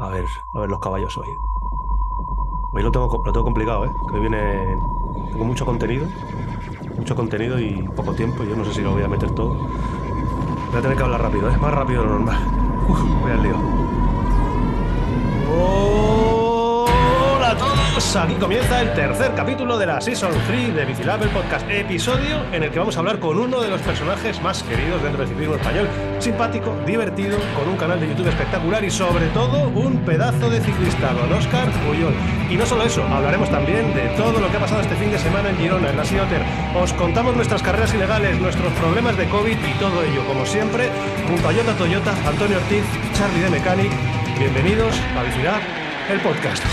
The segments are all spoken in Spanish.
A ver, a ver los caballos hoy. Hoy lo tengo, lo tengo complicado, ¿eh? Que hoy viene. Tengo mucho contenido. Mucho contenido y poco tiempo. Yo no sé si lo voy a meter todo. Voy a tener que hablar rápido, ¿eh? Más rápido de lo normal. Uf, voy al lío. Todos. Aquí comienza el tercer capítulo de la Season 3 de Bicilab, el podcast. Episodio en el que vamos a hablar con uno de los personajes más queridos dentro del ciclismo español. Simpático, divertido, con un canal de YouTube espectacular y sobre todo un pedazo de ciclista, don Oscar Puyol. Y no solo eso, hablaremos también de todo lo que ha pasado este fin de semana en Girona, en la Sioter. Os contamos nuestras carreras ilegales, nuestros problemas de COVID y todo ello, como siempre, junto a Yota Toyota, Antonio Ortiz, Charlie de Mechanic. Bienvenidos a Bicilab, el podcast.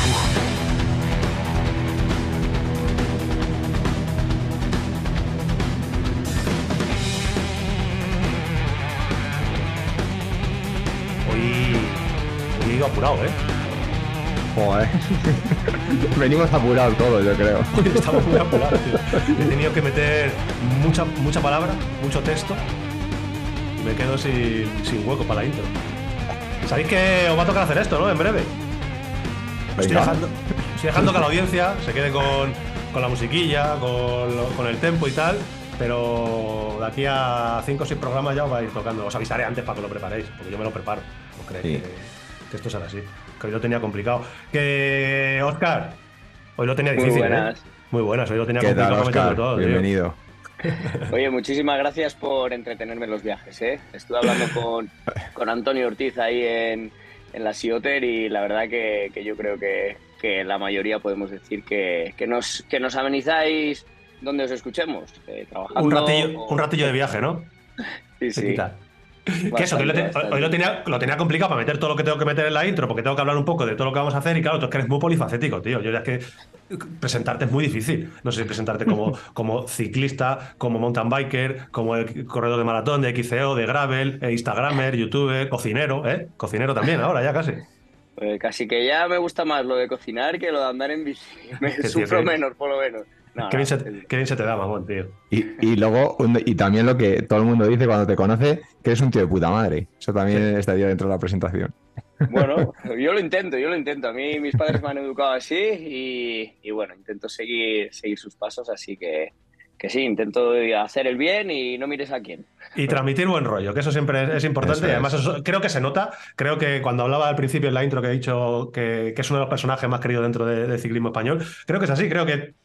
Apurado, ¿eh? Joder. Venimos apurados todos, yo creo. Estamos muy apurados, tío. He tenido que meter mucha, mucha palabra, mucho texto. Y me quedo sin, sin hueco para la intro. Sabéis que os va a tocar hacer esto, ¿no? En breve. Estoy dejando, estoy dejando que la audiencia se quede con, con la musiquilla, con, con el tempo y tal. Pero de aquí a 5 o 6 programas ya os va a ir tocando. Os avisaré antes para que lo preparéis, porque yo me lo preparo. No creéis Sí. que, que esto será así. Que hoy lo tenía complicado. Que, Oscar, hoy lo tenía Muy difícil. ¿eh? buenas. Muy buenas, hoy lo tenía ¿Qué tal, complicado meterlo Oscar? todo. tío. Bienvenido. Oye, muchísimas gracias por entretenerme en los viajes. ¿eh? Estuve hablando con, con Antonio Ortiz ahí en, en la Sioter y la verdad que, que yo creo que, que la mayoría podemos decir que, que nos, que nos amenizáis donde os escuchemos. eh, trabajando. Un ratillo, o- un ratillo de viaje, ¿no? Sí, sí. quita. Que eso, que hoy lo, hoy tenía, lo tenía complicado para meter todo lo que tengo que meter en la intro, porque tengo que hablar un poco de todo lo que vamos a hacer. Y claro, tú es que eres muy polifacético, tío. Yo ya es que presentarte es muy difícil. No sé si presentarte como, como ciclista, como mountain biker, como el corredor de maratón, de XCO, de gravel, eh, Instagramer, youtuber, cocinero, ¿eh? Cocinero también ahora, ya casi. Eh, casi que ya me gusta más lo de cocinar que lo de andar en bici. Me sufro menos, por lo menos. No, qué, bien se, qué bien se te da, mamón, tío. Y, y luego, y también lo que todo el mundo dice cuando te conoce, que eres un tío de puta madre. Eso también estaría dentro de la presentación. Bueno, yo lo intento, yo lo intento. A mí mis padres me han educado así y, y bueno, intento seguir, seguir sus pasos, así que, que sí, intento hacer el bien y no mires a quién. Y transmitir buen rollo, que eso siempre es, es importante. Eso y es. además, eso- creo que se nota. Creo que cuando hablaba al principio en la intro que he dicho que, que es uno de los personajes más queridos dentro de- del ciclismo español, creo que es así. Creo que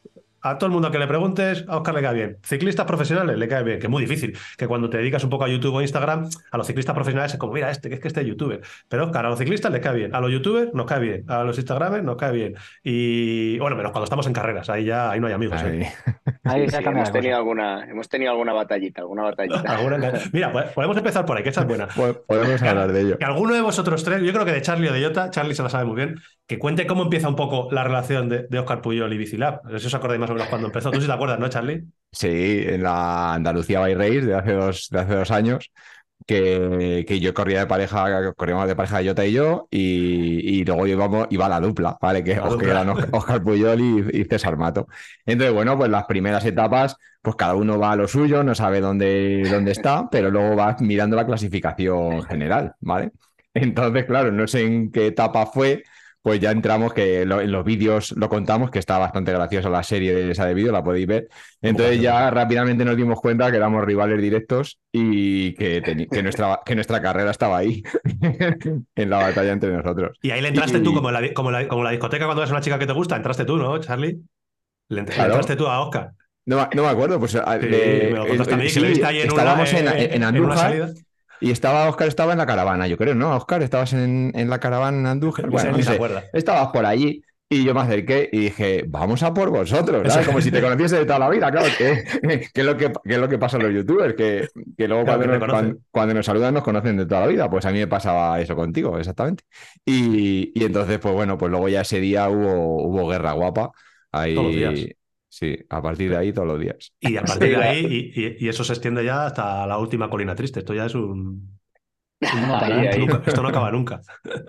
a todo el mundo que le preguntes, a Oscar le cae bien. Ciclistas profesionales le cae bien, que es muy difícil. Que cuando te dedicas un poco a YouTube o Instagram, a los ciclistas profesionales es como, mira, este, que es que este es youtuber. Pero Oscar, a los ciclistas les cae bien. A los youtubers nos cae bien. A los Instagramers nos cae bien. Y bueno, menos cuando estamos en carreras. Ahí ya ahí no hay amigos. ¿eh? Ahí. Ahí Sí, hemos, tenido alguna, hemos tenido alguna batallita, alguna batallita. Alguna- Mira, pues, podemos empezar por ahí, que esa es buena. Po- Podemos hablar de ello. Que alguno de vosotros tres, yo creo que de Charlie o de Jota, Charlie se la sabe muy bien, que cuente cómo empieza un poco la relación de, de Oscar Puyol y Bicilab. No sé si os acordáis más o menos cuando empezó. Tú sí te acuerdas, ¿no, Charlie? Sí, en la Andalucía by Race de hace dos, de hace dos años, que, que yo corría de pareja, corríamos de pareja Jota y yo, y, y luego íbamos, iba la dupla, ¿vale? Que, dupla. eran Oscar- Oscar Puyol y, y César Mato. Entonces, bueno, pues las primeras etapas, pues cada uno va a lo suyo, no sabe dónde, dónde está, pero luego va mirando la clasificación general, ¿vale? Entonces, claro, no sé en qué etapa fue, pues ya entramos que lo- en los vídeos lo contamos, que está bastante graciosa la serie de esa de vídeo, la podéis ver. Entonces ya rápidamente nos dimos cuenta que éramos rivales directos y que, que, nuestra, que nuestra carrera estaba ahí, en la batalla entre nosotros. Y ahí le entraste Y- tú, como en, la, como, en la, como en la discoteca cuando ves a una chica que te gusta, entraste tú, ¿no, Charlie? Le, Claro. entraste tú a Oscar. No, me- no me acuerdo, pues... a- Sí, me lo contaste a mí, eh, que le sí, viste ahí en, estábamos una, en, eh, en en una salida. Y estaba Oscar estaba en la caravana, yo creo, ¿no? Oscar, estabas en, en la caravana en Andújar. Bueno, no sé. Estabas por allí y yo me acerqué y dije, vamos a por vosotros, ¿sabes? Como si te conociese de toda la vida, claro, que, que es lo que, que es lo que pasa en los youtubers, que, que luego Claro, cuando, nos, cuando, cuando nos saludan nos conocen de toda la vida, pues a mí me pasaba eso contigo, exactamente. Y, y entonces, pues bueno, pues luego ya ese día hubo, hubo guerra guapa, ahí, Todos los días. Sí, a partir de ahí todos los días. Y a partir de ahí, y, y- y eso se extiende ya hasta la última colina triste. Esto ya es un. No Ahí, parar. ahí. nunca- esto no acaba nunca.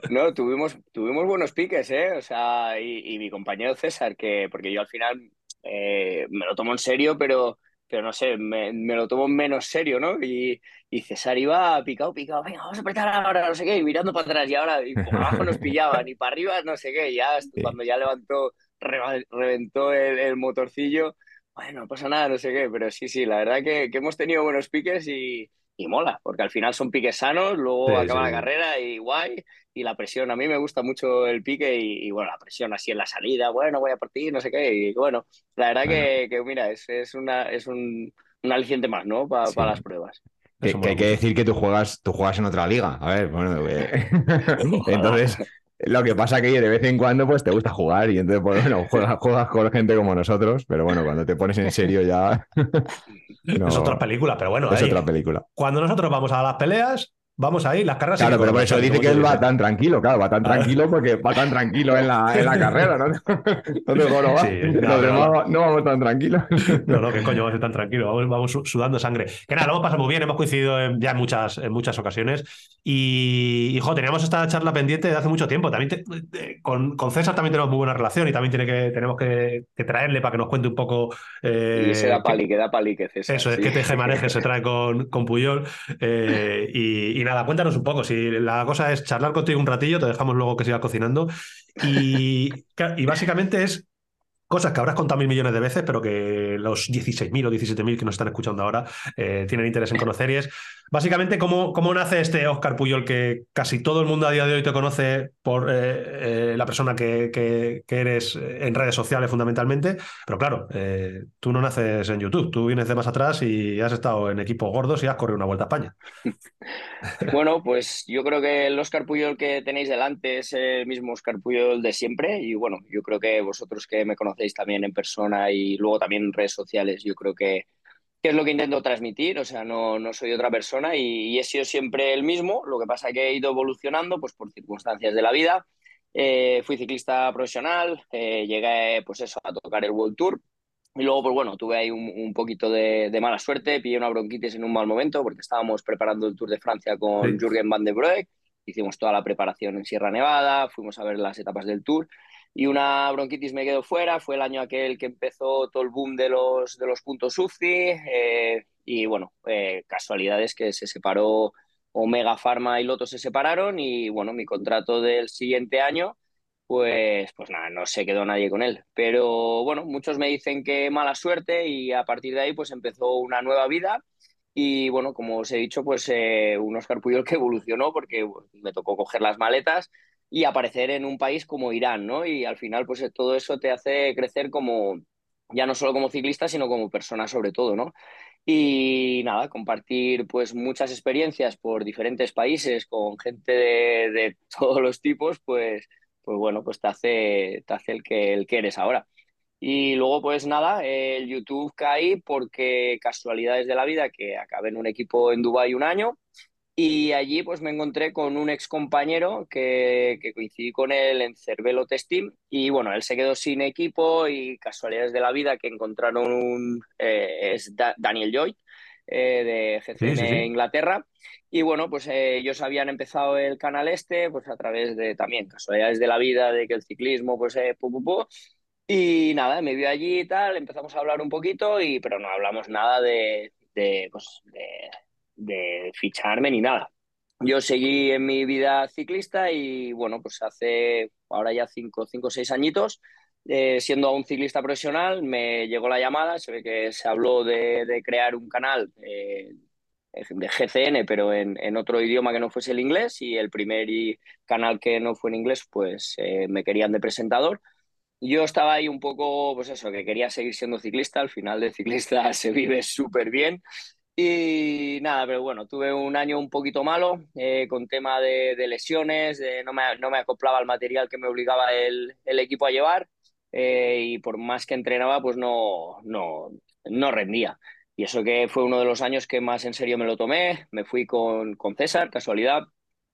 No, tuvimos, tuvimos buenos piques, ¿eh? O sea, y, y mi compañero César, que porque yo al final eh, me lo tomo en serio, pero, pero no sé, me, lo tomo menos serio, ¿no? Y, y, César iba picado, picado, venga, vamos a apretar ahora, no sé qué, y mirando para atrás, y ahora y por abajo nos pillaban, y para arriba, no sé qué, y ya cuando ya levantó, reventó el, el, motorcillo, bueno, no pasa nada, no sé qué, pero sí, sí, la verdad que, que hemos tenido buenos piques y, y mola, porque al final son piques sanos, luego acaba la carrera y guay, y la presión, a mí me gusta mucho el pique y, bueno, la presión así en la salida, bueno, voy a partir, no sé qué, y bueno, la verdad que, que, mira, es, es, una, es un, un aliciente más, ¿no? Para las pruebas. Que, hay que decir que tú juegas, tú juegas en otra liga. A ver, bueno, eh, entonces lo que pasa que de vez en cuando pues te gusta jugar y entonces pues, bueno, juegas, juegas con gente como nosotros, pero bueno, cuando te pones en serio ya... Es otra película, pero bueno. Es otra película. Cuando nosotros vamos a las peleas, Vamos ahí, las carreras. Claro, pero por eso dice que él va tan tranquilo, claro, va tan tranquilo porque va tan tranquilo en la, en la carrera, ¿no? No va. Sí, no, no, vamos tan tranquilos. No, no, qué coño vamos a ser tan tranquilos, vamos, vamos, sudando sangre. Que nada, lo hemos pasado muy bien, hemos coincidido ya en muchas, en muchas ocasiones. Y, hijo, teníamos esta charla pendiente de hace mucho tiempo. También con, con, César también tenemos muy buena relación y también tiene que, tenemos que, traerle para que nos cuente un poco. Eh, y se da pali, que da pali que César. Eso, es que teje maneje se trae con, con Puyol. Eh, y y nada, cuéntanos un poco. Si la cosa es charlar contigo un ratillo, te dejamos luego que sigas cocinando. Y, básicamente es cosas que habrás contado mil millones de veces, pero que los 16.000 o 17.000 que nos están escuchando ahora eh, tienen interés en conocer. Y es básicamente cómo, cómo nace este Oscar Puyol que casi todo el mundo a día de hoy te conoce por eh, eh, la persona que, que, eres en redes sociales fundamentalmente. Pero claro, tú no naces en YouTube, tú vienes de más atrás y has estado en equipos gordos y has corrido una vuelta a España. Bueno, pues yo creo que el Oscar Puyol que tenéis delante es el mismo Oscar Puyol de siempre. Y bueno, yo creo que vosotros que me conocéis también en persona y luego también en redes sociales, yo creo que, es lo que intento transmitir, o sea, no, no soy otra persona y, he sido siempre el mismo, lo que pasa es que he ido evolucionando pues por circunstancias de la vida. Eh, fui ciclista profesional, eh, llegué pues eso, a tocar el World Tour y luego pues bueno, tuve ahí un, poquito de, mala suerte, pillé una bronquitis en un mal momento porque estábamos preparando el Tour de Francia con Jürgen van der Broek, hicimos toda la preparación en Sierra Nevada, fuimos a ver las etapas del Tour y una bronquitis me quedó fuera. Fue el año aquel que empezó todo el boom de los, de los puntos UCI eh, y bueno, eh, casualidades que se separó Omega Pharma y Loto se separaron y bueno, mi contrato del siguiente año pues, pues nada, no se quedó nadie con él. Pero bueno, muchos me dicen que mala suerte y a partir de ahí pues empezó una nueva vida. Y bueno, como os he dicho, pues eh, un Oscar Puyol que evolucionó porque me tocó coger las maletas y aparecer en un país como Irán, ¿no? Y al final, pues todo eso te hace crecer como, ya no solo como ciclista, sino como persona sobre todo, ¿no? Y nada, compartir pues muchas experiencias por diferentes países con gente de, todos los tipos, pues, pues bueno, pues te hace, te hace el, que, el que eres ahora. Y luego, pues nada, el YouTube caí porque casualidades de la vida que acabé en un equipo en Dubái un año y allí pues me encontré con un ex compañero que, que coincidí con él en Cervelo Testing y bueno, él se quedó sin equipo y casualidades de la vida que encontraron un, eh, es Daniel Joy eh, de GCN Inglaterra. Y bueno, pues eh, ellos habían empezado el canal este pues a través de también casualidades de la vida, de que el ciclismo pues pu, pu, pu, y nada, me vio allí y tal, empezamos a hablar un poquito y pero no hablamos nada de, de, pues, de de ficharme ni nada. Yo seguí en mi vida ciclista y bueno, pues hace ahora ya cinco o seis añitos, eh, siendo un ciclista profesional, me llegó la llamada, se ve que se habló de, crear un canal eh, de GCN, pero en, otro idioma que no fuese el inglés, y el primer canal que no fue en inglés, pues eh, me querían de presentador. Yo estaba ahí un poco, pues eso, que quería seguir siendo ciclista, al final de ciclista se vive súper bien y nada, pero bueno, tuve un año un poquito malo eh, con tema de, lesiones, no, me, no, me, acoplaba el material que me obligaba el, el equipo a llevar eh, y por más que entrenaba, pues no, no, no rendía. Y eso que fue uno de los años que más en serio me lo tomé. Me fui con, con César, casualidad.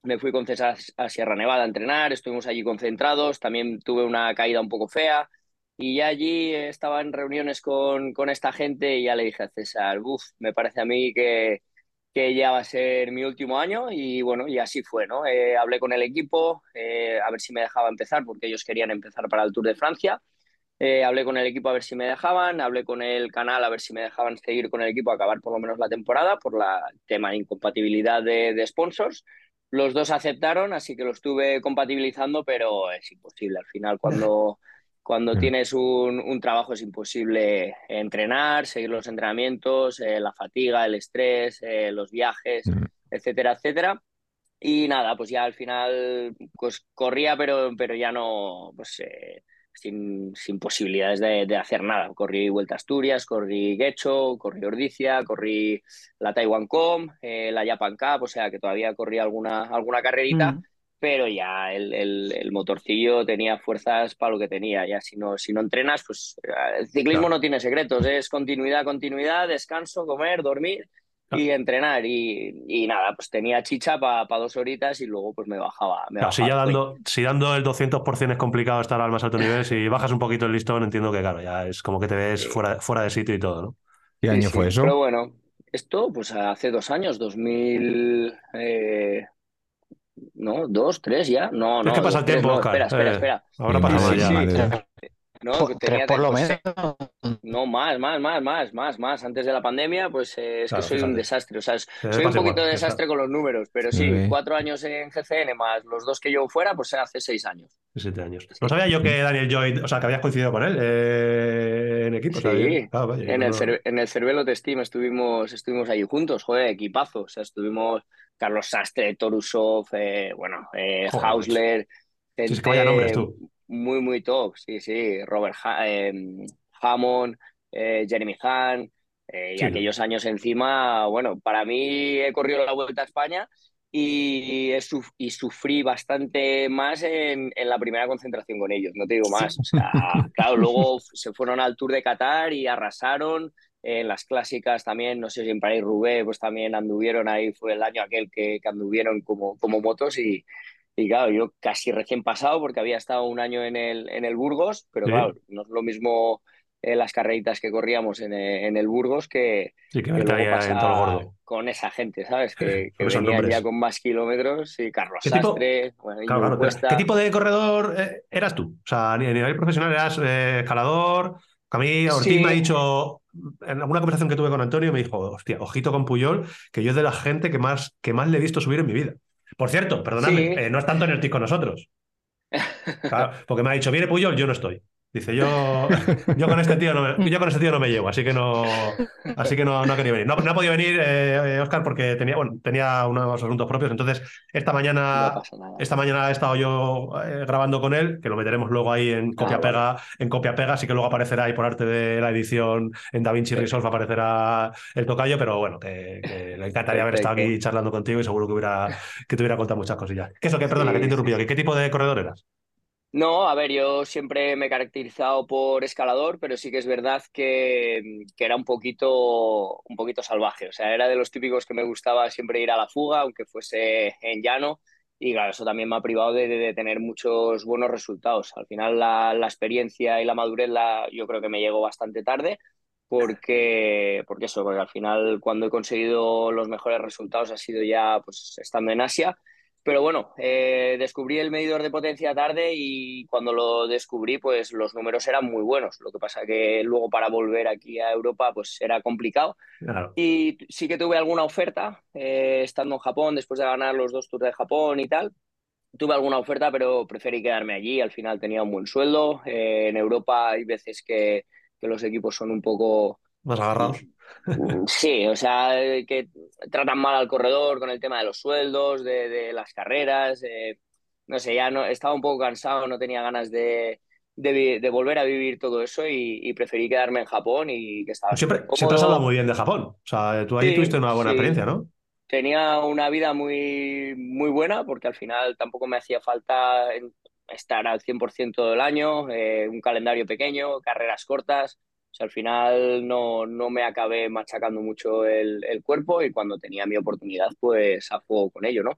Me fui con César a Sierra Nevada a entrenar, estuvimos allí concentrados. También tuve una caída un poco fea y ya allí estaba en reuniones con, con esta gente y ya le dije a César, uff, me parece a mí que, que ya va a ser mi último año y bueno, y así fue, ¿no? Eh, hablé con el equipo eh, a ver si me dejaba empezar porque ellos querían empezar para el Tour de Francia Eh, hablé con el equipo a ver si me dejaban, hablé con el canal a ver si me dejaban seguir con el equipo, acabar por lo menos la temporada por la tema de incompatibilidad de, de sponsors. Los dos aceptaron, así que lo estuve compatibilizando, pero es imposible. Al final, cuando, cuando Mm. tienes un, un trabajo, es imposible entrenar, seguir los entrenamientos, eh, la fatiga, el estrés, eh, los viajes, Mm. etcétera, etcétera. Y nada, pues ya al final pues corría, pero, pero ya no, pues eh, sin, sin posibilidades de, de hacer nada. Corrí Vuelta a Asturias, corrí Guecho, corrí Ordicia, corrí la Taiwan Com, eh, la Japan Cup, o sea que todavía corrí alguna, alguna carrerita, Mm. Pero ya el, el- el motorcillo tenía fuerzas para lo que tenía. Ya si no, si no entrenas, pues eh, el ciclismo Claro. no tiene secretos, es continuidad, continuidad, descanso, comer, dormir y entrenar y, y nada, pues tenía chicha para dos horitas y luego pues me bajaba. Me Claro, si ya dando, si dando el 200% es complicado estar al más alto nivel, si bajas un poquito el listón, entiendo que, claro, ya es como que te ves Sí. fuera, fuera de sitio y todo, ¿no? ¿Qué Sí, año sí, fue eso? Pero bueno, esto pues hace dos años, 2000, eh, no, dos, tres ya, no, Es no, que pasa dos, el tres, tiempo, no, Oscar. espera, espera, Eh, espera. Ahora Sí, pasa sí, ya. sí. madre. No, Por- que tres tenía por lo menos. No, más, más, más, más, más, más. Antes de la pandemia, pues eh, es Claro, que soy un desastre. O sea, es- Eh, soy un poquito de desastre con los números, pero sí, Sí. cuatro años en GCN más los dos que llevo fuera, pues hace seis años. Siete años. No sabía yo que Daniel Joy, o sea, que habías coincidido con él eh, en equipo. Sí, vaya, yo en el, no- en el Cervelo Team estuvimos, estuvimos ahí juntos, joder, equipazo. O sea, estuvimos Carlos Sastre, Torusov, eh, bueno, eh, Hausler, es que gente vaya nombres tú. muy, muy top. Sí, sí, Robert Ha- eh, Hammond, eh, Jeremy Hahn, eh, y aquellos años encima, bueno, para mí he corrido la Vuelta a España y, sufrí bastante más en, en la primera concentración con ellos, no te digo más. O sea, claro, luego se fueron al Tour de Qatar y arrasaron. En las clásicas también, no sé si en París Roubaix, pues también anduvieron ahí, fue el año aquel que, que anduvieron como, como motos y, y claro, yo casi recién pasado porque había estado un año en el, en el Burgos, pero Sí. claro, no es lo mismo eh, las carreritas que corríamos en, eh, en el Burgos que, Sí, que que verte ahí luego en todo el pasar gordo. con esa gente, ¿sabes? Que, que venían ya con más kilómetros y Carlos ¿Qué tipo- Sastre, bueno, Claro, Íñigo claro. Cuesta. ¿Qué tipo de corredor eh, eras tú? O sea, a ni- a nivel profesional eras eh, escalador. A mí Ortiz Sí. me ha dicho, en alguna conversación que tuve con Antonio, me dijo, hostia, ojito con Puyol, que yo es de la gente que más, que más le he visto subir en mi vida. Por cierto, perdonadme, Sí. eh, no es tanto en el TIC con nosotros. Claro, porque me ha dicho, viene Puyol, yo no estoy. Dice, yo, yo con este tío no me, yo con este tío no me llevo, así que no, así que no, no ha querido venir. No, no ha podido venir eh, Oscar porque tenía, bueno, tenía unos asuntos propios. Entonces, esta mañana, No esta mañana he estado yo eh, grabando con él, que lo meteremos luego ahí en copia Ah, pega, en copia pega, así que luego aparecerá ahí por arte de la edición en DaVinci Resolve aparecerá el tocayo, pero bueno, que, que le encantaría haber estado aquí charlando contigo y seguro que hubiera, que te hubiera contado muchas cosillas. ¿Qué eso? Que perdona, Sí, que te he interrumpido. ¿Qué, qué tipo de corredor eras? No, a ver, yo siempre me he caracterizado por escalador, pero sí que es verdad que, que era un poquito, un poquito salvaje. O sea, era de los típicos que me gustaba siempre ir a la fuga, aunque fuese en llano. Y claro, eso también me ha privado de, de tener muchos buenos resultados. Al final la, la experiencia y la madurez la, yo creo que me llegó bastante tarde, porque, porque eso, porque al final cuando he conseguido los mejores resultados ha sido ya pues estando en Asia. Pero bueno, eh, descubrí el medidor de potencia tarde y cuando lo descubrí, pues los números eran muy buenos. Lo que pasa que luego para volver aquí a Europa, pues era complicado. Claro. Y sí que tuve alguna oferta, eh, estando en Japón, después de ganar los dos Tours de Japón y tal. Tuve alguna oferta, pero preferí quedarme allí. Al final tenía un buen sueldo. Eh, en Europa hay veces que, que los equipos son un poco Más agarrados. Mm, Sí, o sea, eh, que tratan mal al corredor con el tema de los sueldos, de, de las carreras. eh, no sé, ya no, estaba un poco cansado, no tenía ganas de, de, de volver a vivir todo eso y, y preferí quedarme en Japón y que estaba Siempre, siempre has hablado muy bien de Japón. O sea, tú ahí Sí, tuviste una buena sí. experiencia, ¿no? Tenía una vida muy, muy buena porque al final tampoco me hacía falta estar al 100% del año, eh, un calendario pequeño, carreras cortas. O sea, al final no, no me acabé machacando mucho el, el cuerpo y cuando tenía mi oportunidad, pues a fuego con ello, ¿no?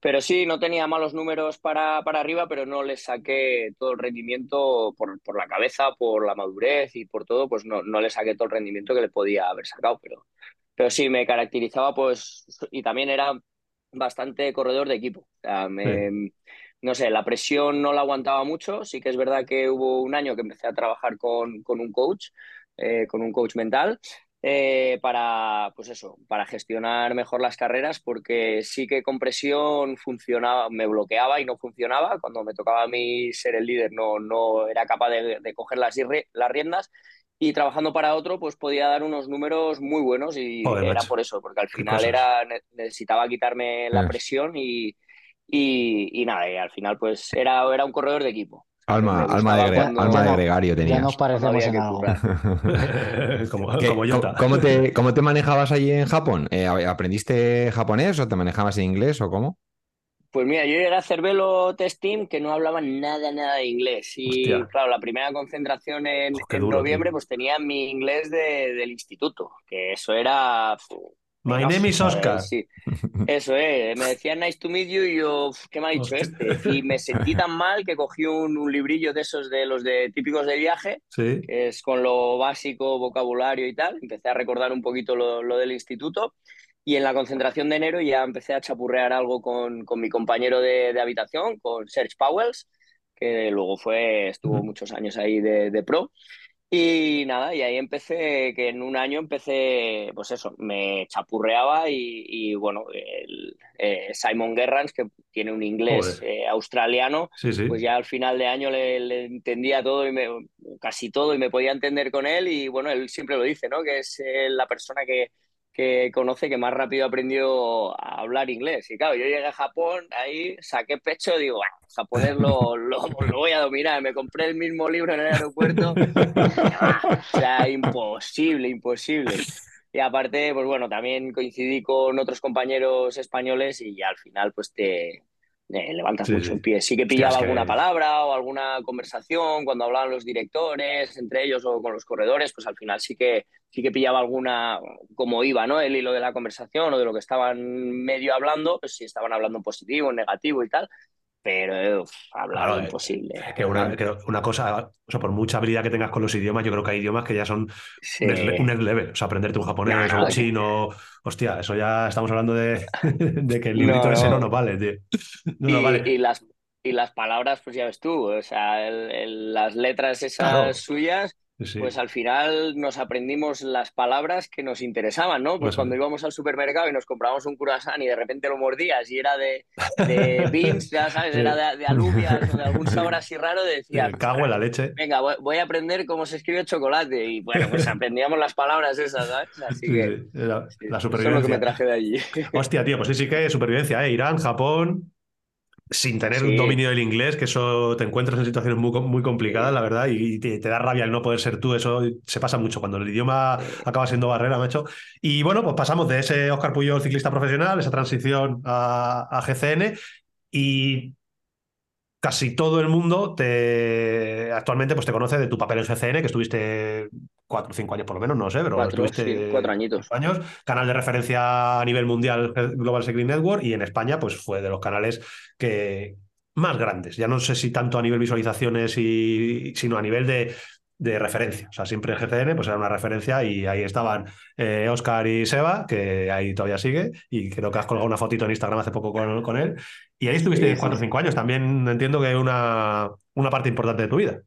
Pero sí, no tenía malos números para, para arriba, pero no le saqué todo el rendimiento por, por la cabeza, por la madurez y por todo, pues no, no le saqué todo el rendimiento que le podía haber sacado, pero, pero sí, me caracterizaba, pues, y también era bastante corredor de equipo. O sea, me, no sé, la presión no la aguantaba mucho. Sí que es verdad que hubo un año que empecé a trabajar con, con un coach, eh, con un coach mental. Eh, para, pues eso, para gestionar mejor las carreras, porque sí que con presión funcionaba, me bloqueaba y no funcionaba. Cuando me tocaba a mí ser el líder, no, no era capaz de, de coger las, las riendas y trabajando para otro, pues podía dar unos números muy buenos y era por eso, porque al final era necesitaba quitarme la presión y, y, nada, y al final pues era, era un corredor de equipo. Alma, alma, de, alma de gregario tenías. Ya nos parecemos en algo. como, como ¿Cómo, te, ¿Cómo te manejabas allí en Japón? Eh, ¿Aprendiste japonés o te manejabas en inglés o cómo? Pues mira, yo llegué a hacer velo testing que no hablaban nada, nada de inglés. Y claro, la primera concentración en, noviembre, pues tenía mi inglés del instituto, que eso era. My name is Oscar. Sí, eso es. Me decían nice to meet you y yo, ¿qué me ha dicho este? Y me sentí tan mal que cogí un, librillo de esos de los de típicos de viaje, que es con lo básico, vocabulario y tal. Empecé a recordar un poquito lo, lo del instituto y en la concentración de enero ya empecé a chapurrear algo con, con mi compañero de, de, habitación, con Serge Powells, que luego fue, estuvo muchos años ahí de, de, pro. Y nada, y ahí empecé, que en un año empecé, pues eso, me chapurreaba y, y bueno, el, eh, Simon Gerrans, que tiene un inglés eh, australiano, pues ya al final de año le, le, entendía todo y me, casi todo y me podía entender con él y bueno, él siempre lo dice, ¿no? Que es eh, la persona que que conoce que más rápido aprendió a hablar inglés. Y claro, yo llegué a Japón, ahí saqué pecho digo, bueno, japonés lo, lo, lo, voy a dominar. Me compré el mismo libro en el aeropuerto. o sea, imposible, imposible. Y aparte, pues bueno, también coincidí con otros compañeros españoles y al final pues te, eh, levantas mucho el pie. Sí que pillaba alguna palabra o alguna conversación cuando hablaban los directores entre ellos o con los corredores, pues al final sí que sí que pillaba alguna, como iba, ¿no? El hilo de la conversación o de lo que estaban medio hablando, pues si estaban hablando en positivo, en negativo y tal, pero hablar imposible. que una, una, cosa, o sea, por mucha habilidad que tengas con los idiomas, yo creo que hay idiomas que ya son un un level. O sea, aprenderte un japonés o un chino, hostia, eso ya estamos hablando de, de que el librito ese no nos vale, tío. No y, nos vale. Y las, y las palabras, pues ya ves tú, o sea, el, las letras esas suyas pues al final nos aprendimos las palabras que nos interesaban, ¿no? Pues, cuando íbamos al supermercado y nos comprábamos un croissant y de repente lo mordías y era de, de beans, ya sabes, era de, de alubias o de algún sabor así raro, decía... El cago en la leche. Venga, voy, a aprender cómo se escribe chocolate y bueno, pues aprendíamos las palabras esas, ¿sabes? Así que... La, la supervivencia. Eso es lo que me traje de allí. Hostia, tío, pues sí, sí que supervivencia, ¿eh? Irán, Japón, sin tener un dominio del inglés, que eso te encuentras en situaciones muy, muy complicadas, la verdad, y te, da rabia el no poder ser tú, eso se pasa mucho cuando el idioma acaba siendo barrera, macho. Y bueno, pues pasamos de ese Oscar Puyol ciclista profesional, esa transición a, a GCN, y casi todo el mundo te actualmente pues te conoce de tu papel en GCN, que estuviste cuatro o cinco años por lo menos, no sé, pero cuatro, estuviste cuatro añitos. años, canal de referencia a nivel mundial Global Cycling Network y en España pues fue de los canales que más grandes, ya no sé si tanto a nivel visualizaciones y sino a nivel de de referencia. O sea, siempre GCN pues era una referencia y ahí estaban eh, Oscar y Seba, que ahí todavía sigue, y creo que has colgado una fotito en Instagram hace poco con, con él. Y ahí estuviste cuatro o cinco años. También entiendo que una, una parte importante de tu vida.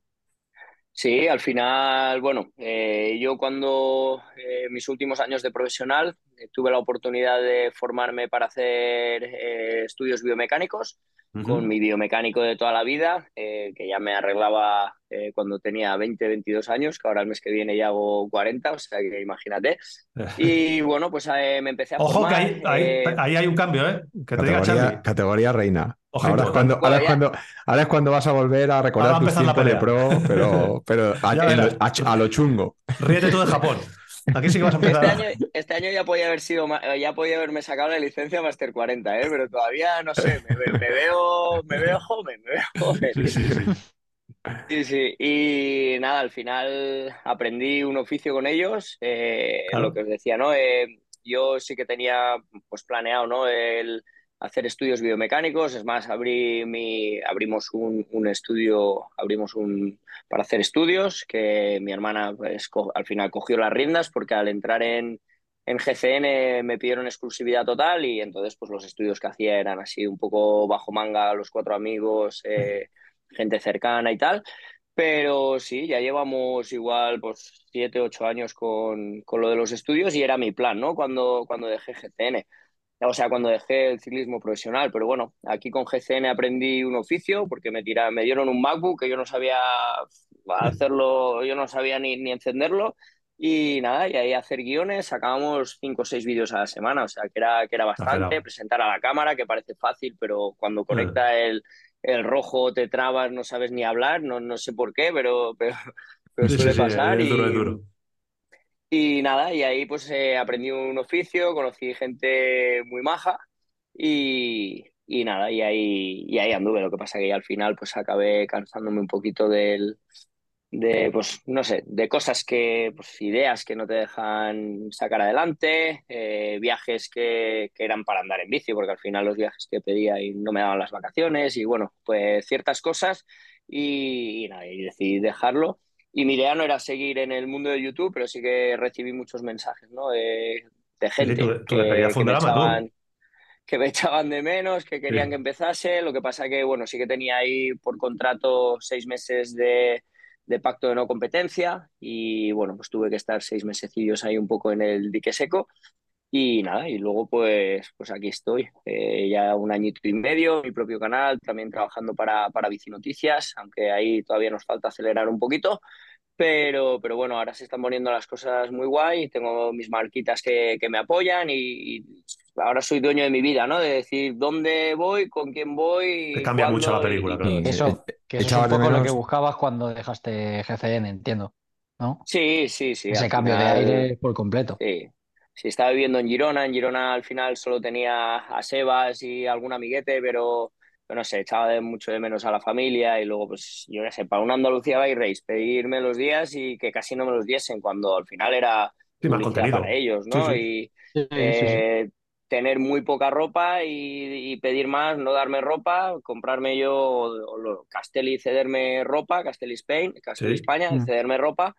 Sí, al final, bueno, eh, yo cuando eh, mis últimos años de profesional eh, tuve la oportunidad de formarme para hacer eh, estudios biomecánicos con mi biomecánico de toda la vida, eh, que ya me arreglaba eh, cuando tenía 20, 22 años, que ahora el mes que viene ya hago 40, o sea que imagínate. Y bueno, pues eh, me empecé a Ojo formar. que ahí, ahí, ahí, hay un cambio, ¿eh? Que te categoría, diga categoría reina. Ahora es, cuando, ahora, es cuando, ahora es, cuando, vas a volver a recordar tus tiempos de pro, pero, pero a, a, a, lo chungo. Ríete tú de Japón. Aquí sí que vas a empezar. Este año, este año ya podía haber sido, ya podía haberme sacado la licencia Master 40, ¿eh? pero todavía no sé, me, me, veo, me veo joven, me veo joven. Sí, sí, sí. Sí, sí, y nada, al final aprendí un oficio con ellos, eh, claro. lo que os decía, ¿no? Eh, yo sí que tenía pues planeado, ¿no? El, hacer estudios biomecánicos. Es más, abrí mi, abrimos un, un, estudio, abrimos un para hacer estudios, que mi hermana pues, co al final cogió las riendas porque al entrar en, en GCN me pidieron exclusividad total y entonces pues los estudios que hacía eran así un poco bajo manga, los cuatro amigos, eh, gente cercana y tal. Pero sí, ya llevamos igual pues siete, ocho años con, con, lo de los estudios y era mi plan, ¿no? Cuando, cuando dejé GCN. O sea, cuando dejé el ciclismo profesional. Pero bueno, aquí con GCN aprendí un oficio porque me, tira, me dieron un MacBook que yo no sabía hacerlo, yo no sabía ni, ni encenderlo. Y nada, y ahí hacer guiones, sacábamos cinco o seis vídeos a la semana, o sea, que era, que era bastante, presentar a la cámara, que parece fácil, pero cuando conecta el, el rojo te trabas, no sabes ni hablar, no, no sé por qué, pero, pero, pero suele pasar. y, duro, y nada, y ahí pues eh, aprendí un oficio, conocí gente muy maja y, y nada, y ahí, y ahí anduve. Lo que pasa que al final pues acabé cansándome un poquito del, de, pues, no sé, de cosas que, pues, ideas que no te dejan sacar adelante, eh, viajes que, que, eran para andar en bici, porque al final los viajes que pedía y no me daban las vacaciones, y bueno, pues ciertas cosas, y, nada, y decidí dejarlo. Y mi idea no era seguir en el mundo de YouTube, pero sí que recibí muchos mensajes, ¿no? De, de gente que, me echaban, que me echaban de menos, que querían que empezase. Lo que pasa que, bueno, sí que tenía ahí por contrato seis meses de de pacto de no competencia y bueno, pues tuve que estar seis mesecillos ahí un poco en el dique seco y nada, y luego pues, pues aquí estoy, eh, ya un añito y medio, mi propio canal, también trabajando para, para Bici Noticias, aunque ahí todavía nos falta acelerar un poquito, pero, pero bueno, ahora se están poniendo las cosas muy guay, tengo mis marquitas que, que me apoyan y, y, ahora soy dueño de mi vida, ¿no? De decir dónde voy, con quién voy. Te cambia mucho la película, claro. Eso, que eso es un poco lo que buscabas cuando dejaste GCN, entiendo, ¿no? Sí, sí, sí. Ese cambio final, de aire por completo. Sí. Sí, estaba viviendo en Girona. En Girona al final solo tenía a Sebas y algún amiguete, pero no sé, echaba de mucho de menos a la familia y luego, pues, yo qué sé, para una Andalucía by race, pedirme los días y que casi no me los diesen cuando al final era sí, más contenido. para ellos, ¿no? Sí, sí. Y eh, tener muy poca ropa y, y, pedir más, no darme ropa, comprarme yo o, Castelli cederme ropa, Castelli Spain, Castelli España, mm. cederme ropa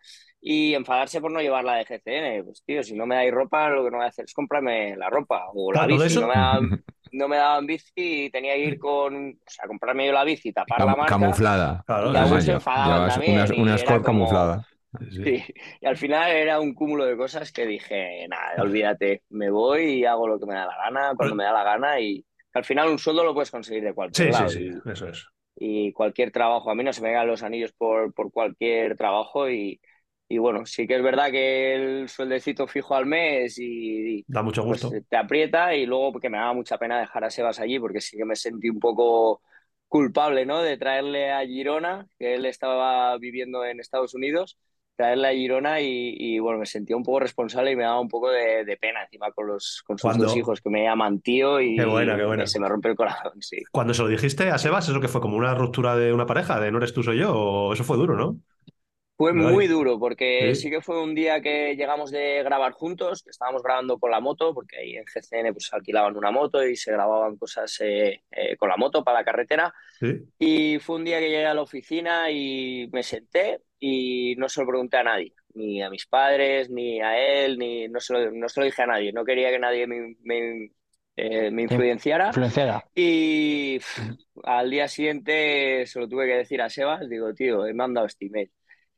y enfadarse por no llevarla de GCN. Pues tío, si no me dais ropa, lo que no voy a hacer es comprarme la ropa o la bici. No me, daban, no me, daban, bici y tenía que ir con, o sea, comprarme yo la bici, tapar Cam la marca. Camuflada. Claro, y se enfadaban también. Una, una score camuflada. Sí. sí. y al final era un cúmulo de cosas que dije, nada, olvídate, me voy y hago lo que me da la gana, cuando me da la gana y al final un sueldo lo puedes conseguir de cualquier sí, lado. Sí, sí, eso es. Y cualquier trabajo, a mí no se me dan los anillos por, por cualquier trabajo y, y bueno, sí que es verdad que el sueldecito fijo al mes y, da mucho gusto. Pues, te aprieta y luego porque me daba mucha pena dejar a Sebas allí porque sí que me sentí un poco culpable, ¿no? De traerle a Girona, que él estaba viviendo en Estados Unidos traerla a Girona y, y, bueno, me sentía un poco responsable y me daba un poco de, de pena encima con, los, con sus dos hijos que me llaman tío y, qué buena, qué buena. y se me rompe el corazón, sí. Cuando se lo dijiste a Sebas, ¿eso que fue como una ruptura de una pareja? ¿De no eres tú, soy yo? ¿O eso fue duro, no? Fue muy duro porque ¿Sí? ¿Sí? que fue un día que llegamos de grabar juntos, que estábamos grabando con la moto, porque ahí en GCN pues alquilaban una moto y se grababan cosas eh, eh, con la moto para la carretera. ¿Sí? Y fue un día que llegué a la oficina y me senté y no se lo pregunté a nadie, ni a mis padres, ni a él, ni no se lo, no se lo dije a nadie. No quería que nadie me, me, eh, me influenciara. influenciara. Y pff, al día siguiente se lo tuve que decir a Sebas, digo, tío, he mandado este email.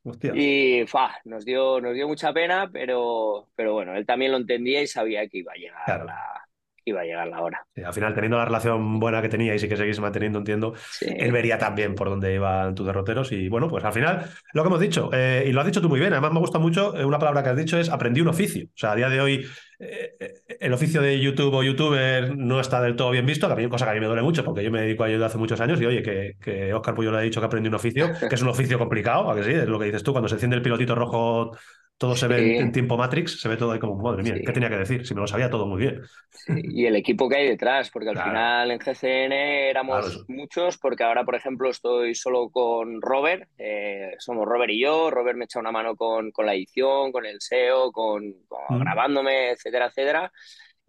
Hostia. Y fa, nos, dio, nos dio mucha pena, pero, pero bueno, él también lo entendía y sabía que iba a llegar Claro. la, iba a llegar la hora. Sí, al final, teniendo la relación buena que teníais y que seguís manteniendo, entiendo, Sí. él vería también por dónde iban tus derroteros. Y bueno, pues al final, lo que hemos dicho, eh, y lo has dicho tú muy bien, además me gusta mucho, eh, una palabra que has dicho es aprendí un oficio. O sea, a día de hoy, eh, el oficio de YouTube o youtuber no está del todo bien visto, que a mí, cosa que a mí me duele mucho, porque yo me dedico a ello hace muchos años y oye, que, que Oscar Puyol ha dicho que aprendí un oficio, que es un oficio complicado, a que sí, es lo que dices tú, cuando se enciende el pilotito rojo. Todo se ve en, tiempo Matrix, se ve todo ahí como, madre mía. ¿qué tenía que decir? Si me lo sabía todo muy bien. Y el equipo que hay detrás, porque al Claro. final en GCN éramos Claro, muchos, porque ahora, por ejemplo, estoy solo con Robert, eh, somos Robert y yo, Robert me echa una mano con, con la edición, con el SEO, con, con Mm. grabándome, etcétera, etcétera.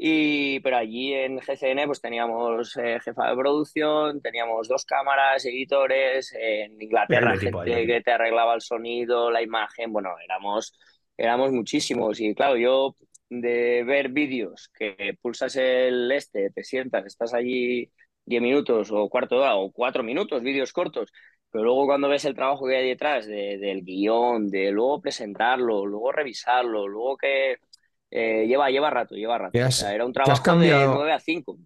Y, pero allí en GCN pues teníamos eh, jefa de producción, teníamos dos cámaras, editores, en Inglaterra gente ahí. que te arreglaba el sonido, la imagen, bueno, éramos, éramos muchísimos y claro, yo de ver vídeos que pulsas el este, te sientas, estás allí 10 minutos o cuarto de hora o cuatro minutos, vídeos cortos, pero luego cuando ves el trabajo que hay detrás del guion, de luego presentarlo, luego revisarlo, luego que eh, lleva, lleva rato, lleva rato. era un trabajo de 9 a 5.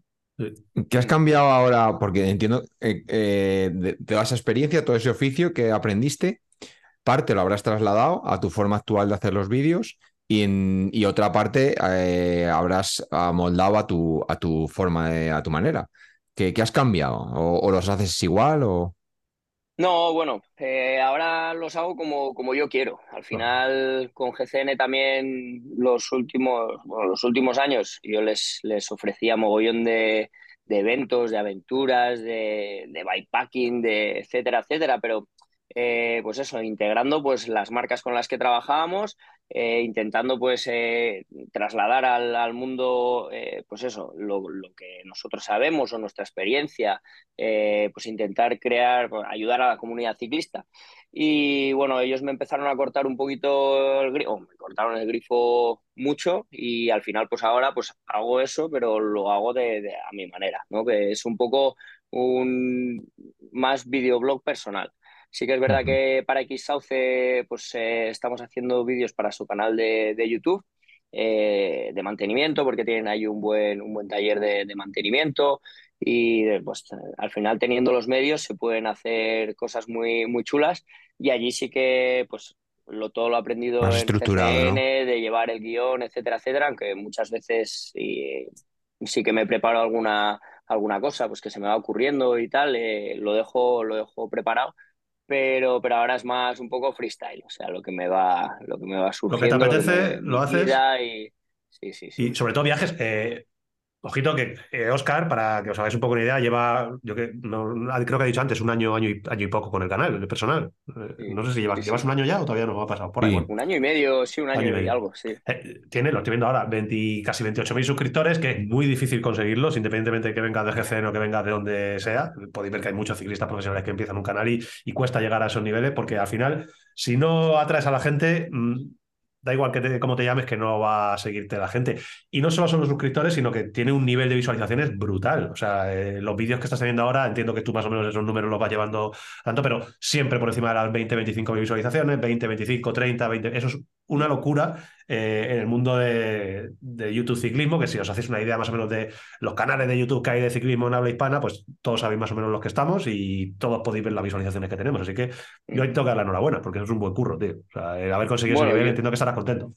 ¿Qué has cambiado ahora? Porque entiendo eh, eh, de, toda esa experiencia, todo ese oficio que aprendiste, parte lo habrás trasladado a tu forma actual de hacer los vídeos y, otra parte habrás amoldado a tu, a tu forma, a tu manera. ¿Qué, has cambiado? ¿O, los haces igual? O... No, bueno, eh, ahora los hago como, como yo quiero. Al final, con GCN también los últimos, los últimos años yo les, les ofrecía mogollón de, eventos, de aventuras, de, de bikepacking, de etcétera, etcétera, pero eh, pues eso, integrando pues las marcas con las que trabajábamos, eh, intentando pues eh, trasladar al, mundo pues eso, lo, que nosotros sabemos o nuestra experiencia, pues intentar crear, pues, ayudar a la comunidad ciclista. Y bueno, ellos me empezaron a cortar un poquito el grifo, me cortaron el grifo mucho y al final pues ahora pues hago eso, pero lo hago de, a mi manera, ¿no? Que es un poco un más videoblog personal. Sí que es verdad que para Xsauce pues eh, estamos haciendo vídeos para su canal de, YouTube eh, de mantenimiento, porque tienen ahí un buen, un buen taller de, mantenimiento y pues al final teniendo los medios se pueden hacer cosas muy, muy chulas y allí sí que pues lo, todo lo he aprendido en CCN, de llevar el guion, etcétera, etcétera, aunque muchas veces sí que me preparo alguna, alguna cosa pues que se me va ocurriendo y tal, eh, lo, dejo, lo dejo preparado pero, pero ahora es más un poco freestyle, o sea, lo que me va, lo que me va surgiendo. Lo que te apetece, lo, haces. Y, sí, sí, sí. y sobre todo viajes. Eh, Ojito que Oscar, para que os hagáis un poco una idea, lleva, yo que no, creo que ha dicho antes, un año, año y, año y poco con el canal, el personal. Eh, no sé si llevas, ¿llevas un año ya o todavía no ha pasado por ahí. Un año y medio, sí, un año, y, algo, sí. Eh, tiene, lo estoy viendo ahora, 20, casi 28.000 suscriptores, que es muy difícil conseguirlos, independientemente de que venga de GCN o que venga de donde sea. Podéis ver que hay muchos ciclistas profesionales que empiezan un canal y, y cuesta llegar a esos niveles, porque al final, si no atraes a la gente, mm, da igual que cómo te llames, que no va a seguirte la gente. Y no solo son los suscriptores, sino que tiene un nivel de visualizaciones brutal. O sea, eh, los vídeos que estás teniendo ahora, entiendo que tú más o menos esos números los vas llevando tanto, pero siempre por encima de las 20, 25 visualizaciones, 20, 25, 30, 20. Eso es una locura eh, en el mundo de, YouTube ciclismo, que si os hacéis una idea más o menos de los canales de YouTube que hay de ciclismo en habla hispana, pues todos sabéis más o menos los que estamos y todos podéis ver las visualizaciones que tenemos. Así que yo tengo que dar la enhorabuena, porque eso es un buen curro, tío. O sea, el haber conseguido ese nivel, entiendo que estarás contento.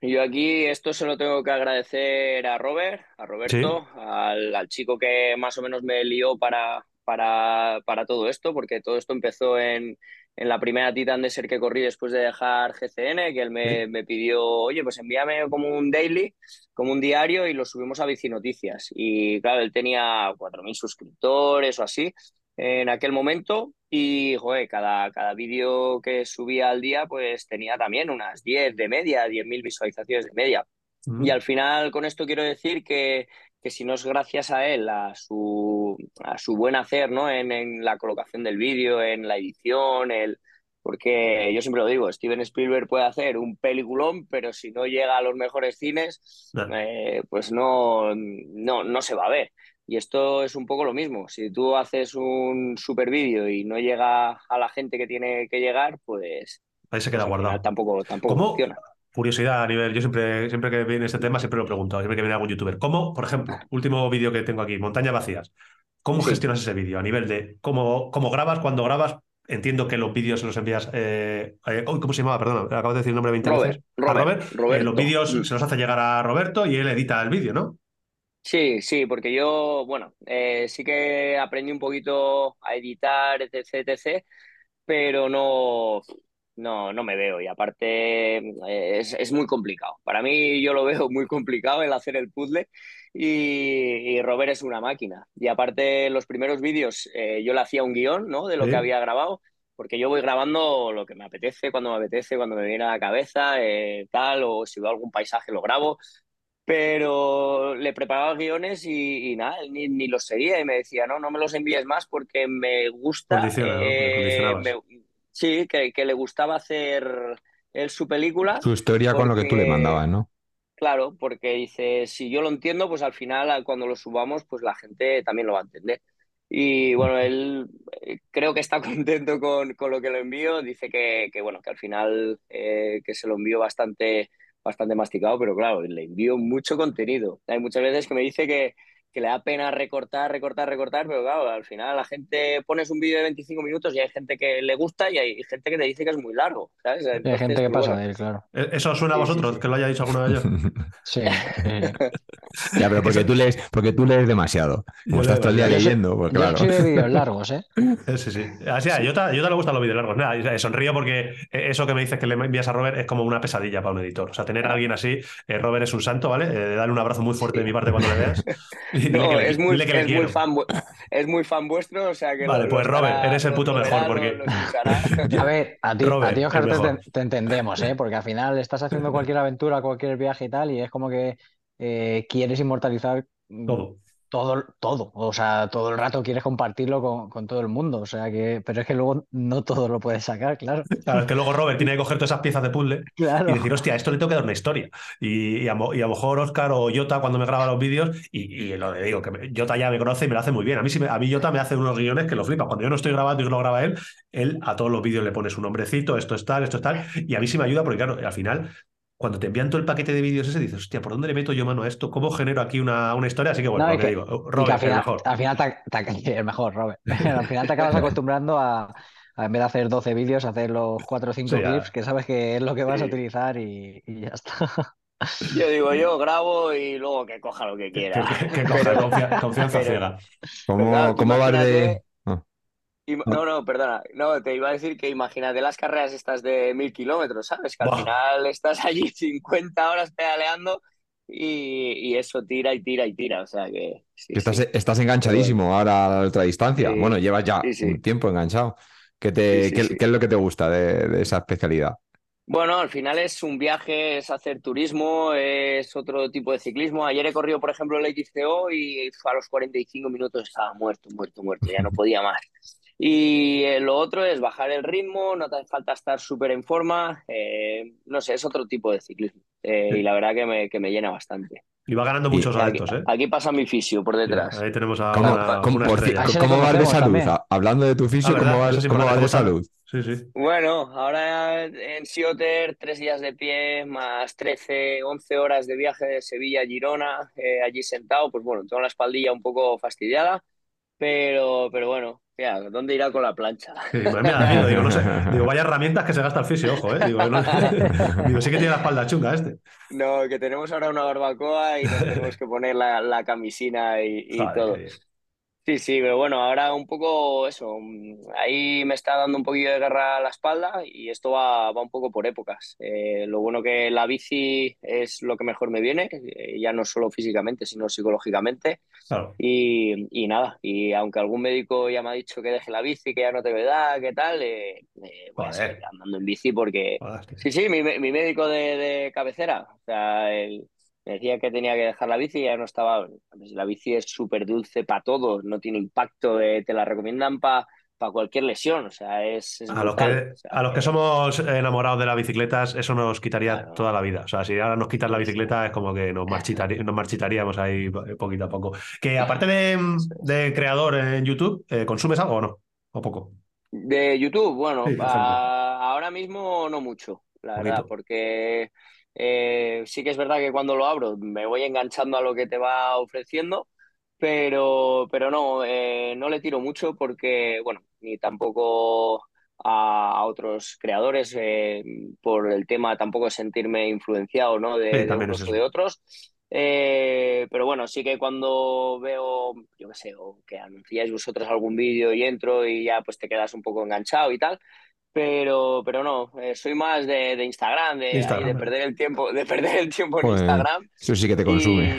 Yo aquí esto se lo tengo que agradecer a Robert, a Roberto, al, al, chico que más o menos me lió para, para, para todo esto, porque todo esto empezó en, en la primera Titan de ser que corrí después de dejar GCN, que él me, pidió, oye, pues envíame como un daily, como un diario y lo subimos a Bici Noticias. Y claro, él tenía 4.000 suscriptores o así en aquel momento y, joder, cada, cada vídeo que subía al día pues tenía también unas 10 de media, 10.000 visualizaciones de media. Y al final con esto quiero decir que, que si no es gracias a él, a su, a su buen hacer ¿no? en, la colocación del vídeo, en la edición, el, porque yo siempre lo digo, Steven Spielberg puede hacer un peliculón, pero si no llega a los mejores cines, eh, pues no, no, no se va a ver. Y esto es un poco lo mismo. Si tú haces un super vídeo y no llega a la gente que tiene que llegar, pues... Ahí se queda pues guardado. Tampoco, tampoco funciona curiosidad a nivel, yo siempre, siempre que viene este tema, siempre lo pregunto, siempre que viene algún youtuber. ¿Cómo, por ejemplo, último vídeo que tengo aquí, montañas vacías, cómo gestionas ese vídeo? A nivel de cómo, cómo grabas, cuando grabas, entiendo que los vídeos se los envías. Eh, eh ¿Cómo se llamaba? Perdón, acabo de decir el nombre 20 veces. Robert, Robert. Eh, los vídeos se los hace llegar a Roberto y él edita el vídeo, ¿no? Sí, sí, porque yo, bueno, sí que aprendí un poquito a editar, etc, etc, pero no, no, no me veo y aparte eh, es, muy complicado. Para mí yo lo veo muy complicado el hacer el puzzle y, Robert es una máquina. Y aparte los primeros vídeos eh, yo le hacía un guion ¿no? de lo que había grabado porque yo voy grabando lo que me apetece, cuando me apetece, cuando me viene a la cabeza, eh, tal, o si veo algún paisaje lo grabo. Pero le preparaba guiones y, nada, ni, los seguía y me decía, no, no me los envíes más porque me gusta. Sí, que, le gustaba hacer él su película. Su historia con lo que tú le mandabas, ¿no? claro, porque dice, si yo lo entiendo, pues al final cuando lo subamos, pues la gente también lo va a entender. Y bueno, él eh, creo que está contento con, con lo que lo envío. Dice que, que bueno, que al final eh, que se lo envío bastante, bastante masticado, pero claro, le envío mucho contenido. Hay muchas veces que me dice que, que le da pena recortar, recortar, recortar, pero claro, al final la gente pones un vídeo de 25 minutos y hay gente que le gusta y hay gente que te dice que es muy largo, ¿sabes? hay gente que pasa de él, claro. ¿E-, ¿Eso suena a vosotros, que lo haya dicho alguna vez yo? sí. ya, pero porque tú lees, porque tú lees demasiado. Como estás todo el día leyendo, pues claro. Yo soy de vídeos largos, ¿eh? Sí, sí. Así, a Jota, le gustan los vídeos largos. Nada, sonrío porque eso que me dices que le envías a Robert es como una pesadilla para un editor. O sea, tener a alguien así, eh, Robert es un santo, ¿vale? Eh, darle un abrazo muy fuerte de mi parte cuando le veas. no, es muy es, muy fan, es muy fan vuestro, o sea que. Vale, pues Robert, eres el puto mejor. porque... a ver, a ti, a ti te, entendemos, ¿eh? Porque al final estás haciendo cualquier aventura, cualquier viaje y tal, y es como que eh, quieres inmortalizar todo todo, todo, o sea, todo el rato quieres compartirlo con, todo el mundo, o sea que, pero es que luego no todo lo puedes sacar, claro. Claro, es que luego Robert tiene que coger todas esas piezas de puzzle y decir, hostia, esto le tengo que dar una historia. Y, a, lo mejor Oscar o Jota cuando me graba los vídeos, y, lo de digo, que Jota ya me conoce y me lo hace muy bien. A mí, si a mí Jota me hace unos guiones que lo flipa. Cuando yo no estoy grabando y lo graba él, él a todos los vídeos le pone su nombrecito, esto es tal, esto es tal, y a mí sí me ayuda porque, claro, al final cuando te envían todo el paquete de vídeos ese, dices, hostia, ¿por dónde le meto yo mano a esto? ¿Cómo genero aquí una, una historia? Así que bueno, lo que, digo, Robert, al final, mejor. Al final te, mejor, Robert. al final te acabas acostumbrando a, en vez de hacer 12 vídeos, hacer los 4 o 5 clips que sabes que es lo que vas a utilizar y, ya está. Yo digo, yo grabo y luego que coja lo que quiera. Que, coja, confianza ciega. ¿Cómo, ¿cómo vas de, no, no, perdona. No, te iba a decir que imagínate las carreras estas de mil kilómetros, ¿sabes? Que al final estás allí 50 horas pedaleando y, eso tira y tira y tira. O sea que. estás, estás, enganchadísimo ahora a la otra distancia. bueno, llevas ya un tiempo enganchado. ¿Qué, te, qué, es lo que te gusta de, esa especialidad? Bueno, al final es un viaje, es hacer turismo, es otro tipo de ciclismo. Ayer he corrido, por ejemplo, el XCO y a los 45 minutos estaba muerto, muerto, muerto, ya no podía más. Y eh, lo otro es bajar el ritmo, no te hace falta estar súper en forma, eh, no sé, es otro tipo de ciclismo. Eh, y la verdad que me, que me llena bastante. Y va ganando muchos altos, ¿eh? Aquí pasa mi fisio por detrás. ahí tenemos a ¿Cómo, vas de salud? Hablando de tu fisio, ¿cómo, vas, de salud? Sí, sí. Bueno, ahora en Sioter, tres días de pie, más 13, 11 horas de viaje de Sevilla a Girona, allí sentado, pues bueno, tengo la espaldilla un poco fastidiada, pero, pero bueno, ¿dónde irá con la plancha? Sí, pues mira, digo, no sé. Digo, vaya herramientas que se gasta el fisio, ojo, ¿eh? Digo, digo, sí que tiene la espalda chunga este. No, que tenemos ahora una barbacoa y nos tenemos que poner la, la camisina y, y todo. Sí, sí, pero bueno, ahora un poco eso, ahí me está dando un poquillo de guerra a la espalda y esto va, va un poco por épocas. Eh, lo bueno que la bici es lo que mejor me viene, eh, ya no solo físicamente, sino psicológicamente. Y, y, nada, y aunque algún médico ya me ha dicho que deje la bici, que ya no te da, que tal, eh, voy a seguir andando en bici porque... Sí, sí, mi, mi médico de, de cabecera, o sea, el me decía que tenía que dejar la bici y ya no estaba. La bici es súper dulce para todos, no tiene impacto, eh, te la recomiendan para para cualquier lesión, o sea, es... a, los que, a los que somos enamorados de las bicicletas, eso nos quitaría toda la vida. O sea, si ahora nos quitas la bicicleta es como que nos, nos marchitaríamos ahí poquito a poco. Que aparte de, creador en YouTube, eh, ¿consumes algo o no? ¿O poco? De YouTube, bueno, ahora mismo no mucho, la verdad, porque eh, sí que es verdad que cuando lo abro me voy enganchando a lo que te va ofreciendo, pero, pero no, eh, no le tiro mucho porque, bueno, ni tampoco a, otros creadores eh, por el tema tampoco sentirme influenciado ¿no? de, de unos o de otros. pero bueno, sí que cuando veo, yo qué sé, o que anunciáis vosotros algún vídeo y entro y ya pues te quedas un poco enganchado y tal, pero, pero no, eh, soy más de, de Instagram, de, de, perder el tiempo, de perder el tiempo en Instagram. Eso sí que te consume.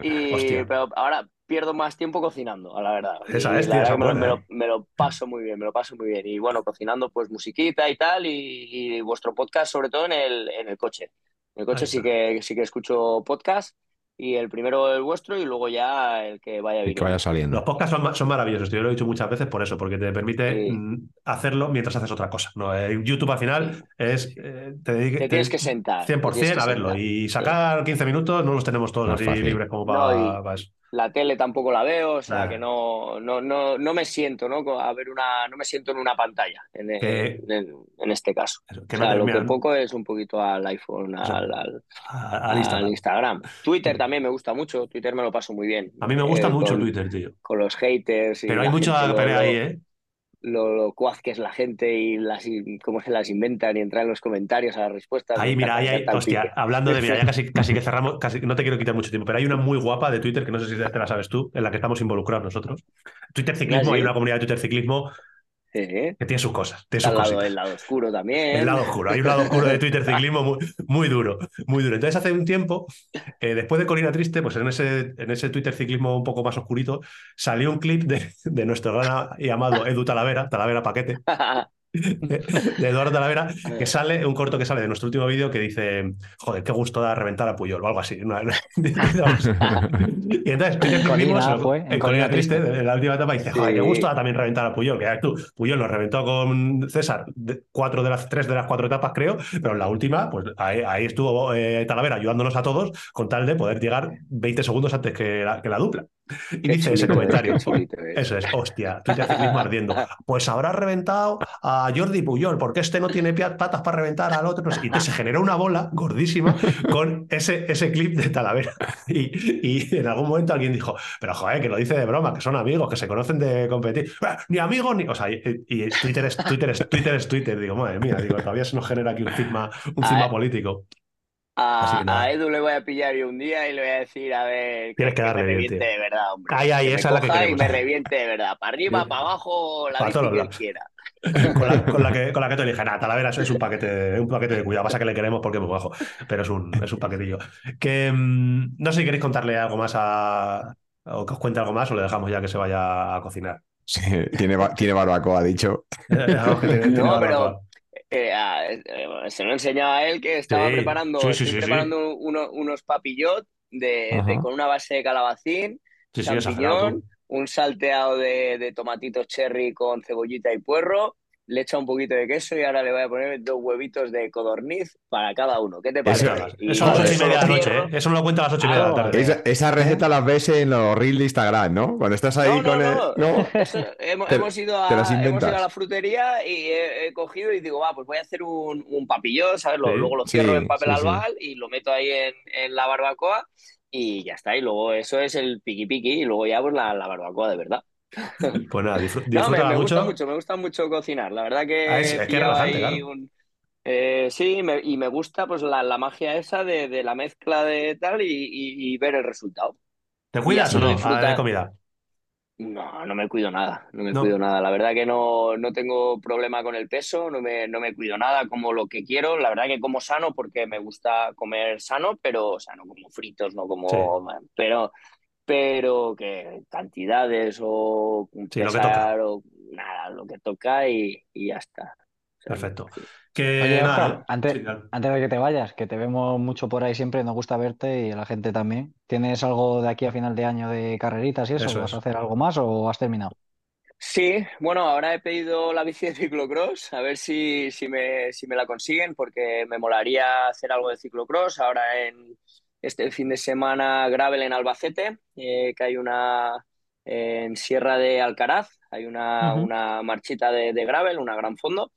Y, pero ahora pierdo más tiempo cocinando, a la verdad. Esa es, me, lo, paso muy bien, me lo paso muy bien. Y bueno, cocinando pues musiquita y tal, y, vuestro podcast sobre todo en el, en el coche. En el coche sí que, sí que escucho podcast y el primero el vuestro y luego ya el que vaya que vaya Los podcasts son, son maravillosos, yo lo he dicho muchas veces por eso, porque te permite Sí. mm, hacerlo mientras haces otra cosa. ¿no? Eh, YouTube al final es. eh, te dedique- Te tienes que sentar, te 100% tienes que a verlo. sentar. Y sacar 15 minutos no los tenemos todos No así fácil. libres como No, para, y- eso. La tele tampoco la veo, o sea que no, no, no, no me siento, ¿no? A ver una, no me siento en una pantalla en, Que- en- en este caso. Eso, O que sea, lo que poco es un poquito al iPhone, al, al- a- al al Instagram. Twitter también me gusta mucho, Twitter me lo paso muy bien. A mí me gusta Eh, mucho con, Twitter, tío. con los haters y Pero hay mucha pelea ahí, ¿eh? Lo, lo cuaz que es la gente y las, y cómo se las inventan y entrar en los comentarios a las respuestas. Ahí, mira, ahí hostia, pique. hablando de, mira, ya casi, casi que cerramos, casi, no te quiero quitar mucho tiempo, pero hay una muy guapa de Twitter que no sé si te la sabes tú, en la que estamos involucrados nosotros. Twitter Ciclismo, Ah, ¿sí? hay una comunidad de Twitter Ciclismo Sí, sí. que tiene sus cosas, tiene sus lado, el lado oscuro también. El lado oscuro, hay un lado oscuro de Twitter ciclismo muy, muy duro, muy duro. Entonces, hace un tiempo, eh, después de Colina Triste, pues en ese, en ese Twitter ciclismo un poco más oscurito, salió un clip de, de nuestro gran y amado Edu Talavera, Talavera Paquete, de, Eduardo Talavera, que sale, un corto que sale de nuestro último vídeo que dice, joder, qué gusto da reventar a Puyol, o algo así. Una- una- y entonces, lo- en en Colina Triste, en la última etapa, dice, joder, qué gusto da también reventar a Puyol, que tú, Puyol nos reventó con César de- cuatro de las tres de las cuatro etapas, creo, pero en la última, pues ahí, ahí estuvo eh, Talavera ayudándonos a todos con tal de poder llegar 20 segundos antes que la, que la dupla. Y dice ese comentario. es. Eso es, hostia, Twitter ciclismo ardiendo. Pues habrá reventado a Jordi Puyol, porque este no tiene patas para reventar al otro. Y entonces se generó una bola gordísima con ese, ese clip de Talavera. Y, y en algún momento alguien dijo, pero joder, que lo dice de broma, que son amigos, que se conocen de competir. "Ah, Ni amigos ni. O sea, y, y Twitter es Twitter es Twitter es Twitter. Digo, madre mía, digo, todavía se nos genera aquí un cisma, un político. A, que a Edu le voy a pillar yo un día y le voy a decir, a ver, Tienes que darle me bien, reviente tío. de verdad, hombre. Ay, ay, Que esa es la que coja y queremos. me reviente de verdad. Para arriba, Sí. para abajo, la Para todos que él quiera. con, la, con la que, con la que te dije, nada, Talavera eso es un paquete, un paquete de cuidado. Pasa que le queremos porque es muy bajo, pero es un, es un paquetillo. Que mm, no sé si queréis contarle algo más a. o que os cuente algo más o le dejamos ya que se vaya a cocinar. Sí, tiene, tiene barbacoa, ha dicho. Dejamos que tiene- tiene No, barbacoa. Eh, ah, eh, se lo enseñaba a él que estaba Sí, preparando, sí, sí, preparando uno- unos papillot de, de- con una base de calabacín, champiñón, un salteado de, de tomatitos cherry con cebollita y puerro, le echa un poquito de queso y ahora le voy a poner dos huevitos de codorniz para cada uno. ¿Qué te Eso- parece? Y Eso a las ocho y media de la noche. ¿eh? Eso lo cuenta a las ocho y media de la tarde. Esa, esa receta las ves en los reels de Instagram, ¿no? Cuando estás ahí No, no, con el. no. ¿no? Eso, hemos, Te- hemos ido a, hemos ido la frutería y he, he cogido y digo, va, pues voy a hacer un, un papillón, ¿sabes? Lo- Sí, luego lo sí, cierro en papel sí, sí. albal y lo meto ahí en, en la barbacoa y ya está. Y luego eso es el piqui piqui y luego ya pues la, la barbacoa de verdad. Pues nada, No, me, mucho. gusta mucho, me gusta mucho cocinar. La verdad que Ah, es- he es que es pillado relajante, ahí claro. un- eh, sí, me- y me gusta pues la, la magia esa de, de la mezcla de tal y, y- y ver el resultado. ¿Te cuidas o no? disfruta. Ah, de comida. No, no me cuido nada, no me No. cuido nada. La verdad que no, no tengo problema con el peso, no me, no me cuido nada, como lo que quiero. La verdad que como sano porque me gusta comer sano, pero o sea, no como fritos, no como... Sí. Pero, pero que cantidades o Sí, lo que pesar o nada, lo que toca y, y ya está. O sea, Perfecto. sí. Que Oye, nada. Oscar, antes, sí, claro. antes de que te vayas, que te vemos mucho por ahí siempre, nos gusta verte y a la gente también. ¿Tienes algo de aquí a final de año de carreritas y eso? Eso ¿Vas es. a hacer algo más o has terminado? Sí, bueno, ahora he pedido la bici de ciclocross, a ver si, si me, si me la consiguen, porque me molaría hacer algo de ciclocross. Ahora en este fin de semana gravel en Albacete, eh, que hay una en Sierra de Alcaraz, hay una, Ujú. una marchita de, de gravel, una gran fondo.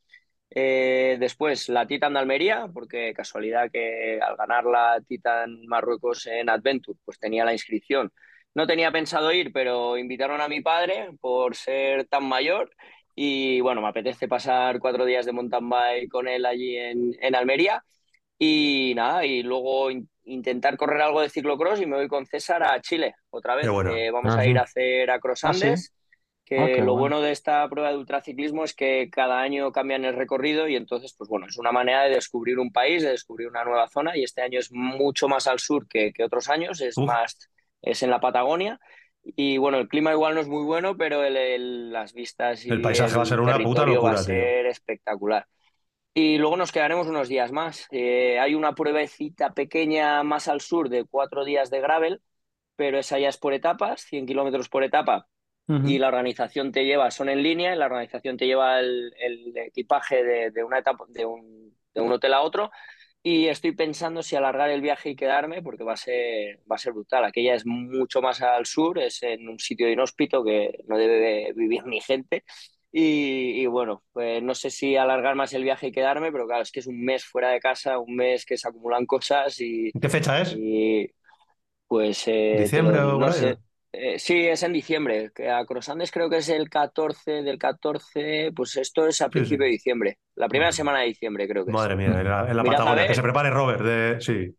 Eh, después la Titan de Almería, porque casualidad que al ganar la Titan Marruecos en Adventure, pues tenía la inscripción. No tenía pensado ir, pero invitaron a mi padre por ser tan mayor y bueno, me apetece pasar cuatro días de mountain bike con él allí en, en Almería y nada, y luego in- intentar correr algo de ciclocross y me voy con César a Chile otra vez. Bueno. vamos Ah, a ir a hacer a Cross Ah, sí. Andes, que Ah, lo bueno. bueno de esta prueba de ultraciclismo es que cada año cambian el recorrido y entonces, pues bueno, es una manera de descubrir un país, de descubrir una nueva zona y este año es mucho más al sur que, que otros años, es Uf. más, es en la Patagonia. Y bueno, el clima igual no es muy bueno, pero el- el- las vistas y El paisaje va a ser una puta locura, va a tío. ser espectacular. Y luego nos quedaremos unos días más. Eh, hay una pruebecita pequeña más al sur de cuatro días de gravel, pero esa ya es por etapas, 100 kilómetros por etapa. Y la organización te lleva, son en línea, y la organización te lleva el, equipaje de, una etapa, de un, de un hotel a otro y estoy pensando si alargar el viaje y quedarme, porque va a ser, va a ser brutal. Aquella es mucho más al sur, es en un sitio inhóspito que no debe vivir ni gente. Y, bueno, pues no sé si alargar más el viaje y quedarme, pero claro, es que es un mes fuera de casa, un mes que se acumulan cosas y... ¿Qué fecha es? Y, pues... Eh, ¿Diciembre o no sé. Eh, sí, es en diciembre. A Crosandes creo que es el 14 del 14. Pues esto es a principio de diciembre. La primera semana de diciembre, creo que Madre mía, en la, Patagonia. Que se prepare Robert. De... Sí.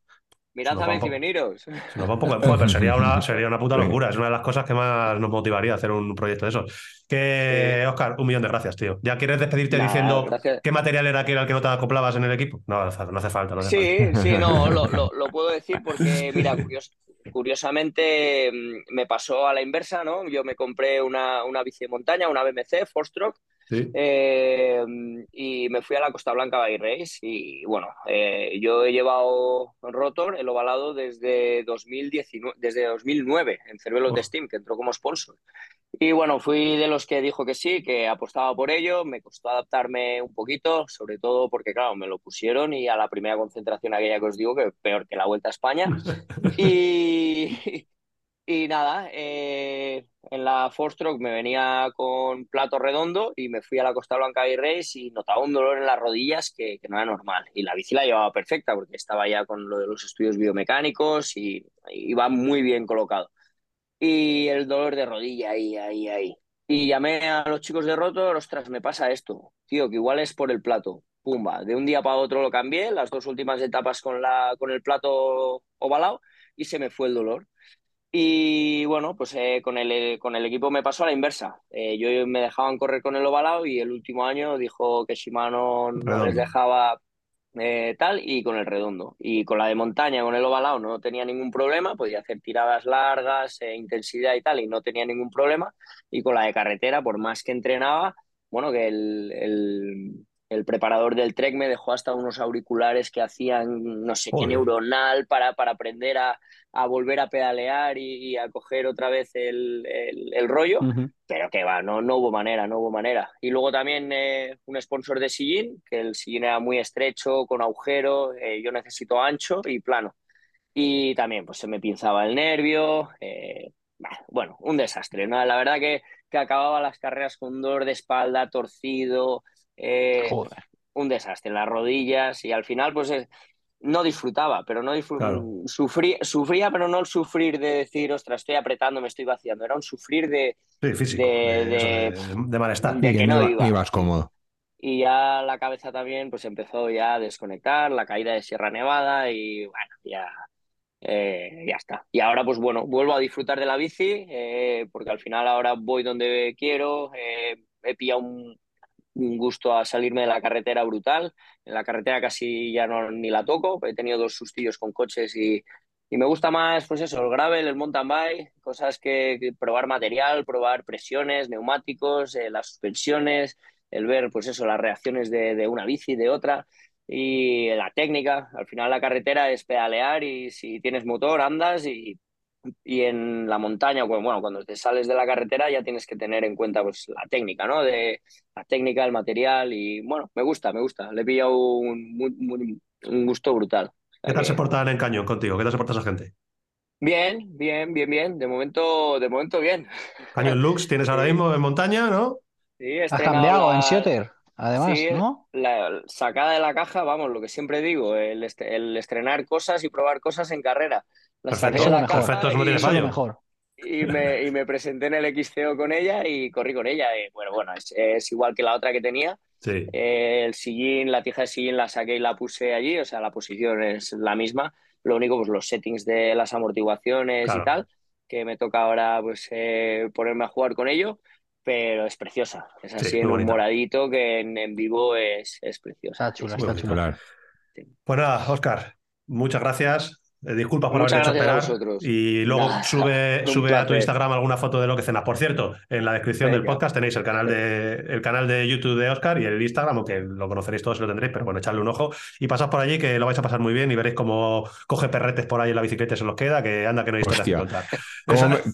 Mirad a si veniros. nos va un poco sería una, sería una puta locura. Es una de las cosas que más nos motivaría a hacer un proyecto de esos. Que, Oscar, un millón de gracias, tío. ¿Ya quieres despedirte diciendo qué material era aquel al que no te acoplabas en el equipo? No, no hace falta. sí, sí, no, lo, lo, puedo decir porque, mira, Curiosamente mm, me pasó a la inversa, ¿no? Yo me compré una, una bici de montaña, una BMC, Four Eh, y me fui a la Costa Blanca Bike Race. Y bueno, eh, yo he llevado Rotor, el ovalado, desde, 2019, desde 2009 en Cervelo de Steam, que entró como sponsor. Y bueno, fui de los que dijo que sí, que apostaba por ello. Me costó adaptarme un poquito, sobre todo porque, claro, me lo pusieron y a la primera concentración aquella que os digo, que peor que la Vuelta a España. y, y nada, eh, en la Four Stroke me venía con plato redondo y me fui a la Costa Blanca y Race y notaba un dolor en las rodillas que, que, no era normal. Y la bici la llevaba perfecta porque estaba ya con lo de los estudios biomecánicos y iba muy bien colocado y el dolor de rodilla ahí, ahí, ahí. Y llamé a los chicos de Rotor, ostras, me pasa esto, tío, que igual es por el plato. Pumba, de un día para otro lo cambié, las dos últimas etapas con, la, con el plato ovalado y se me fue el dolor. Y bueno, pues eh, con, el, con el equipo me pasó a la inversa. Eh, yo me dejaban correr con el ovalado y el último año dijo que Shimano no les dejaba eh, tal y con el redondo. Y con la de montaña, con el ovalado, no tenía ningún problema, podía hacer tiradas largas, eh, intensidad y tal, y no tenía ningún problema. Y con la de carretera, por más que entrenaba, bueno, que el, el, el preparador del Trek me dejó hasta unos auriculares que hacían no sé qué neuronal para, para aprender a, a volver a pedalear y, a coger otra vez el, el, rollo, pero que va, no, no hubo manera, no hubo manera. Y luego también eh, un sponsor de sillín, que el sillín era muy estrecho, con agujero, eh, yo necesito ancho y plano. Y también pues se me pinzaba el nervio, eh, bueno, un desastre. ¿no? La verdad que, que acababa las carreras con dolor de espalda, torcido, eh, un desastre, las rodillas y al final pues eh, no disfrutaba, pero no disfrutaba. Sufría, sufría, pero no el sufrir de decir, ostras, estoy apretando, me estoy vaciando, era un sufrir de... físico, de, malestar. De que no iba. ibas cómodo. Y ya la cabeza también pues empezó ya a desconectar, la caída de Sierra Nevada y bueno, ya eh, ya está. Y ahora, pues bueno, vuelvo a disfrutar de la bici, porque al final ahora voy donde quiero, he pillado un, un gusto a salirme de la carretera brutal. En la carretera casi ya no ni la toco, he tenido dos sustillos con coches y, y me gusta más, pues eso, el gravel, el mountain bike, cosas que, probar material, probar presiones, neumáticos, eh, las suspensiones, el ver, pues eso, las reacciones de, de una bici, de otra y la técnica. Al final la carretera es pedalear y si tienes motor andas y y en la montaña, bueno, cuando te sales de la carretera ya tienes que tener en cuenta pues la técnica, ¿no? De la técnica, el material y bueno, me gusta, me gusta. Le he pillado un, un gusto brutal. ¿Qué tal se portan en Cañón contigo? ¿Qué tal se porta esa gente? Bien, bien, bien, bien. De momento, de momento bien. Cañón Lux tienes ahora mismo en montaña, ¿no? Sí, Has cambiado en Shooter, además, ¿no? La sacada de la caja, vamos, lo que siempre digo, el, el estrenar cosas y probar cosas en carrera. Perfecto, perfecto, eso no tiene fallo. Mejor. Y me, y me, presenté en el XCO con ella y corrí con ella. Y bueno, bueno, es, es igual que la otra que tenía. Sí. Eh, el sillín, la tija de sillín la saqué y la puse allí, o sea, la posición es la misma. Lo único, pues los settings de las amortiguaciones y tal, que me toca ahora pues eh, ponerme a jugar con ello, pero es preciosa. Es así en un moradito que en, en, vivo es, es preciosa. Está chula, está chula. Pues nada, Oscar, muchas gracias Eh, disculpas por Muchas haber hecho esperar. Y luego Nada, sube, sube a tu. Instagram alguna foto de lo que cenas. Por cierto, en la descripción del Venga. podcast tenéis el canal de, el canal de YouTube de Oscar y el Instagram, aunque lo conoceréis todos y lo tendréis, pero bueno, echarle un ojo y pasad por allí que lo vais a pasar muy bien y veréis cómo coge perretes por ahí en la bicicleta y se los queda, que anda que no hay Hostia. contar.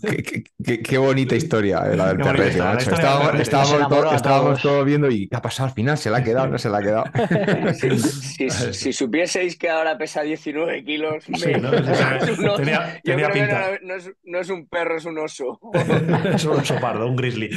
Qué, qué- qué- qué bonita historia eh, la del perrete, historia, macho. historia del Estábamos, estábamos Se enamoró to- a estábamos todos. viendo y ¿qué ha pasado al final? ¿Se la ha quedado? ¿No se la ha quedado? Si, si- si supieseis que ahora pesa 19 kilos, Sí, me- ¿no? Tenía- es un oso. tenía- yo tenía creo que pinta. no, no es, no es un perro, es un oso. es un oso pardo, un grizzly.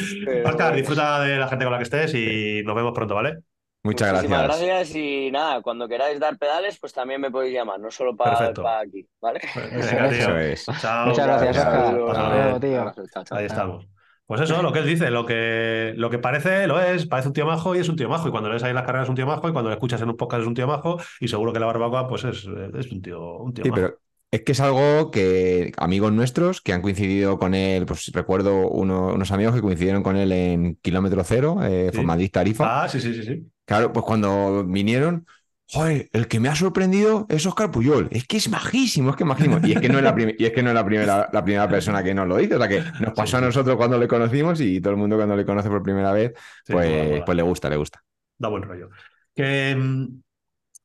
Oscar, disfruta de la gente con la que estés y nos vemos pronto, ¿vale? Muchas Muchísimas gracias. gracias y nada, cuando queráis dar pedales, pues también me podéis llamar, no solo para Perfecto. aquí, ¿vale? Venga, tío. Eso es. Chao. Muchas gracias. Oscar. Tío. Chao, chao. Ahí estamos. Pues eso, lo que él dice, lo que, lo que parece lo es, parece un tío majo y es un tío majo. Y cuando le ves ahí en las carreras es un tío majo y cuando le escuchas en un podcast es un tío majo y seguro que la barbacoa pues es, es un tío, un tío Sí, majo. pero es que es algo que amigos nuestros que han coincidido con él, pues recuerdo uno- unos amigos que coincidieron con él en Kilómetro Cero, eh, Sí. Formadís Tarifa. Ah, sí, sí, sí, sí. Claro, pues cuando vinieron, joder, el que me ha sorprendido es Oscar Puyol. Es que es majísimo, es que es majísimo. Y es que no es la, y es que no es la primera, la primera persona que nos lo dice. O sea que nos pasó a nosotros cuando le conocimos y todo el mundo cuando le conoce por primera vez, Sí, pues, pues le gusta, le gusta. Da buen rollo. Que, mm,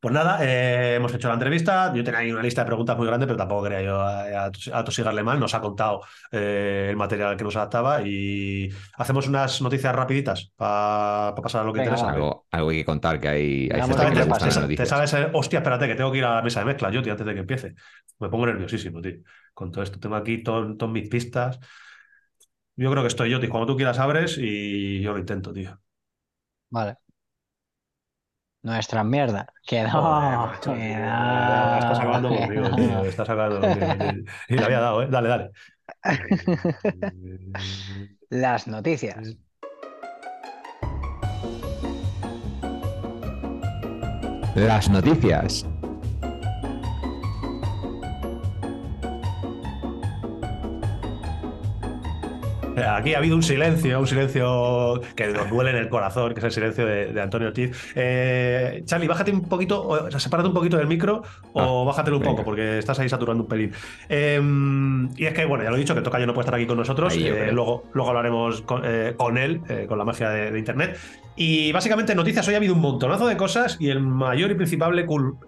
pues nada, eh, hemos hecho la entrevista. Yo tenía ahí una lista de preguntas muy grande, pero tampoco quería yo a- a- atosigarle mal. Nos ha contado eh, el material que nos adaptaba y hacemos unas noticias rapiditas para pasar a lo que Venga, interesa. Algo, algo hay que contar, que hay, hay que Te, te noticias. sabes, eh, hostia, espérate, que tengo que ir a la mesa de mezclas yo, tío, antes de que empiece. Me pongo nerviosísimo, tío. Con todo esto, tengo aquí todas mis pistas. Yo creo que estoy yo, tío. Cuando tú quieras abres y yo lo intento, tío. Vale. Nuestra mierda. Que no. Joder, macho, que tío. no, Estás acabando conmigo, no. tío. Estás acabando conmigo, tío. Y le había dado, ¿eh? Dale, dale. Las noticias. Las noticias. Aquí ha habido un silencio, un silencio que nos duele en el corazón, que es el silencio de, de Antonio Ortiz. Eh, Charlie, bájate un poquito, o sea, sepárate un poquito del micro o Ah, bájatelo un venga. poco, porque estás ahí saturando un pelín. Eh, y es que, bueno, ya lo he dicho, que Tocayo no puede estar aquí con nosotros. Eh, luego, luego hablaremos con, eh, con él, eh, con la magia de, de Internet. Y básicamente, noticias, hoy ha habido un montonazo de cosas y el mayor y principal,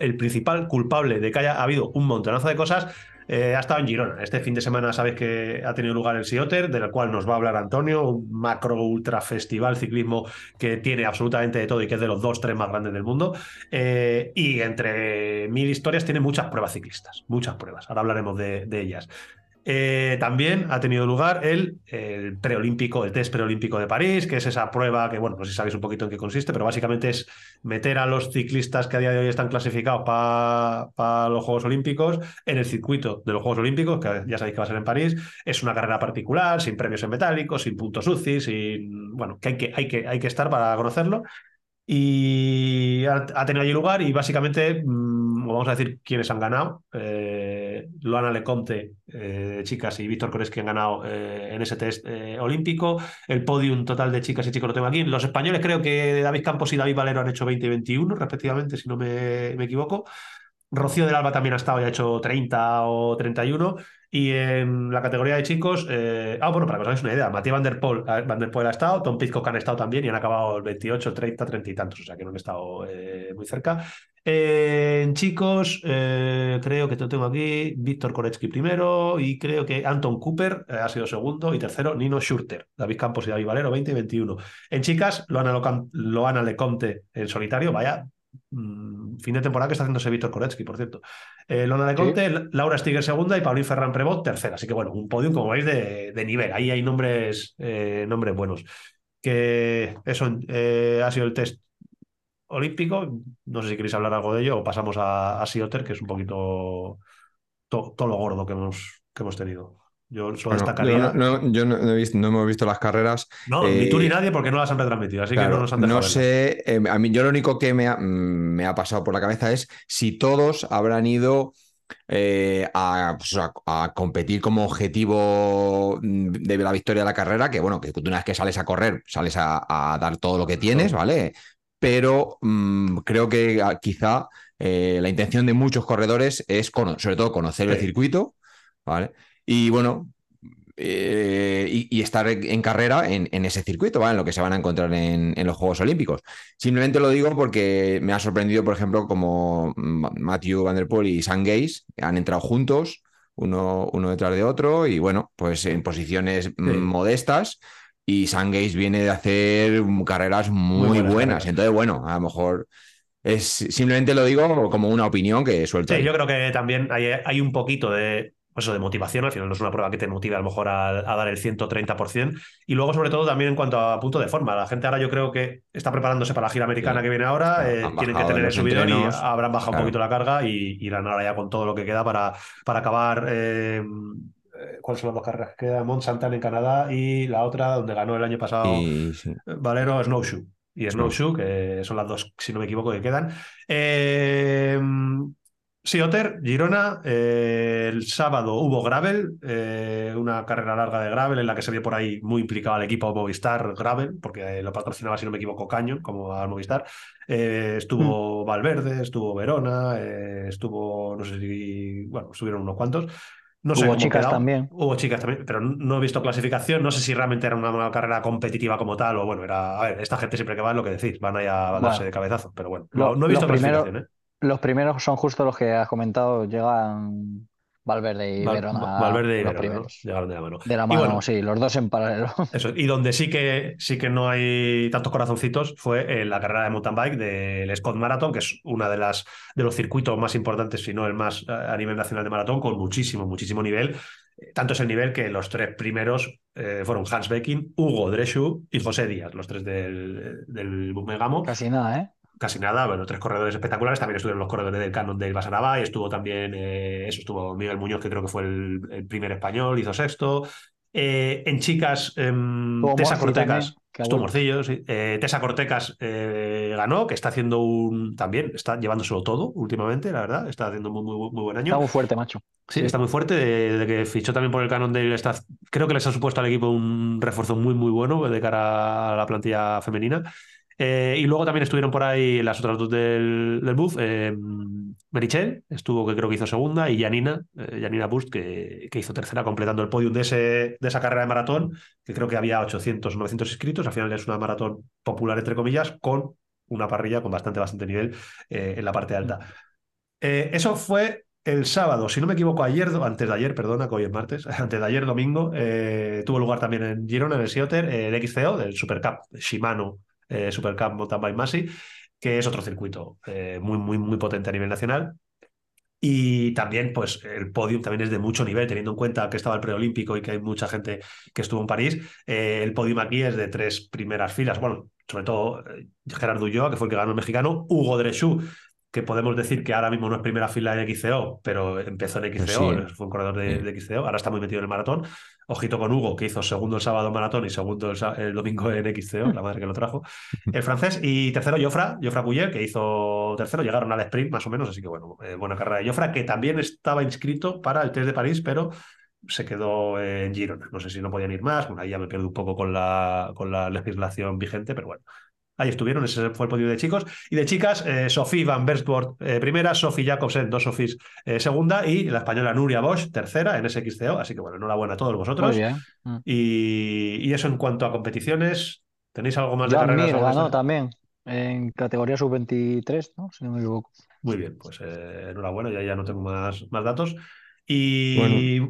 el principal culpable de que haya habido un montonazo de cosas eh, ha estado en Girona. Este fin de semana sabéis que ha tenido lugar el Sioter, del cual nos va a hablar Antonio, un macro ultra festival ciclismo que tiene absolutamente de todo y que es de los dos, tres más grandes del mundo. Eh, y entre mil historias tiene muchas pruebas ciclistas, muchas pruebas. Ahora hablaremos de, de ellas. Eh, también ha tenido lugar el, preolímpico, el test preolímpico de París, que es esa prueba que, bueno, no sé si sabéis un poquito en qué consiste, pero básicamente es meter a los ciclistas que a día de hoy están clasificados para los Juegos Olímpicos en el circuito de los Juegos Olímpicos, que ya sabéis que va a ser en París. Es una carrera particular, sin premios en metálicos, sin puntos UCI, sin. Bueno, que hay que, hay que, hay que estar para conocerlo. Y ha, tenido allí lugar y básicamente mmm, vamos a decir quiénes han ganado. Eh, Loana Lecomte, eh, chicas, y Víctor Koreski han ganado eh, en ese test eh, olímpico. El podium total de chicas y chicos lo tengo aquí. Los españoles creo que David Campos y David Valero han hecho 20 y 21 respectivamente, si no me, me equivoco. Rocío del Alba también ha estado y ha hecho 30 o 31. Y en la categoría de chicos, eh, ah, bueno, para que os hagáis una idea, Matías Van der Poel, Van der Poel ha estado, Tom Pizcock han estado también y han acabado el 28, 30, 30 y tantos, o sea que no han estado eh, muy cerca. Eh, en chicos, creo que te tengo aquí, Víctor Koretsky primero y creo que Anton Cooper ha sido segundo y tercero Nino Schurter, David Campos y David Valero 20 y 21. En chicas, Loana, Locam- Loana en solitario, vaya mm, fin de temporada que está haciéndose Víctor Koretsky, por cierto. Eh, Lona de Conte, Laura Stiger segunda y Paulín Ferran Prevot tercera. Así que bueno, un podium, como veis, de, de nivel. Ahí hay nombres, eh, nombres buenos. Que eso eh, ha sido el test olímpico. No sé si queréis hablar algo de ello o pasamos a, a Sioter, que es un poquito to- todo lo gordo que hemos, que hemos tenido. Yo solo Bueno, destacaría. yo no, no- yo no he visto, no hemos visto las carreras. No, eh, ni tú ni nadie, porque no las han retransmitido, así que no nos han dejado. no sé, eh, a mí yo lo único que me ha, mm, me ha pasado por la cabeza es si todos habrán ido eh, a, pues, a- a competir como objetivo mm, de la victoria de la carrera, que bueno, que una vez que sales a correr, sales a, a dar todo lo que tienes, ¿vale? Pero mm, creo que ah, quizá la intención de muchos corredores es, sobre todo, conocer el circuito, ¿vale? Y bueno, eh, y, estar en carrera en, ese circuito, ¿vale? En lo que se van a encontrar en, los Juegos Olímpicos. Simplemente lo digo porque me ha sorprendido, por ejemplo, como Matthew Van Der Poel y Sam Gaze han entrado juntos, uno, uno detrás de otro, y bueno, pues en posiciones modestas. Y Sam Gaze viene de hacer carreras muy, buenas. Entonces, bueno, a lo mejor es simplemente lo digo como una opinión que suelto. Sí, yo creo que también hay un poquito de pues eso, de motivación, al final no es una prueba que te motive a lo mejor a, dar el 130%. Y luego, sobre todo, también en cuanto a punto de forma. La gente ahora yo creo que está preparándose para la gira americana que viene ahora, eh, tienen que tener el subidón y habrán bajado un poquito la carga y irán ahora ya con todo lo que queda para, para acabar. Eh, eh, ¿Cuáles son las dos carreras que quedan? Mont Santan en Canadá y la otra donde ganó el año pasado Valero Snowshoe y Snowshoe, que son las dos, si no me equivoco, que quedan. Eh, Sí, Otter, Girona, eh, el sábado hubo Gravel, eh, una carrera larga de Gravel en la que se vio por ahí muy implicado el equipo Movistar Gravel, porque lo patrocinaba, si no me equivoco, Caño, como al Movistar. Eh, estuvo mm. Valverde, estuvo Verona, estuvo, no sé si, bueno, subieron unos cuantos. No sé Hubo chicas también. Hubo chicas también, pero no he visto clasificación. No sé si realmente era una, carrera competitiva como tal o bueno, era. A ver, esta gente siempre que va es lo que decís, van ahí a darse de cabezazo, pero bueno, no, he visto clasificación. ¿eh? Los primeros son justo los que has comentado, llegan Valverde y Verona. Valverde y los Verona, llegaron de la mano. De la mano, sí, los dos en paralelo. Eso, y donde sí que, sí que no hay tantos corazoncitos fue en la carrera de mountain bike del Scott Marathon, que es una de las de los circuitos más importantes, si no el más a nivel nacional de maratón, con muchísimo, muchísimo nivel. Tanto es el nivel que los tres primeros eh, fueron Hans Becking, Hugo Dreschu y José Díaz, los tres del, del Megamo. Casi nada, ¿eh? Casi nada, bueno, tres corredores espectaculares, también estuvieron los corredores del Canon del Basaraba y estuvo también, eh, eso estuvo Miguel Muñoz, que creo que fue el, primer español, hizo sexto. Eh, en chicas, em, Tessa Cortecas, estuvo Morcillo, sí. Eh, Tessa Cortecas ganó, que está haciendo un, también, está llevándoselo todo últimamente, la verdad, está haciendo muy, muy, muy buen año. Está muy fuerte, macho. Sí, está muy fuerte, de, que fichó también por el Canon del, está, creo que les ha supuesto al equipo un refuerzo muy, muy bueno de cara a la plantilla femenina. Eh, y luego también estuvieron por ahí las otras dos del, del buff. Eh, Merichel estuvo, que creo que hizo segunda, y Janina, eh, Janina Bust, que, que, hizo tercera, completando el podium de, ese, de esa carrera de maratón, que creo que había 800 o 900 inscritos. Al final es una maratón popular, entre comillas, con una parrilla con bastante, bastante nivel en la parte alta. eso fue el sábado, si no me equivoco, ayer, antes de ayer, perdona, que hoy es martes, antes de ayer domingo, tuvo lugar también en Girona, en el Sioter, el XCO del Supercup Shimano eh, Supercup Mountain Bike que es otro circuito eh, muy, muy, muy potente a nivel nacional. Y también, pues, el podium también es de mucho nivel, teniendo en cuenta que estaba el preolímpico y que hay mucha gente que estuvo en París. Eh, el podium aquí es de tres primeras filas. Bueno, sobre todo Gerardo Ulloa, que fue el que ganó el mexicano, Hugo Dreschú, que podemos decir que ahora mismo no es primera fila en XCO, pero empezó en XCO, fue un corredor de, XCO, ahora está muy metido en el maratón. Ojito con Hugo, que hizo segundo el sábado en maratón y segundo el, domingo en XCO, la madre que lo trajo. El francés y tercero Jofra, Jofra Puyer, que hizo tercero, llegaron al sprint más o menos, así que bueno, eh, buena carrera de Jofra, que también estaba inscrito para el test de París, pero se quedó en Girona. No sé si no podían ir más, bueno, ahí ya me pierdo un poco con la, con la legislación vigente, pero bueno. Ahí estuvieron, ese fue el podio de chicos. Y de chicas, eh, Sophie Van Bersborg eh, primera, Sophie Jacobsen, dos Sofís eh, segunda, y la española Nuria Bosch tercera en SXCO. Así que bueno, enhorabuena a todos vosotros. Mm. Y, eso en cuanto a competiciones, ¿tenéis algo más de carreras? ganó también en categoría sub-23, ¿no? si no me equivoco. Muy bien, pues enhorabuena, ya, ya no tengo más, más datos. Y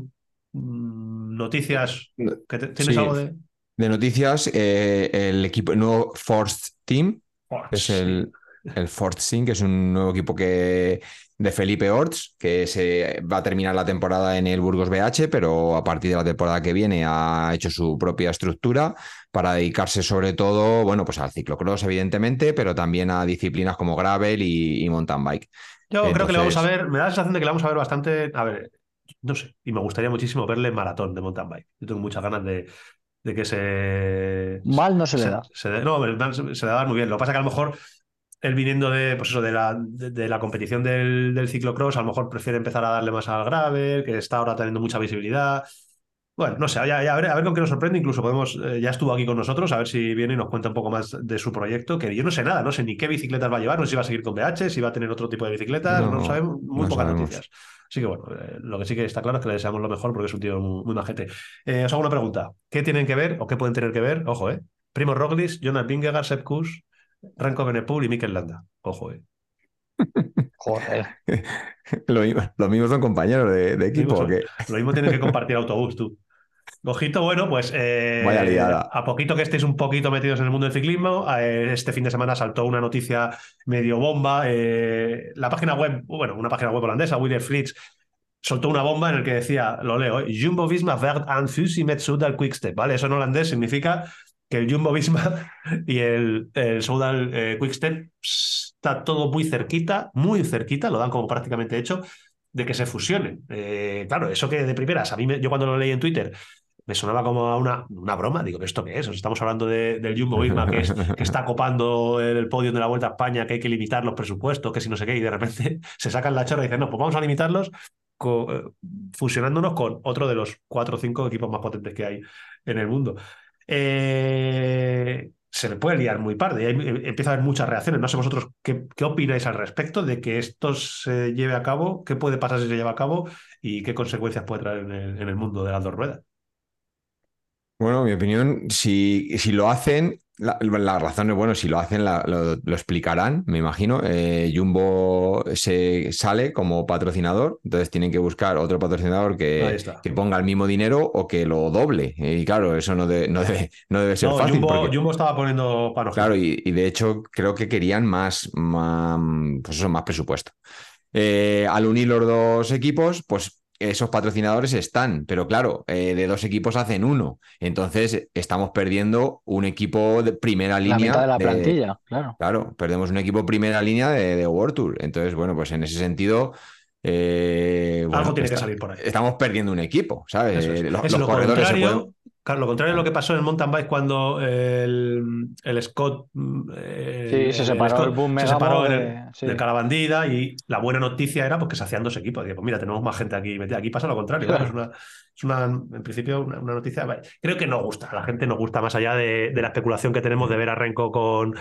mm, noticias, ¿tienes algo de...? De noticias, eh, el equipo el nuevo Force Team, es el, el Force Team, que es un nuevo equipo que, de Felipe Orts, que se va a terminar la temporada en el Burgos BH, pero a partir de la temporada que viene ha hecho su propia estructura para dedicarse sobre todo, bueno, pues al ciclocross, evidentemente, pero también a disciplinas como gravel y, mountain bike. Yo creo que le vamos a ver, me da la sensación de que le vamos a ver bastante, a ver, no sé, y me gustaría muchísimo verle maratón de mountain bike. Yo tengo muchas ganas de, de que se... Mal no se le da. no, se, le da muy bien. Lo que pasa es que a lo mejor él viniendo de, pues eso, de, la, de, la competición del, del, ciclocross, a lo mejor prefiere empezar a darle más al grave, que está ahora teniendo mucha visibilidad. Bueno, no sé, ya, a, ver, a ver con qué nos sorprende. Incluso podemos, eh, ya estuvo aquí con nosotros, a ver si viene y nos cuenta un poco más de su proyecto, que yo no sé nada, no sé ni qué bicicletas va a llevar, no sé si va a seguir con BH, si va a tener otro tipo de bicicletas, no, sabemos, muy pocas noticias. Así que bueno, eh, lo que sí que está claro es que le deseamos lo mejor porque es un tío muy, muy majete. Eh, os hago una pregunta. ¿Qué tienen que ver o qué pueden tener que ver? Ojo, ¿eh? Primo Roglic, Jonas Vingegaard, Sepp Kuss, Ranko Benepul y Mikel Landa. Ojo, ¿eh? Joder. Los mismos son compañeros de, equipo. Lo mismo tienen que compartir autobús, tú. Ojito, bueno, pues eh, a poquito que estéis un poquito metidos en el mundo del ciclismo, eh, este fin de semana saltó una noticia medio bomba. Eh, la página web, bueno, una página web holandesa, William Flits, soltó una bomba en el que decía, lo leo, Jumbo Visma werd aan fusie met Soudal Quickstep, ¿vale? Eso en holandés significa que el Jumbo Visma y el, el Soudal Quickstep está todo muy cerquita, muy cerquita, lo dan como prácticamente hecho, de que se fusionen. claro, eso que de primeras, a mí yo cuando lo leí en Twitter me sonaba como una, una broma. Digo, ¿esto qué es? estamos hablando del Jumbo Visma que, que está copando el podio de la Vuelta a España, que hay que limitar los presupuestos, que si no sé qué, y de repente se sacan la chorra y dicen, no, pues vamos a limitarlos eh, fusionándonos con otro de los cuatro o cinco equipos más potentes que hay en el mundo. Eh, se le puede liar muy parde y ahí empieza a haber muchas reacciones. No sé vosotros qué, qué, opináis al respecto de que esto se lleve a cabo, qué puede pasar si se lleva a cabo y qué consecuencias puede traer en el, en el mundo de las dos ruedas. Bueno, mi opinión, si, si lo hacen, la, razón es, bueno, si lo hacen, lo, explicarán, me imagino. Eh, Jumbo se sale como patrocinador, entonces tienen que buscar otro patrocinador que, que ponga el mismo dinero o que lo doble. Y claro, eso no, no, debe, no debe ser fácil. Jumbo, Jumbo, estaba poniendo para Claro, y, de hecho creo que querían más, más, pues eso, más presupuesto. Eh, al unir los dos equipos, pues esos patrocinadores están, pero claro, eh, de dos equipos hacen uno. Entonces estamos perdiendo un equipo de primera línea. La mitad de la plantilla, claro. Claro, perdemos un equipo primera línea de, de World Tour. Entonces, bueno, pues en ese sentido. Eh, Algo tiene que salir por ahí. Estamos perdiendo un equipo, ¿sabes? Los, corredores se pueden lo contrario a lo que pasó en el mountain bike cuando el, el Scott eh, se separó, el, boom se separó de, Calabandida y la buena noticia era pues, que se hacían dos equipos. pues mira, tenemos más gente aquí metida. Aquí pasa lo contrario. Es, una, es una, en principio una, noticia. Creo que no gusta. A la gente nos gusta más allá de, de la especulación que tenemos de ver a Renko con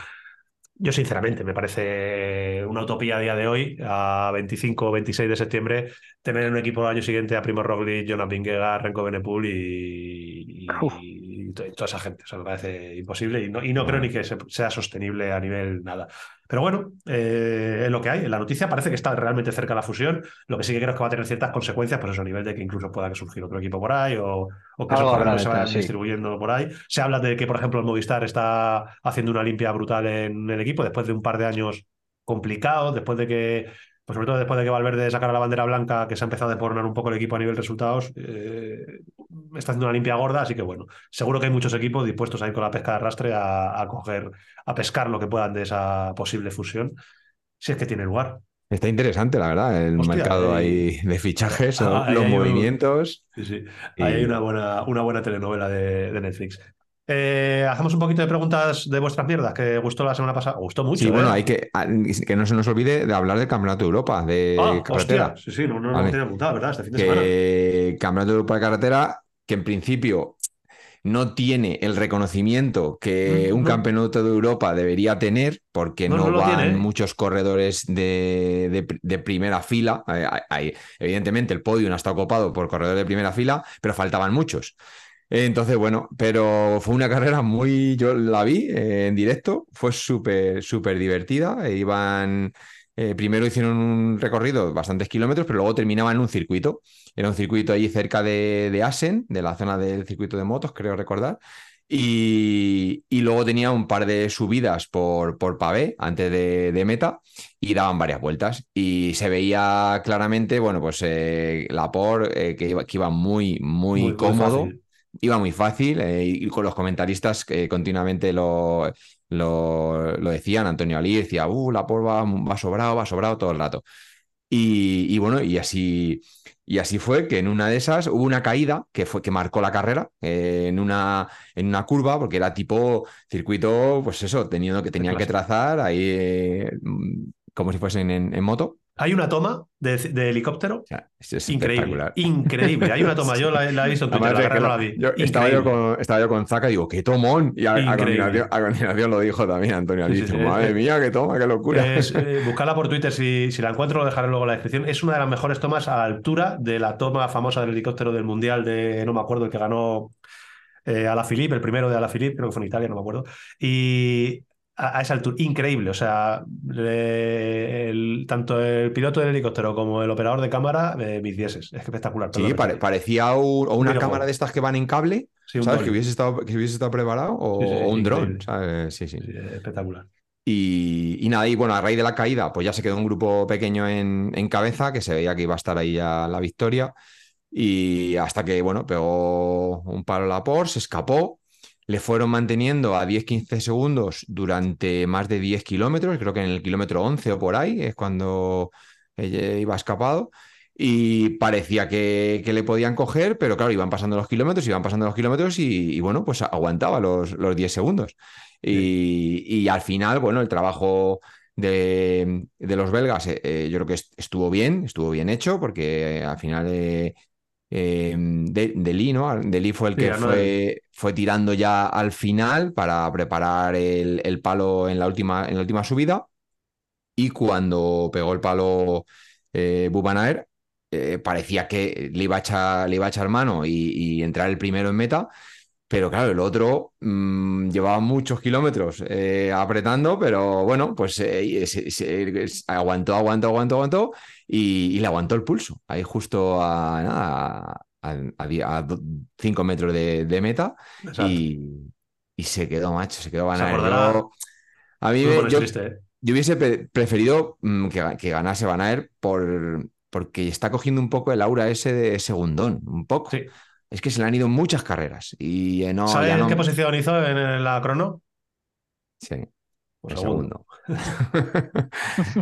yo, sinceramente, me parece una utopía a día de hoy, a 25 o 26 de septiembre, tener un equipo el año siguiente a Primo Roglic, Jonas Vingegaard, Renko Benepul y, y, toda esa gente. O sea, me parece imposible y no, y no creo ni que sea sostenible a nivel nada. Pero bueno, eh, es lo que hay. En la noticia parece que está realmente cerca la fusión. Lo que sí que creo es que va a tener ciertas consecuencias, por eso a nivel de que incluso pueda surgir otro equipo por ahí o, que esos se vayan distribuyendo por ahí. Se habla de que, por ejemplo, el Movistar está haciendo una limpia brutal en el equipo después de un par de años complicados, después de que pues sobre todo después de que Valverde sacara la bandera blanca, que se ha empezado a depornar un poco el equipo a nivel resultados, eh, está haciendo una limpia gorda, así que bueno, seguro que hay muchos equipos dispuestos a ir con la pesca de arrastre a, coger, a pescar lo que puedan de esa posible fusión, si es que tiene lugar. Está interesante, la verdad, el mercado ahí de fichajes, ah, los movimientos. Sí, sí. Ahí hay una buena, una buena telenovela de, de Netflix. Eh, hacemos un poquito de preguntas de vuestras mierdas, que gustó la semana pasada. Gustó mucho. Sí, bueno, ¿eh? hay que, ah, que no se nos olvide de hablar del Campeonato de Europa de ah, carretera. sí, sí, no, no, no tiene apuntado, ¿verdad? Este fin de semana. Campeonato de Europa de carretera, que en principio no tiene el reconocimiento que un campeonato de Europa debería tener, porque no, van ¿eh? muchos corredores de, de, primera fila. evidentemente, el podio no está ocupado por corredores de primera fila, pero faltaban muchos. Entonces, bueno, pero fue una carrera muy, yo la vi eh, en directo, fue súper, súper divertida. Iban, eh, primero hicieron un recorrido bastantes kilómetros, pero luego terminaban en un circuito. Era un circuito allí cerca de, de Asen, de la zona del circuito de motos, creo recordar. Y, luego tenía un par de subidas por, por pavé antes de, meta y daban varias vueltas. Y se veía claramente, bueno, pues eh, la por que, iba, que, iba, muy, muy, cómodo iba muy fácil eh, y con los comentaristas que continuamente lo, lo, decían. Antonio Ali decía, uh, la porva va sobrado, va sobrado todo el rato. Y, bueno, y así, y así fue que en una de esas hubo una caída que, fue, que marcó la carrera eh, en, una, en una curva, porque era tipo circuito, pues eso, teniendo que tenían que trazar ahí eh, como si fuesen en, moto. Hay una toma de, de helicóptero es, increíble. Increíble. Hay una toma, yo la, la he visto en Twitter, Además, la es que guerra no la- la vi. yo- estaba, yo con, estaba yo con Zaka y digo, qué tomón. Y a, a continuación, a continuación lo dijo también Antonio sí, sí, Madre es- mía, qué toma, qué locura. Es, eh, buscarla por Twitter, si, si la encuentro lo dejaré luego en la descripción. Es una de las mejores tomas a la altura de la toma famosa del helicóptero del Mundial de, no me acuerdo, el que ganó eh, a la Philippe, el primero de a la Philippe, creo que fue en Italia, no me acuerdo. Y a, a esa altura, increíble. O sea, el- tanto el piloto del helicóptero como el operador de cámara, eh, mis dieces. Es espectacular. Sí, pare- parecía un- o una cámara de estas que van en cable, Sí, ¿sabes? Que hubiese estado, que hubiese estado preparado, o, Sí, sí, o un dron. ¿sabes? Sí, sí. Sí, espectacular. Y, y nada, y bueno, a raíz de la caída, pues ya se quedó un grupo pequeño en, en cabeza, que se veía que iba a estar ahí ya la victoria. Y hasta que, bueno, pegó un palo a la Porsche, se escapó. Le fueron manteniendo a 10-15 segundos durante más de 10 kilómetros, creo que en el kilómetro 11 o por ahí es cuando ella iba escapado. Y parecía que, que le podían coger, pero claro, iban pasando los kilómetros, iban pasando los kilómetros y, y bueno, pues aguantaba los, los 10 segundos. Y, y al final, bueno, el trabajo de, de los belgas eh, eh, yo creo que est- estuvo bien, estuvo bien hecho, porque al final eh, eh, de, ¿no? Deli fue el que fue, fue tirando ya al final para preparar el, el palo en la última, en la última subida. Y cuando pegó el palo eh, Bubanaer, eh, parecía que le iba a echar, le iba a echar mano y, y entrar el primero en meta. Pero claro, el otro mm, llevaba muchos kilómetros eh, apretando, pero bueno, pues eh, se- se- se- aguantó, aguantó, aguantó, aguantó y, y le aguantó el pulso. Ahí justo a, nada, a, a di- a do- cinco metros de, de meta y, y se quedó macho, se quedó Yo- A mí me yo, triste, ¿eh? yo hubiese pre- preferido mm, que, que ganase Van Aert por, porque está cogiendo un poco el aura ese de segundón, un poco. Sí. Es que se le han ido muchas carreras y no, ¿Sabes no. qué posición hizo en, en la crono? Sí, el segundo. segundo.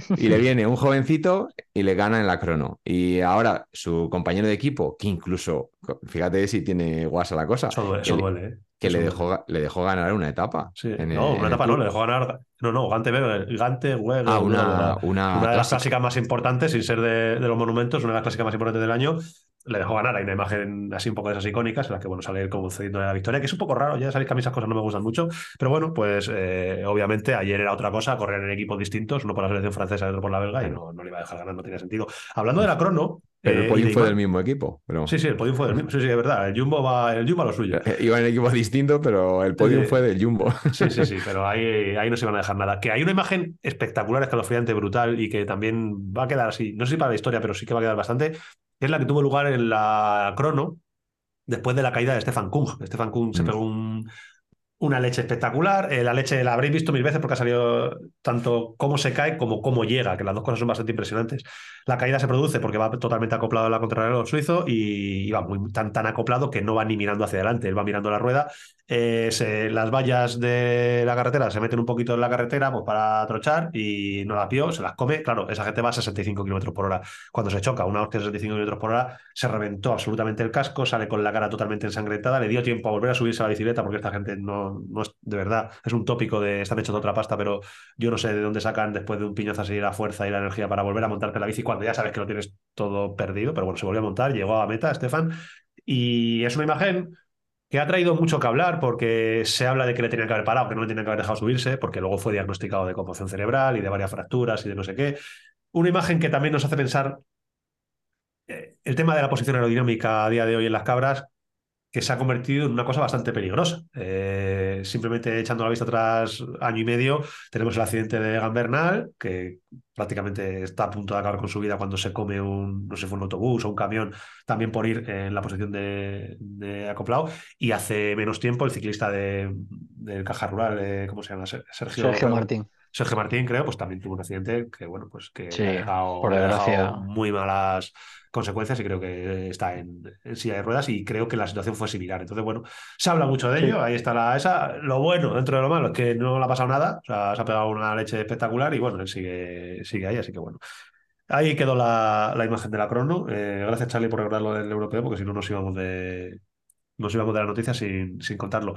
y le viene un jovencito y le gana en la crono. Y ahora su compañero de equipo, que incluso, fíjate si tiene guasa la cosa, Eso duele, ¿eh? Que le dejó, le dejó ganar una etapa. Sí. en el- no, una etapa no, le dejó ganar. No, no, Gante Gante Weber, Ah, una, una, una una de las clásica. clásicas más importantes, sin ser de, de los monumentos, una de las clásicas más importantes del año. Le dejó ganar. Hay una imagen así un poco de esas icónicas en las que bueno, sale él como cediendo la victoria, que es un poco raro. Ya sabéis que a mí esas cosas no me gustan mucho. Pero bueno, pues eh, obviamente ayer era otra cosa, correr en equipos distintos, uno por la selección francesa y otro por la belga, y no, no le iba a dejar ganar, no tenía sentido. Hablando de la crono. Pero eh, el y podium fue del mismo equipo. Pero... Sí, sí, el podium fue del mismo. Sí, sí, es verdad. El Jumbo va, el Jumbo a lo suyo. Eh, Iba en equipos distintos, pero el podium fue del Jumbo. Sí, sí, sí, pero ahí, ahí no se van a dejar nada. Que hay una imagen espectacular, escalofriante, brutal y que también va a quedar así, no sé si para la historia, pero sí que va a quedar bastante, es la que tuvo lugar en la crono después de la caída de Stefan Kung. Stefan Kung se Mm. pegó un- una leche espectacular. Eh, la leche la habréis visto mil veces porque ha salido tanto cómo se cae como cómo llega, que las dos cosas son bastante impresionantes. La caída se produce porque va totalmente acoplado a la contrarreloj suizo y, va muy tan, tan acoplado que no va ni mirando hacia adelante, él va mirando la rueda. Eh, las vallas de la carretera se meten un poquito en la carretera pues, para trochar y no la pio, se las come. Claro, esa gente va a 65 kilómetros por hora. Cuando se choca, una hostia de 65 kilómetros por hora, se reventó absolutamente el casco, sale con la cara totalmente ensangrentada, le dio tiempo a volver a subirse a la bicicleta porque esta gente no, no es de verdad, es un tópico de están hechos de otra pasta, pero yo no sé de dónde sacan después de un piñazo así la fuerza y la energía para volver a montarte la bici cuando ya sabes que lo tienes todo perdido, pero bueno, se volvió a montar, llegó a meta, Estefan, y es una imagen que ha traído mucho que hablar porque se habla de que le tenían que haber parado, que no le tenían que haber dejado subirse, porque luego fue diagnosticado de conmoción cerebral y de varias fracturas y de no sé qué. Una imagen que también nos hace pensar eh, el tema de la posición aerodinámica a día de hoy en las cabras, que se ha convertido en una cosa bastante peligrosa. Eh, simplemente echando la vista atrás año y medio, tenemos el accidente de Egan Bernal, que prácticamente está a punto de acabar con su vida cuando se come un, no sé, fue un autobús o un camión, también por ir en la posición de, de acoplado. Y hace menos tiempo el ciclista de, del Caja Rural, eh, ¿cómo se llama? Sergio, Sergio Martín. Sergio Martín, creo, pues también tuvo un accidente que, bueno, pues que Sí, ha dejado, por desgracia. muy malas consecuencias y creo que está en, en silla de ruedas y creo que la situación fue similar. Entonces, bueno, se habla mucho de Sí. ello, ahí está la esa. Lo bueno, dentro de lo malo, es que no le ha pasado nada, o sea, se ha pegado una leche espectacular y bueno, él sigue, sigue ahí, así que bueno. Ahí quedó la, la imagen de la crono. Eh, gracias, Charlie, por recordarlo del europeo, porque si no nos íbamos de, nos íbamos de la noticia sin, sin contarlo.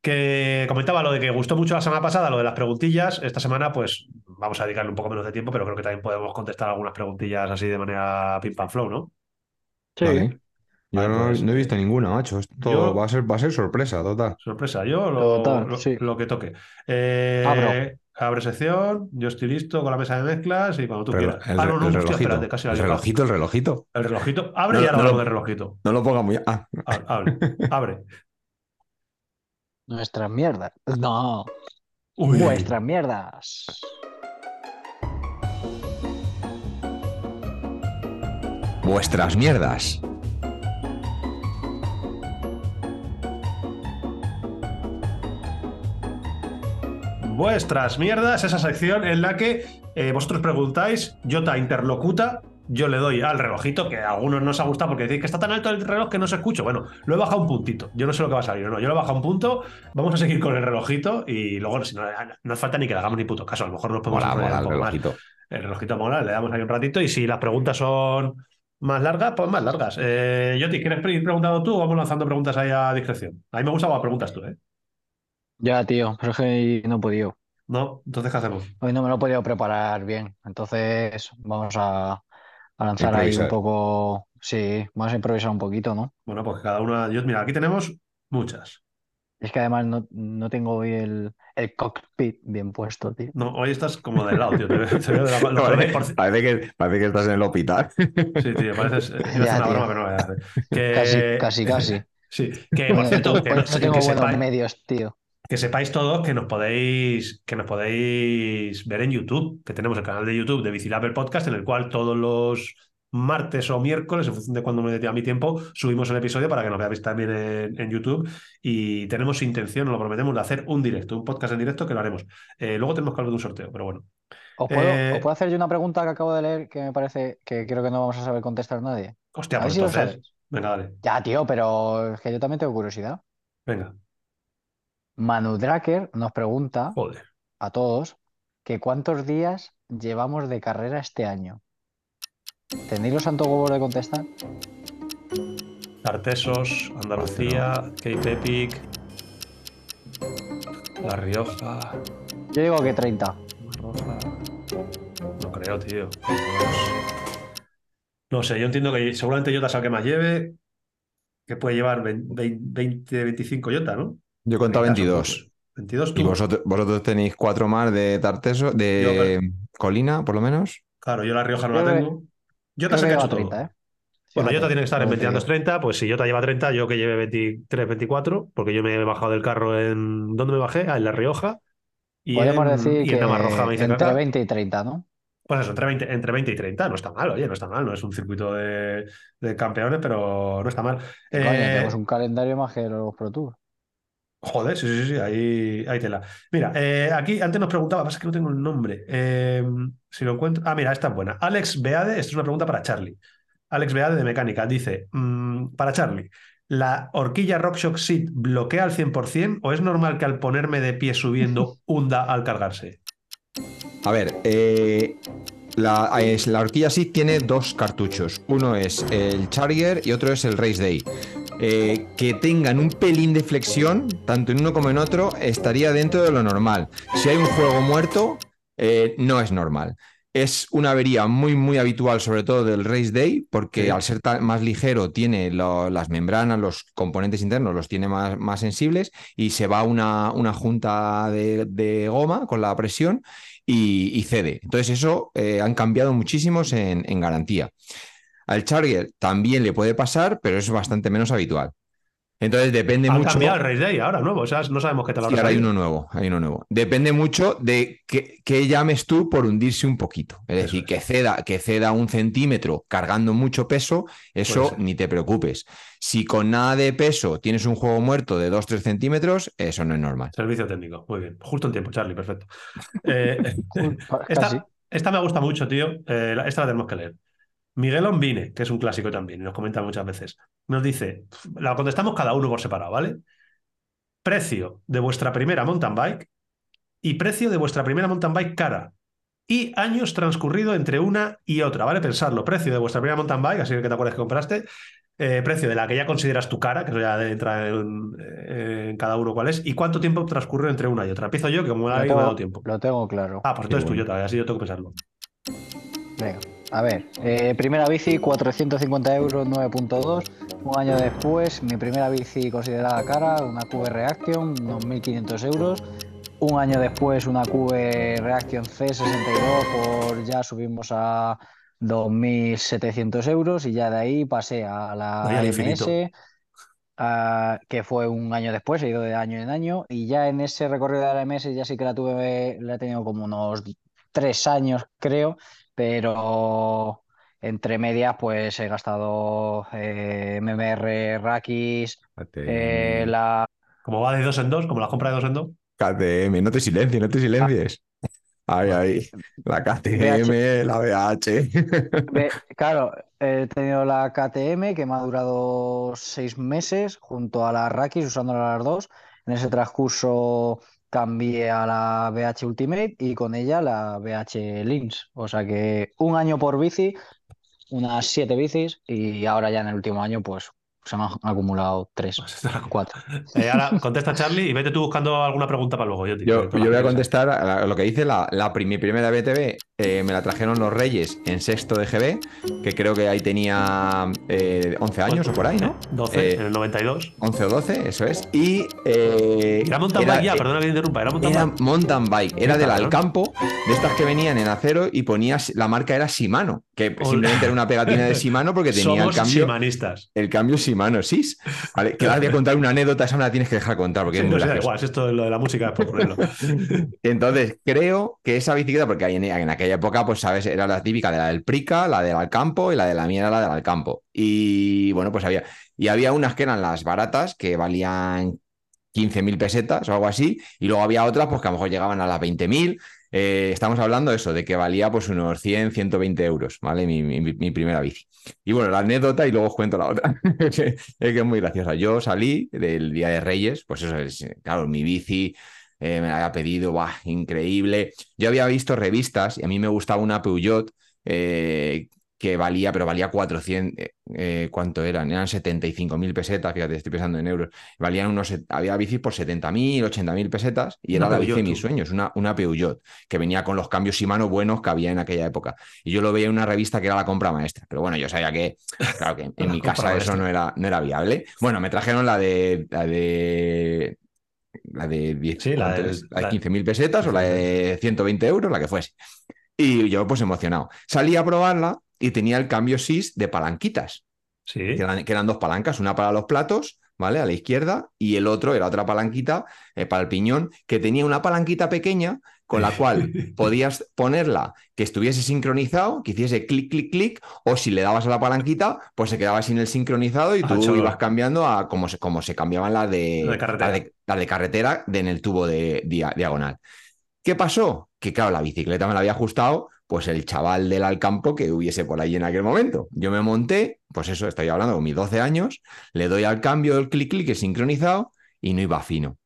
Que comentaba lo de que gustó mucho la semana pasada, lo de las preguntillas. Esta semana, pues, vamos a dedicarle un poco menos de tiempo, pero creo que también podemos contestar algunas preguntillas así de manera pim pam flow, ¿no? Sí. Vale. Yo Vale, no, pues, no he visto ninguna, macho. Esto yo- va a ser, va a ser sorpresa, total. Sorpresa, yo lo, Total, lo- sí. lo que toque. Eh, Abro. Abre sección, yo estoy listo con la mesa de mezclas y cuando tú Relo- quieras. el, ah, no, no, el hostia, relojito. espérate, casi la el relojito, el relojito. El relojito. Abre No, y ahora no hablamos del relojito. No lo ponga muy. Ah, Abre, abre, abre. Nuestras mierdas. No, Uy. vuestras mierdas. vuestras mierdas. Vuestras mierdas, esa sección en la que eh, vosotros preguntáis, Jota interlocuta, yo le doy al relojito, que a algunos no os ha gustado porque decís que está tan alto el reloj que no se escucha. Bueno, lo he bajado un puntito. Yo no sé lo que va a salir, no, yo lo he bajado un punto. Vamos a seguir con el relojito y luego, si no, no hace falta ni que le hagamos ni puto caso. A lo mejor nos podemos Mola, enrollar mola un el poco más. relojito. El relojito mola, le damos ahí un ratito y si las preguntas son más largas, pues más largas. Eh, Yoti, ¿quieres ir preguntando tú o vamos lanzando preguntas ahí a discreción? A mí me gustan las preguntas tú, ¿eh? Ya, tío, pero es que no he podido. No, entonces, ¿qué hacemos? Hoy no me lo he podido preparar bien. Entonces, vamos a, a lanzar ahí un poco. Sí, vamos a improvisar un poquito, ¿no? Bueno, pues cada una. Yo, mira, aquí tenemos muchas. Es que además no, no tengo hoy el, el cockpit bien puesto, tío. No, hoy estás como de lado, tío. Te, veo- te veo de la por- Parece, que, parece que estás en el hospital. Sí, tío, pareces. iba a hacer Ya, una tío. broma, pero no la voy a hacer. Que, Casi, casi, casi. Sí, que por cierto, tengo- que, no tengo que buenos sepáis, medios, tío. Que sepáis todos que nos podéis que nos podéis ver en YouTube, que tenemos el canal de YouTube de Bicilab podcast, en el cual todos los martes o miércoles, en función de cuando me dé a mi tiempo, subimos el episodio para que nos veáis también en, en YouTube. Y tenemos intención, nos lo prometemos, de hacer un directo, un podcast en directo que lo haremos. Eh, luego tenemos que hablar de un sorteo, pero bueno. ¿Os puedo, Eh, os puedo hacer yo una pregunta que acabo de leer que me parece que creo que no vamos a saber contestar nadie? Hostia, A ver pues si lo entonces. sabes. Venga, dale. Ya, tío, pero es que yo también tengo curiosidad. Venga. Manu Draker nos pregunta Joder. a todos que cuántos días llevamos de carrera este año. ¿Tenéis los santos huevos de contestar? Artesos, Andalucía, Cape Epic, La Rioja, Yo digo que 30. Roja. No creo, tío. No sé, yo entiendo que seguramente Jota sea el que más lleve, que puede llevar 20, 20, 25 Jota, ¿no? Yo he contado En mi caso, 22. pues, 22 Y tú. vosotros, vosotros tenéis cuatro más de Tarteso, de Colina, por lo menos. Claro, yo La Rioja no la tengo. Jota Creo sé que lleva hecho todo. 30, ¿eh? Bueno, Jota tiene que estar en por eso te 22, 30, pues si Jota lleva 30, yo que lleve 23, 24, porque yo me he bajado del carro en... ¿Dónde me bajé? Ah, en La Rioja. Y Podemos en, decir y que en Navarroja me entre caca. 20 y 30, ¿no? Pues eso, entre 20, entre 20 y 30, no está mal, oye, no está mal, no es un circuito de, de campeones, pero no está mal. Coño, Eh, tenemos un calendario más que los Pro Tour. Joder, sí, sí, sí, ahí, ahí tela. Mira, eh, aquí antes nos preguntaba, pasa que no tengo el nombre. eh, si lo encuentro. Ah, mira, esta es buena. Alex Beade, esto es una pregunta para Charlie. Alex Beade de Mecánica dice: mm, Para Charlie, ¿la horquilla RockShox Seat bloquea al 100% o es normal que al ponerme de pie subiendo hunda al cargarse? A ver, eh, la, es- la horquilla sí tiene dos cartuchos. Uno es el Charger y otro es el Race Day. Eh, que tengan un pelín de flexión, tanto en uno como en otro, estaría dentro de lo normal. Si hay un juego muerto, eh, no es normal. Es una avería muy, muy habitual, sobre todo del Race Day, porque Sí. al ser más ligero tiene lo- las membranas, los componentes internos los tiene más, más sensibles y se va una, una junta de, de goma con la presión y, y cede. Entonces eso eh, han cambiado muchísimos en, en garantía. Al Charger también le puede pasar, pero es bastante menos habitual. Entonces depende Han mucho. cambiado el Race Day ahora, nuevo, o sea, no sabemos qué tal Sí, habrá ahora hay uno nuevo, hay uno nuevo. Depende mucho de qué, qué llames tú por hundirse un poquito. Es Eso decir, es. que ceda, que ceda un centímetro cargando mucho peso, eso ni te preocupes. Si con nada de peso tienes un juego muerto de 2-3 centímetros, eso no es normal. Servicio técnico, muy bien. Justo en tiempo, Charlie, perfecto. Eh, Casi. esta, esta me gusta mucho, tío. Eh, esta la tenemos que leer. Miguel Ombine, que es un clásico también, y nos comenta muchas veces, nos dice, la contestamos cada uno por separado, ¿vale? Precio de vuestra primera mountain bike y precio de vuestra primera mountain bike cara. Y años transcurrido entre una y otra, ¿vale? Pensarlo, precio de vuestra primera mountain bike, así que te acuerdas que compraste, eh, precio de la que ya consideras tu cara, que eso ya entra en, en cada uno cuál es, y cuánto tiempo transcurre entre una y otra. Empiezo yo, que como la he dado tiempo. Lo tengo claro. Ah, pues entonces tú, yo todavía, así yo tengo que pensarlo. Venga, a ver, eh, primera bici 450 euros 9.2. Un año después, mi primera bici considerada cara, una QV Reaction, unos 1.500 euros. Un año después, una QV Reaction C62, por ya subimos a 2.700 euros y ya de ahí pasé a la MS, ah, que fue un año después, he ido de año en año y ya en ese recorrido de la MS ya sí que la tuve, la he tenido como unos tres años, creo, pero entre medias pues he gastado eh, MMR, Rakis, eh, la... Como va de dos en dos, como la compra de dos en dos. KTM, no te silencies, no te silencies. Ay, ay, la KTM, la BH. Claro, he tenido la KTM que me ha durado seis meses junto a la Rakis usándola las dos. En ese transcurso cambié a la BH Ultimate y con ella la BH Lynx. O sea que un año por bici, unas siete bicis y ahora ya en el último año pues se me han acumulado tres, cuatro. Eh, ahora contesta Charlie y vete tú buscando alguna pregunta para luego. Yo, tío, Yo, voy a contestar a lo que dice la, la prim- mi primera BTV. Eh, me la trajeron los Reyes en sexto de GB, que creo que ahí tenía eh, 11 años o por ahí, ¿no? 12 Eh, en el 92. 11 o 12, eso es. Y. eh, Era mountain era- bike ya, perdona que te interrumpa. Era mountain Era bike. mountain bike, era del. Alcampo, de estas que venían en acero y ponías, la marca era Shimano, que Hola. simplemente era una pegatina de Shimano porque tenía Somos el cambio, simanistas. el cambio Shimano SIS. Vale, que ahora voy a contar una anécdota, esa me la tienes que dejar contar porque Sí, es no muy da igual, esto es lo de la música es por ponerlo. Entonces, creo que esa bicicleta, porque ahí en, en aquella época, pues sabes, era la típica de la del Prica, la del Alcampo y la de la mía era la del Alcampo. Y bueno, pues había, y había unas que eran las baratas, que valían 15.000 pesetas o algo así, y luego había otras pues que a lo mejor llegaban a las 20.000. Eh, estamos hablando de eso, de que valía pues unos 100, 120 euros, ¿vale? Mi, mi- primera bici. Y bueno, la anécdota y luego os cuento la otra, es que es muy graciosa. Yo salí del Día de Reyes, pues eso es, claro, mi bici eh, me la había pedido, ¡buah! increíble. Yo había visto revistas y a mí me gustaba una Peugeot eh, que valía, pero valía 400, eh, ¿cuánto eran? Eran 75.000 pesetas, fíjate, estoy pensando en euros. Valían unos, había bicis por 70.000, 80.000 pesetas y Una era la bici de mis sueños, una, una Peugeot, que venía con los cambios Shimano buenos que había en aquella época. Y yo lo veía en una revista que era la compra maestra, pero bueno, yo sabía que, claro, que en mi casa eso no era, no era viable. Bueno, me trajeron la de, la de la de, 10, Sí, la ¿cuánto de- es? La de la- 15.000 pesetas o la de 120 euros, la que fuese. Y yo, pues emocionado. Salí a probarla y tenía el cambio SIS de palanquitas, Sí. que eran, que eran dos palancas, una para los platos, ¿vale? A la izquierda, y el otro era otra palanquita eh, para el piñón, que tenía una palanquita pequeña con la cual podías ponerla que estuviese sincronizado, que hiciese clic, clic, clic, o si le dabas a la palanquita, pues se quedaba sin el sincronizado y Ah, tú ibas cambiando a como se, como se cambiaban las de, La de carretera. las de, carretera de en el tubo de dia- diagonal. ¿Qué pasó? Que claro, la bicicleta me la había ajustado pues el chaval del Alcampo que hubiese por ahí en aquel momento. Yo me monté, pues eso, estoy hablando con mis 12 años, le doy al cambio del clic clic sincronizado y no iba fino.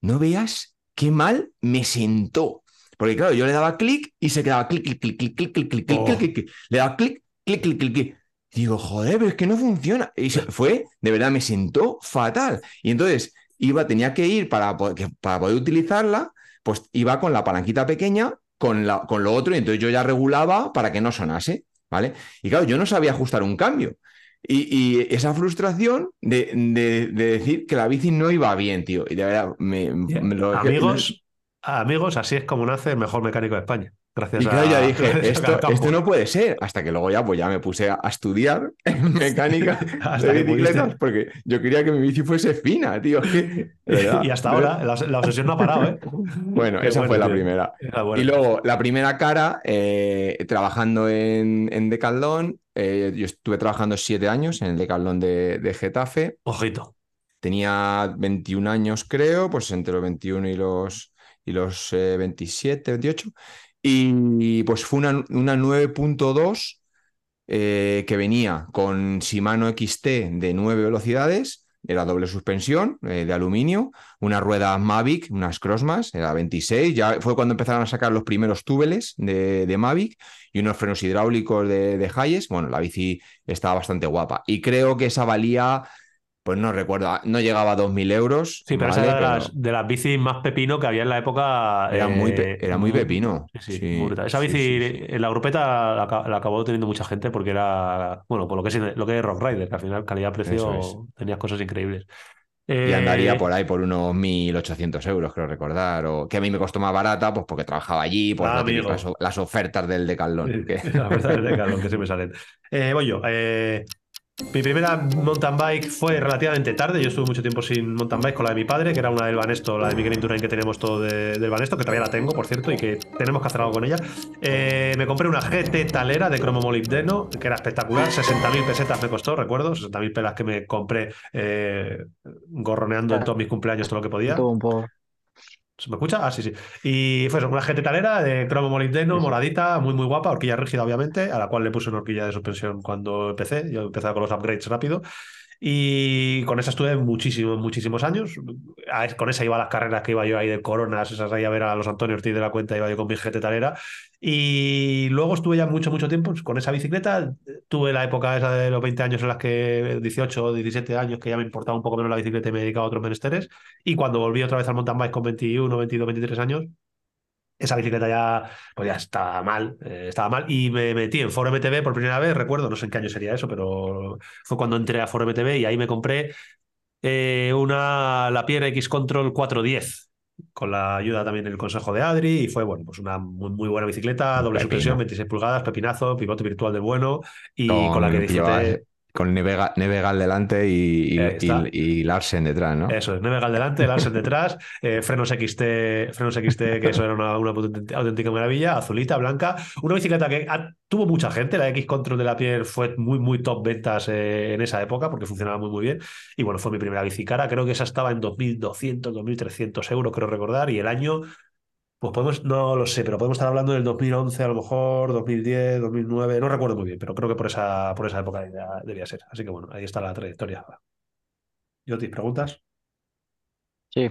No veas qué mal me sentó. Porque claro, yo le daba clic y se quedaba clic, clic, clic, clic, clic, clic, clic, clic, Oh. clic, clic, clic. Le daba clic, clic, clic, clic, clic. Digo, joder, pero es que no funciona. Y se- fue, de verdad, me sentó fatal. Y entonces iba, tenía que ir para, para poder utilizarla, pues iba con la palanquita pequeña, con, la, con lo otro, y entonces yo ya regulaba para que no sonase, ¿vale? Y claro, yo no sabía ajustar un cambio. Y, y esa frustración de, de- de decir que la bici no iba bien, tío. Y de verdad, me, me lo- Amigos, amigos, así es como nace el mejor mecánico de España. Gracias Y claro, ya dije, esto, esto no puede ser. Hasta que luego ya, pues ya me puse a, a estudiar mecánica de bicicletas porque yo quería que mi bici fuese fina, tío. que, Y hasta ahora, la, la obsesión no ha parado, ¿eh? Bueno, Qué esa bueno, fue la primera. Bueno. Y luego, la primera cara, eh, trabajando en, en Decathlon, eh, yo estuve trabajando siete años en el Decathlon de, de Getafe. Ojito. Tenía 21 años, creo, pues entre los 21 y los, y los eh, 27, 28. Y pues fue una, una 9.2 eh, que venía con Shimano XT de 9 velocidades, era doble suspensión eh, de aluminio, unas ruedas Mavic, unas Crossmas, era 26, ya fue cuando empezaron a sacar los primeros túbeles de, de Mavic y unos frenos hidráulicos de, de Hayes. Bueno, la bici estaba bastante guapa y creo que esa valía pues no recuerdo, ah, no llegaba a 2.000 euros. Sí, pero ¿vale? esa era de Pero las, de las bicis más pepino que había en la época. Era muy eh, pe- era muy pepino. Sí, sí, Sí, muy brutal. Esa bici en la grupeta la, aca- la acabó teniendo mucha gente porque era, bueno, por lo que es, lo que es Rock Rider, que al final calidad-precio es. tenías cosas increíbles. Y Eh, andaría por ahí por unos 1.800 euros, creo recordar. O que a mí me costó más barata, pues porque trabajaba allí, pues Ah, las, las ofertas del Decathlon. que- La verdad es de Carlos, que se me salen. Eh, voy yo. eh, mi primera mountain bike fue relativamente tarde. Yo estuve mucho tiempo sin mountain bike con la de mi padre, que era una del Banesto, la de Miguel Indurain que tenemos todo de- del Banesto, que todavía la tengo, por cierto, y que tenemos que hacer algo con ella. Eh, me compré una GT talera de cromo molibdeno, que era espectacular. 60.000 pesetas me costó, recuerdo. 60.000 pelas que me compré eh, gorroneando en todos mis cumpleaños todo lo que podía. Un poco. ¿Se me escucha? Ah, sí, sí. Y fue eso, una GT talera de cromo molibdeno, moradita, muy, muy guapa, horquilla rígida, obviamente, a la cual le puse una horquilla de suspensión cuando empecé. Yo empezaba con los upgrades rápido. Y con esa estuve muchísimos, muchísimos años. Con esa iba a las carreras que iba yo ahí de Coronas, esas ahí a ver a los Antonio Ortiz de la Cuenta, iba yo con mi GT talera. Y luego estuve ya mucho, mucho tiempo con esa bicicleta. Tuve la época esa de los 20 años en las que, 18 o 17 años, que ya me importaba un poco menos la bicicleta y me dedicaba a otros menesteres. Y cuando volví otra vez al mountain bike con 21, 22, 23 años, esa bicicleta ya, pues ya estaba mal, eh, estaba mal. Y me metí en Foro MTV por primera vez, recuerdo, no sé en qué año sería eso, pero fue cuando entré a Foro MTV y ahí me compré eh, una Lapierre X Control 410 con la ayuda también del consejo de Adri y fue bueno pues una muy, muy buena bicicleta doble Pepino. suspensión 26 pulgadas pepinazo pivote virtual del bueno y con, con la que disfruté con Nevega- Nevegal delante y, y, está. y- y Larsen detrás, ¿no? Eso es, Nevegal delante, Larsen detrás, eh, frenos XT, frenos XT, que eso era una, una auténtica- maravilla, azulita, blanca. Una bicicleta que tuvo mucha gente, la X Control de la Pierre fue muy, muy top ventas eh, en esa época porque funcionaba muy, muy bien. Y bueno, fue mi primera bicicara, creo que esa estaba en 2.200, 2.300 euros, creo recordar, y el año, pues podemos, no lo sé, pero podemos estar hablando del 2011 a lo mejor, 2010, 2009, no recuerdo muy bien, pero creo que por esa, por esa época debía, debía ser. Así que bueno, ahí está la trayectoria. Yotis, ¿preguntas? Sí,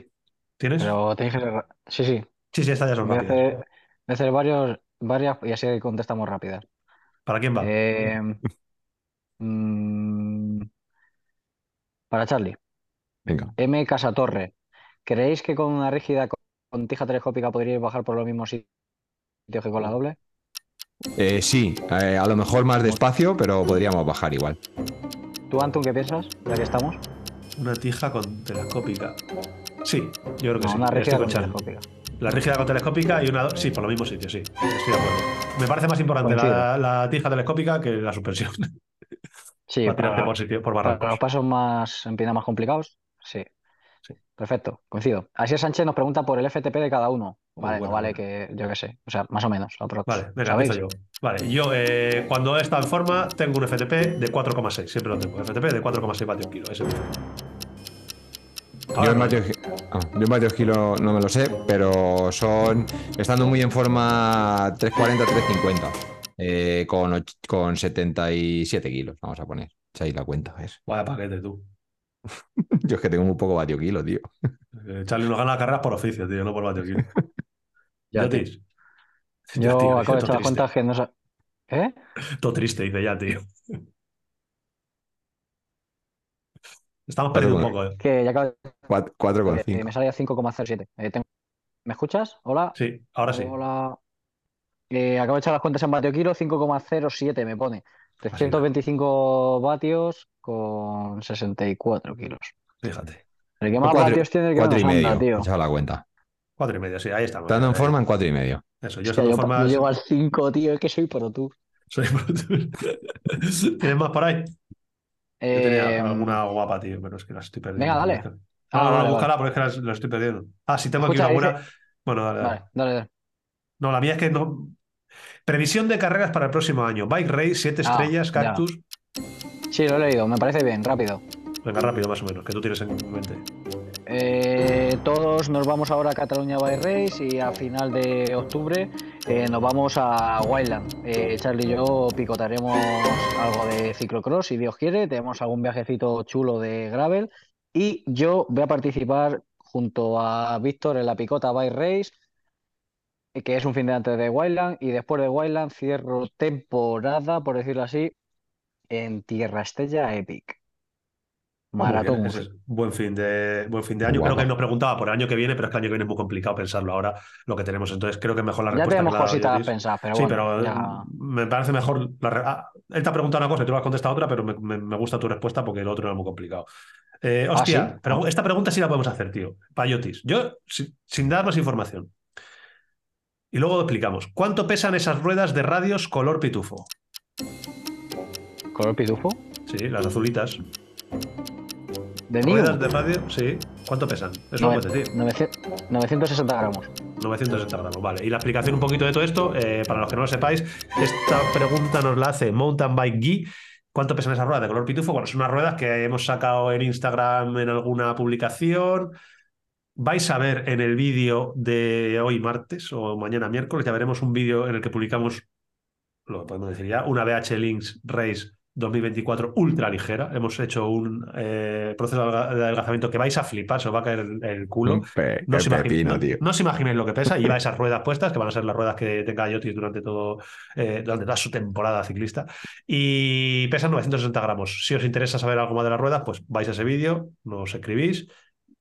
¿Tienes? pero tenéis que ser- Sí, sí. Sí, sí, estas ya son Voy a rápidas. hacer, voy a hacer varios, varias y así contestamos rápidas. ¿Para quién va? Eh, mm, para Charlie. Venga. M. Casatorre. ¿Creéis que con una rígida con, tija telescópica podríais bajar por los mismos sitios que con la doble? Eh, sí, eh, a lo mejor más despacio, pero podríamos bajar igual. ¿Tú, Anton, qué piensas? Ya que estamos. Una tija con telescópica. Sí, yo creo que No, sí. una rígida con telescópica. La rígida con telescópica y una. Sí, por los mismos sitios, sí. Estoy de acuerdo. Me parece más importante la, tija telescópica que la suspensión. Sí, para por, sitio, por para los pasos más empinados más complicados. Sí. Perfecto, coincido. Así Sánchez nos pregunta por el FTP de cada uno. Vale, bueno, no vale bueno. que yo qué sé. O sea, más o menos. aprox. Vale, venga, yo. Vale, yo eh, cuando he estado en forma tengo un FTP de 4,6. Siempre lo tengo. FTP de 4,6 vatios kilo. Ese es. Yo en vatios, ah, yo en vatios kilo no me lo sé, pero son, estando muy en forma, 340, 350, eh, con, con 77 kilos, vamos a poner. Ahí la cuenta, ¿ves? Vaya paquete tú. Yo es que tengo muy poco vatio kilo, tío. Eh, Charlie nos gana carreras por oficio, tío, no por vatio kilo. Ya. Ya, Yo tío, acabo de echar las cuentas que no sé. ¿Eh? Todo triste, dice ya, tío. Estamos perdiendo un poco, ¿eh? Que ya acabo de- Cuat- eh, 4,5. me sale a 5,07. Eh, tengo- ¿Me escuchas? Hola. Sí, ahora sí. Hola. Eh, acabo de echar las cuentas en vatio kilo, 5,07 me pone. 325 vatios con 64 kilos. Fíjate. El que más Cuatro- vatios tiene el que Cuatro y medio, tío. echado la cuenta. Cuatro y medio, sí, ahí estamos. Estando en Eh, forma, en cuatro y medio. Eso, yo estando en yo, forma. yo llego al 5, tío, es que soy pro tú. soy ¿Tienes más por ahí? Yo tenía Eh, alguna guapa, tío, pero es que las estoy perdiendo. venga, dale. No, Ah, no, no, vale, búscala porque es que las, las estoy perdiendo. Ah, sí, tengo Escucha, aquí una dice- buena. Bueno, dale, dale. Vale, dale, dale. No, la mía es que no. Previsión de carreras para el próximo año. Bike Race, 7 Ah, estrellas, ya. cactus. Sí, lo he leído, me parece bien, rápido. Venga, rápido, más o menos, que tú tienes en mente. Eh, todos nos vamos ahora a Cataluña by Race y a final de octubre eh, nos vamos a Wildland. Eh, Charlie y yo picotaremos algo de ciclocross si Dios quiere. Tenemos algún viajecito chulo de gravel Y yo voy a participar junto a Víctor en la Picota Bike Race, que es un fin de antes de Wildland, y después de Wildland cierro temporada, por decirlo así, en Tierra Estella Epic. Maratón. Muy bien, es buen fin de, buen fin de año. Guapo. Creo que nos preguntaba por el año que viene, pero es que el año que viene es muy complicado pensarlo ahora lo que tenemos. Entonces creo que es mejor la Ya respuesta. tenemos la cositas pensadas, pero sí, bueno, pero ya- me parece mejor. La re- ah, él te ha preguntado una cosa y tú le has contestado otra, pero me, me- me gusta tu respuesta porque el otro era muy complicado. Eh, ¿Ah, hostia, sí? pero esta pregunta sí la podemos hacer, tío. Payotis. Yo, si- sin dar más información. Y luego lo explicamos. ¿Cuánto pesan esas ruedas de radios color pitufo? ¿Color pitufo? Sí, las azulitas. ¿De? Ruedas de radio, sí. ¿Cuánto pesan? Eso lo Nove- puedes decir. 900 960 gramos. 960 gramos, vale. Y la explicación un poquito de todo esto, eh, para los que no lo sepáis, esta pregunta nos la hace Mountain Bike Gui. ¿Cuánto pesan esas ruedas de color pitufo? Bueno, son unas ruedas que hemos sacado en Instagram en alguna publicación. Vais a ver en el vídeo de hoy martes o mañana miércoles, ya veremos un vídeo en el que publicamos, lo podemos decir ya, una BH Links Race 2024 ultra ligera. Hemos hecho un eh, proceso de adelgazamiento que vais a flipar, se os va a caer el, el culo. Pe- No os, pepino, no- no os imagináis lo que pesa. Lleva esas ruedas puestas, que van a ser las ruedas que tenga Yotis durante todo, eh, durante toda su temporada ciclista. Y pesan 960 gramos. Si os interesa saber algo más de las ruedas, pues vais a ese vídeo, nos escribís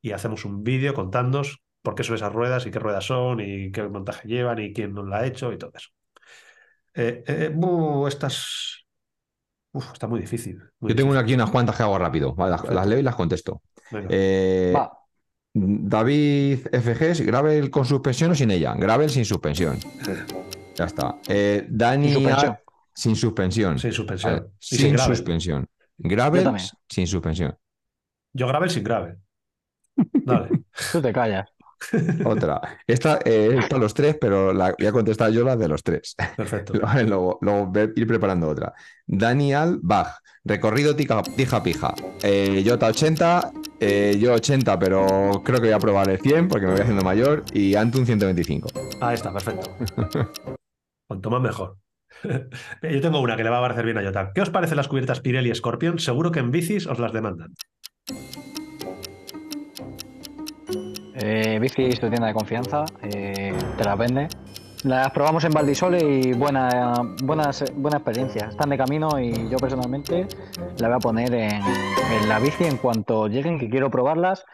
y hacemos un vídeo contándoos por qué son esas ruedas y qué ruedas son y qué montaje llevan y quién nos la ha hecho y todo eso. Eh, eh, buh, estas. Uf, está muy difícil. muy Yo tengo difícil. aquí unas cuantas que hago rápido. Vale, las, las leo y las contesto. Eh, Va. David FG, Gravel con suspensión o sin ella. Gravel sin suspensión. Ya está. Eh, Dani Sin suspensión. Sin suspensión. Sin suspensión. Vale, sin Sin gravel. suspensión. Yo Gravel sin suspensión. Yo grave sin grave. Dale. Tú te callas. Otra. Esta eh, es para los tres, pero la, voy a contestar yo las de los tres. Perfecto. Luego, luego- ir preparando otra. Daniel Bach, recorrido tica- tija pija. Eh, Jota 80, eh, yo 80, pero creo que voy a probar el 100 porque me voy haciendo mayor. Y Antun 125. Ahí está, perfecto. Cuanto más mejor. Yo tengo una que le va a parecer bien a Jota. ¿Qué os parecen las cubiertas Pirelli y Scorpion? Seguro que en bicis os las demandan. Eh, bici es tu tienda de confianza, eh, te las vende. Las probamos en Valdisole y buena, buenas, buena experiencia. Están de camino y yo personalmente la voy a poner en, la bici en cuanto lleguen, que quiero probarlas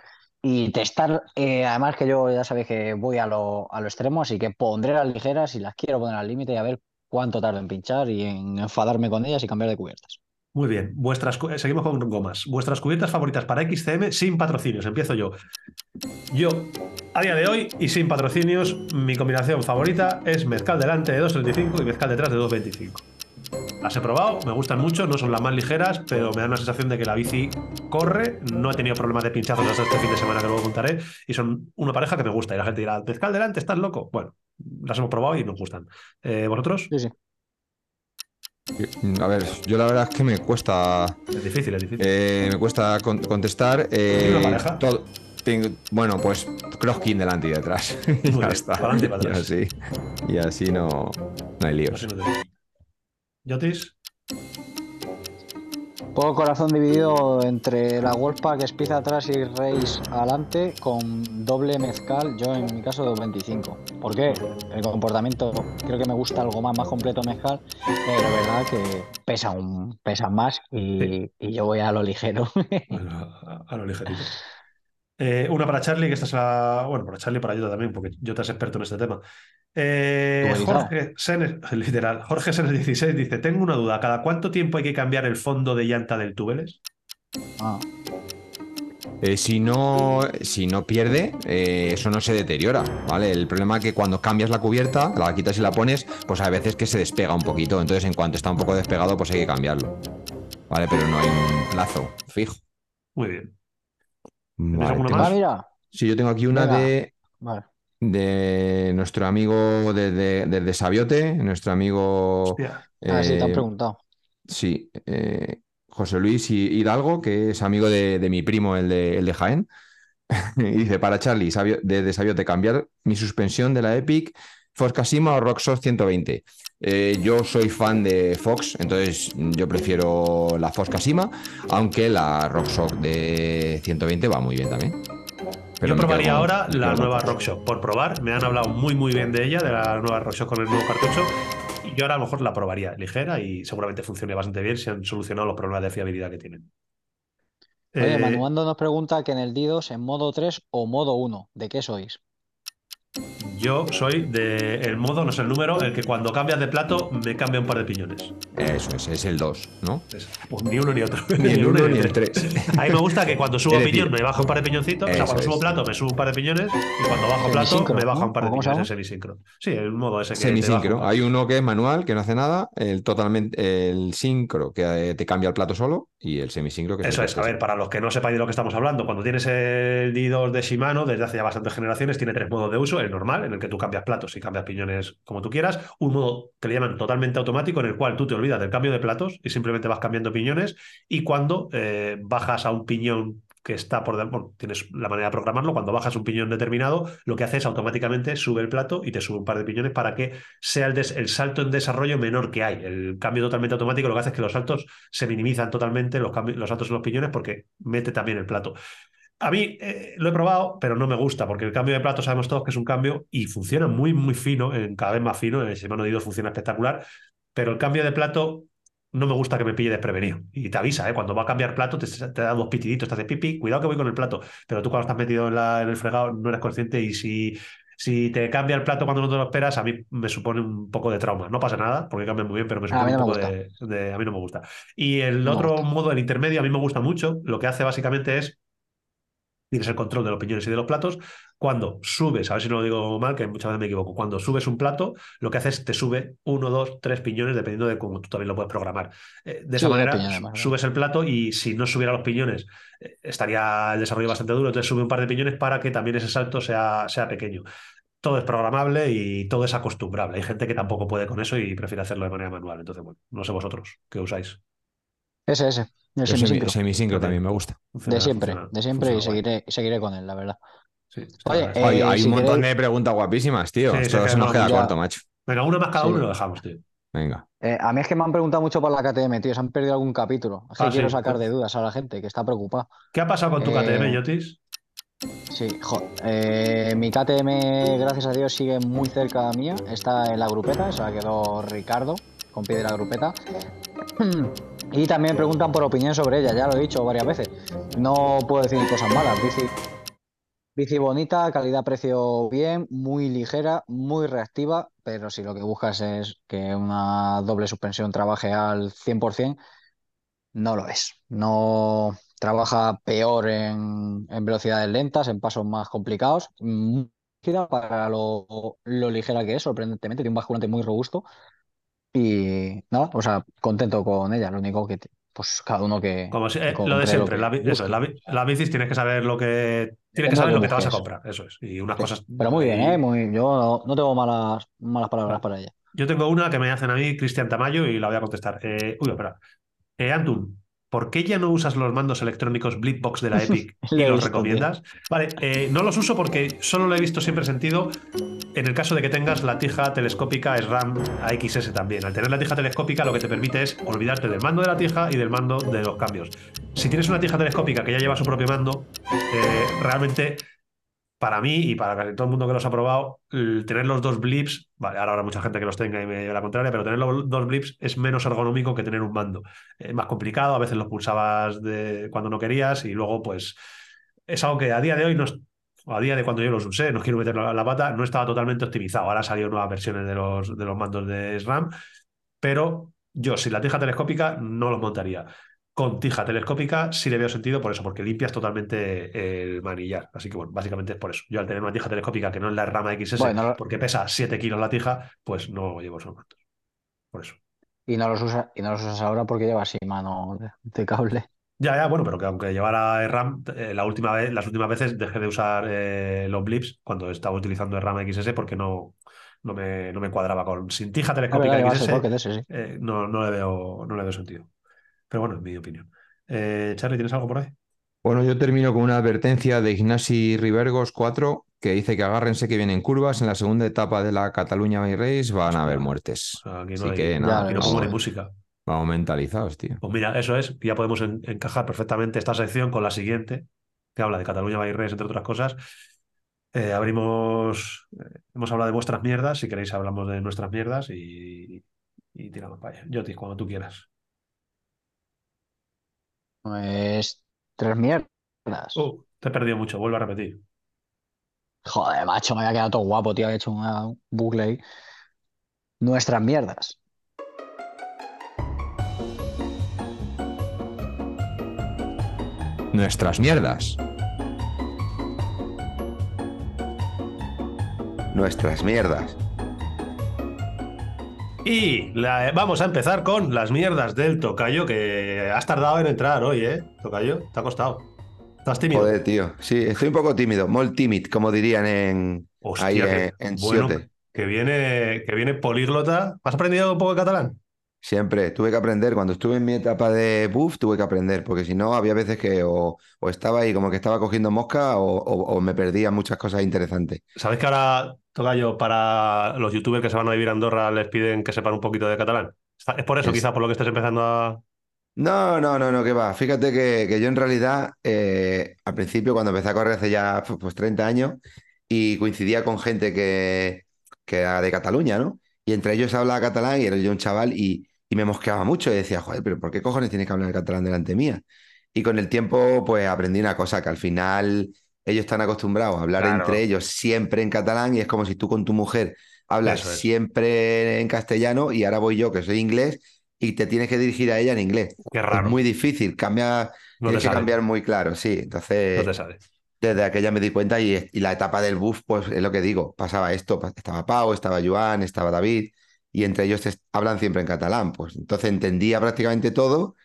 y testar. eh, además que yo ya sabéis que voy a lo, a lo extremo, así que pondré las ligeras y las quiero poner al límite y a ver cuánto tardo en pinchar y en enfadarme con ellas y cambiar de cubiertas. Muy bien. Vuestras, seguimos con gomas. Vuestras cubiertas favoritas para XCM sin patrocinios. Empiezo yo. Yo, a día de hoy y sin patrocinios, mi combinación favorita es mezcal delante de 2.35 y mezcal detrás de 2.25. Las he probado, me gustan mucho, no son las más ligeras, pero me da una sensación de que la bici corre. No he tenido problemas de pinchazos hasta este fin de semana que luego contaré. Y son una pareja que me gusta. Y la gente dirá, mezcal delante, estás loco. Bueno, las hemos probado y nos gustan. Eh, ¿Vosotros? Sí, sí. A ver, yo la verdad es que me cuesta. Es difícil, es difícil. eh, me cuesta con- contestar. eh, ¿Tienes una pareja? todo- tengo- bueno, pues crosskin delante y detrás. y ya está. para adelante y para Y atrás. así, y así no, no hay líos. Así no te- ¿Yotis? Poco corazón dividido entre la Wolfpack Speed atrás y Race adelante con doble mezcal, yo en mi caso 2.25. ¿Por qué? El comportamiento creo que me gusta algo más, más completo mezcal, pero es verdad que pesa un, pesa más y, Sí. y yo voy a lo ligero. A, a lo ligerito. Eh, una para Charlie, que esta es la. Bueno, para Charlie para Jota también, porque Jota es experto en este tema. Eh. Jorge Senes, literal, Jorge Senes 16 dice: Tengo una duda, ¿cada cuánto tiempo hay que cambiar el fondo de llanta del túbeles? Ah, Eh, si, no, si no pierde, eh, eso no se deteriora, ¿vale? El problema es que cuando cambias la cubierta, la quitas y la pones, pues hay veces que se despega un poquito. Entonces, en cuanto está un poco despegado, pues hay que cambiarlo. ¿Vale? Pero no hay un plazo fijo. Muy bien. Vale, alguna tengo- Ah, mira. Sí, yo tengo aquí una de, Vale. de nuestro amigo desde, desde Sabiote, nuestro amigo. Hostia. Ah, sí, te han eh, preguntado. Sí, eh, José Luis Hi- Hidalgo, que es amigo de, de mi primo, el de, el de Jaén. Y dice, para Charlie, sabio, de, de Sabiote, cambiar mi suspensión de la Epic Fox Casima o RockShox 120. Eh, yo soy fan de Fox, entonces yo prefiero la Fox Casima, aunque la RockShox de 120 va muy bien también. Yo probaría con- ahora la nueva. RockShox por probar. Me han hablado muy, muy bien de ella, de la nueva RockShox con el nuevo cartucho. Y yo ahora a lo mejor la probaría ligera y seguramente funcione bastante bien si han solucionado los problemas de fiabilidad que tienen. Oye, Eh, Manuando nos pregunta que en el Didos en modo 3 o modo 1. ¿De qué sois? Yo soy del modo, no sé el número, el que cuando cambias de plato me cambia un par de piñones. Eso es, es el 2, ¿no? Es- pues ni uno ni otro. Ni el uno ni el tres. tres. A mí me gusta que cuando subo decir, piñón me baja un par de piñoncitos, o sea, cuando subo plato me subo un par de piñones y cuando bajo plato me baja un par de ¿O cómo se piñones, es semisincro. Sí, el modo ese que Semisincro. Hay uno que es manual, que no hace nada, el totalmente, el sincro, que eh, te cambia el plato solo, y el semisincro, que Eso es, a ver, para los que no sepáis de lo que estamos hablando, cuando tienes el D2 de Shimano, desde hace ya bastantes generaciones, tiene tres modos de uso. El normal, en el que tú cambias platos y cambias piñones como tú quieras. Un modo que le llaman totalmente automático, en el cual tú te olvidas del cambio de platos y simplemente vas cambiando piñones. Y cuando eh, bajas a un piñón que está por bueno, tienes la manera de programarlo, cuando bajas un piñón determinado, lo que hace es automáticamente sube el plato y te sube un par de piñones para que sea el, el salto en desarrollo menor que hay. El cambio totalmente automático lo que hace es que los saltos se minimizan totalmente, los, los saltos en los piñones, porque mete también el plato. A mí eh, lo he probado, pero no me gusta, porque el cambio de plato sabemos todos que es un cambio y funciona muy, muy fino, en, cada vez más fino. En el Shimano Dido funciona espectacular, pero el cambio de plato no me gusta que me pille desprevenido. Y te avisa, ¿eh? cuando va a cambiar plato, te, te da dos pitiditos, te hace pipi, cuidado que voy con el plato. Pero tú cuando estás metido en, la- en el fregado no eres consciente y si, si te cambia el plato cuando no te lo esperas, a mí me supone un poco de trauma. No pasa nada, porque cambia muy bien, pero me supone no un poco de, de- A mí no me gusta. Y el No otro gusta. modo, el intermedio, a mí me gusta mucho. Lo que hace básicamente es tienes el control de los piñones y de los platos. Cuando subes, a ver si no lo digo mal, que muchas veces me equivoco, cuando subes un plato, lo que hace es te sube uno, dos, tres piñones, dependiendo de cómo tú también lo puedes programar. Eh, de esa manera, piñones, subes el plato y si no subiera los piñones, eh, estaría el desarrollo bastante duro, entonces sube un par de piñones para que también ese salto sea, sea pequeño. Todo es programable y todo es acostumbrable. Hay gente que tampoco puede con eso y prefiere hacerlo de manera manual. Entonces, bueno, no sé vosotros qué usáis. Ese, ese. El El semi- semisincro. semisincro también me gusta. De siempre, de siempre y seguiré, seguiré con él, la verdad. Sí, Oye, eh, Hay, hay si un montón queréis- de preguntas guapísimas, tío. Sí, Esto se nos no, queda ya. corto, macho. Venga, una más cada Sí. uno lo dejamos, tío. Venga. Eh, a mí es que me han preguntado mucho por la KTM, tío. Se han perdido algún capítulo. Es que Ah, quiero sí. sacar de dudas a la gente que está preocupada. ¿Qué ha pasado con tu Eh, KTM, Yotis? Sí, jo, eh, mi KTM, gracias a Dios, sigue muy cerca mía. Está en la grupeta, se la quedó Ricardo, compi de la grupeta. Y también preguntan por opinión sobre ella, ya lo he dicho varias veces. No puedo decir cosas malas. Bici, bici bonita, calidad-precio bien, muy ligera, muy reactiva, pero si lo que buscas es que una doble suspensión trabaje al 100%, no lo es. No trabaja peor en, en velocidades lentas, en pasos más complicados. Para lo, lo ligera que es, sorprendentemente. Tiene un basculante muy robusto. Y nada, o sea, contento con ella. Lo único que, pues cada uno que. Como si- que eh, lo de siempre, que la, eso, bicis tienes que saber lo que tienes que saber lo lo que te vas a comprar, eso es. Y unas Sí, cosas. Pero muy bien, ¿eh? Muy, yo no, no tengo malas, malas palabras para ella. Yo tengo una que me hacen a mí, Cristian Tamayo, y la voy a contestar. Eh, uy, espera. Eh, Antun, ¿por qué ya no usas los mandos electrónicos Blitbox de la Epic y Lo los recomiendas? Vale, eh, no los uso porque solo lo he visto siempre sentido en el caso de que tengas la tija telescópica SRAM AXS también. Al tener la tija telescópica lo que te permite es olvidarte del mando de la tija y del mando de los cambios. Si tienes una tija telescópica que ya lleva su propio mando, eh, realmente para mí y para todo el mundo que los ha probado, tener los dos blips, vale, ahora habrá mucha gente que los tenga y me lleve la contraria, pero tener los dos blips es menos ergonómico que tener un mando. Es más complicado, a veces los pulsabas de cuando no querías y luego pues es algo que a día de hoy no es- a día de cuando yo los usé, no quiero meterlo a la pata, no estaba totalmente optimizado. Ahora salido nuevas versiones de los, de los mandos de SRAM, pero yo sin la tija telescópica no los montaría. Con tija telescópica sí le veo sentido por eso, porque limpias totalmente el manillar. Así que bueno, básicamente es por eso. Yo al tener una tija telescópica que no es la rama XS, Bueno, porque pesa 7 kilos la tija, pues no llevo esos mandos. Por eso. Y no los usa, y no los usas ahora porque llevas así mano de, de cable. Ya, ya, bueno, pero que aunque llevara RAM, eh, la última vez, las últimas veces dejé de usar eh, los blips cuando estaba utilizando RAM XS porque no, no, me, no me cuadraba con sin tija Es telescópica verdad, XS, pocket ese, sí. eh, no, no le veo, no le veo sentido. Pero bueno, en mi opinión. Eh, Charlie, ¿tienes algo por ahí? Bueno, yo termino con una advertencia de Ignasi Rivergos 4 que dice que agárrense que vienen curvas. En la segunda etapa de la Cataluña Bay Race van a haber muertes. O sea, aquí no, Así hay- que nada, aquí no pongo ni música. Vamos mentalizados, tío. Pues mira, eso es, ya podemos en- encajar perfectamente esta sección con la siguiente, que habla de Cataluña Race, entre otras cosas. Eh, abrimos, eh, hemos hablado de vuestras mierdas, si queréis hablamos de nuestras mierdas y, y tiramos para allá. Joti, cuando tú quieras. Pues tres mierdas. Uh, te he perdido mucho, vuelvo a repetir. Joder, macho, me había quedado todo guapo, tío. Había hecho una- un bucle ahí. Nuestras mierdas. Nuestras mierdas. Nuestras mierdas. Y la- vamos a empezar con las mierdas del tocayo, que has tardado en entrar hoy, ¿eh? Tocayo, te ha costado. ¿Estás tímido? Joder, tío. Sí, estoy un poco tímido. Molt tímid, como dirían en, Hostia, ahí que- en, en bueno, que viene, que viene políglota. ¿Has aprendido un poco de catalán? Siempre tuve que aprender. Cuando estuve en mi etapa de buff, tuve que aprender, porque si no, había veces que o, o estaba ahí como que estaba cogiendo mosca o, o- o me perdía muchas cosas interesantes. ¿Sabes que ahora, Tocayo, para los youtubers que se van a vivir a Andorra les piden que sepan un poquito de catalán? Es por eso, Es- quizás, por lo que estés empezando a... No, no, no, no, que va. Fíjate que, que yo en realidad, eh, al principio, cuando empecé a correr hace ya pues 30 años, y coincidía con gente que, que era de Cataluña, ¿no? Y entre ellos hablaba catalán y era yo un chaval y, y me mosqueaba mucho y decía, joder, pero ¿por qué cojones tienes que hablar catalán delante mía? Y con el tiempo, pues aprendí una cosa, que al final ellos están acostumbrados a hablar Claro. entre ellos siempre en catalán y es como si tú con tu mujer hablas es. siempre en castellano y ahora voy yo, que soy inglés, y te tienes que dirigir a ella en inglés. Qué raro. Es muy difícil, cambia, no tienes que cambiar muy claro, sí. Entonces, No te sale. desde aquella me di cuenta y, y la etapa del buff, pues es lo que digo, pasaba esto, estaba Pau, estaba Joan, estaba David, y entre ellos te- hablan siempre en catalán, pues entonces entendía prácticamente todo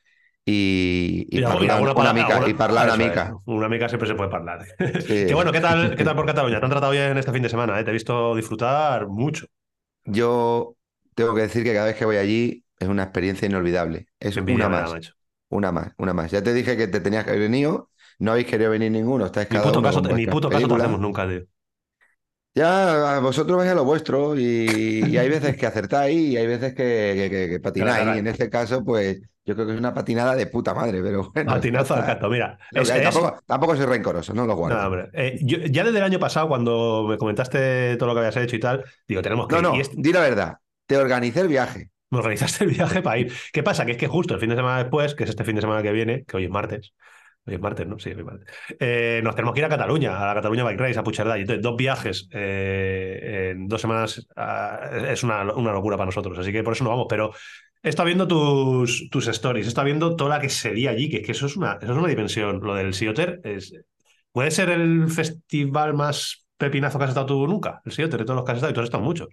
y, y, Y parlar una mica, y parlar una es, mica. Una mica siempre se puede hablar. Sí. Que bueno, ¿qué tal, ¿qué tal por Cataluña? Te han tratado bien este fin de semana, ¿eh? Te he visto disfrutar mucho. Yo tengo que decir que cada vez que voy allí es una experiencia inolvidable. Es una más, una más, una más. Ya te dije que te tenías que haber venido, no habéis querido venir ninguno, estáis cada puto uno caso, vuestras puto caso te películas. hacemos nunca, tío. Ya, vosotros vais a lo vuestro y, y hay veces que acertáis y hay veces que, que- que- que patináis. Y en este caso, pues yo creo que es una patinada de puta madre, pero bueno. Patinazo al canto, mira. Es- es- Tampoco, tampoco soy rencoroso, no lo guardo. Nada, hombre. Eh, yo- ya desde el año pasado, cuando me comentaste todo lo que habías hecho y tal, digo, tenemos que No, ir. no, Y es- di la verdad. Te organicé el viaje. me organizaste el viaje para ir. ¿Qué pasa? Que es que justo el fin de semana después, que es este fin de semana que viene, que hoy es martes, hoy es martes, ¿no? Sí, hoy es martes, eh, nos tenemos que ir a Cataluña, a la Cataluña Bike Race, a Puigcerdá. Entonces, dos viajes eh, en dos semanas ah, es una, una locura para nosotros, así que por eso no vamos. Pero estado viendo tus, tus stories, estado viendo toda la que sería allí, que es que eso es una, eso es una dimensión. Lo del Sioter es, puede ser el festival más pepinazo que has estado tú nunca, el Sioter, de todos los que has estado, y tú has muchos.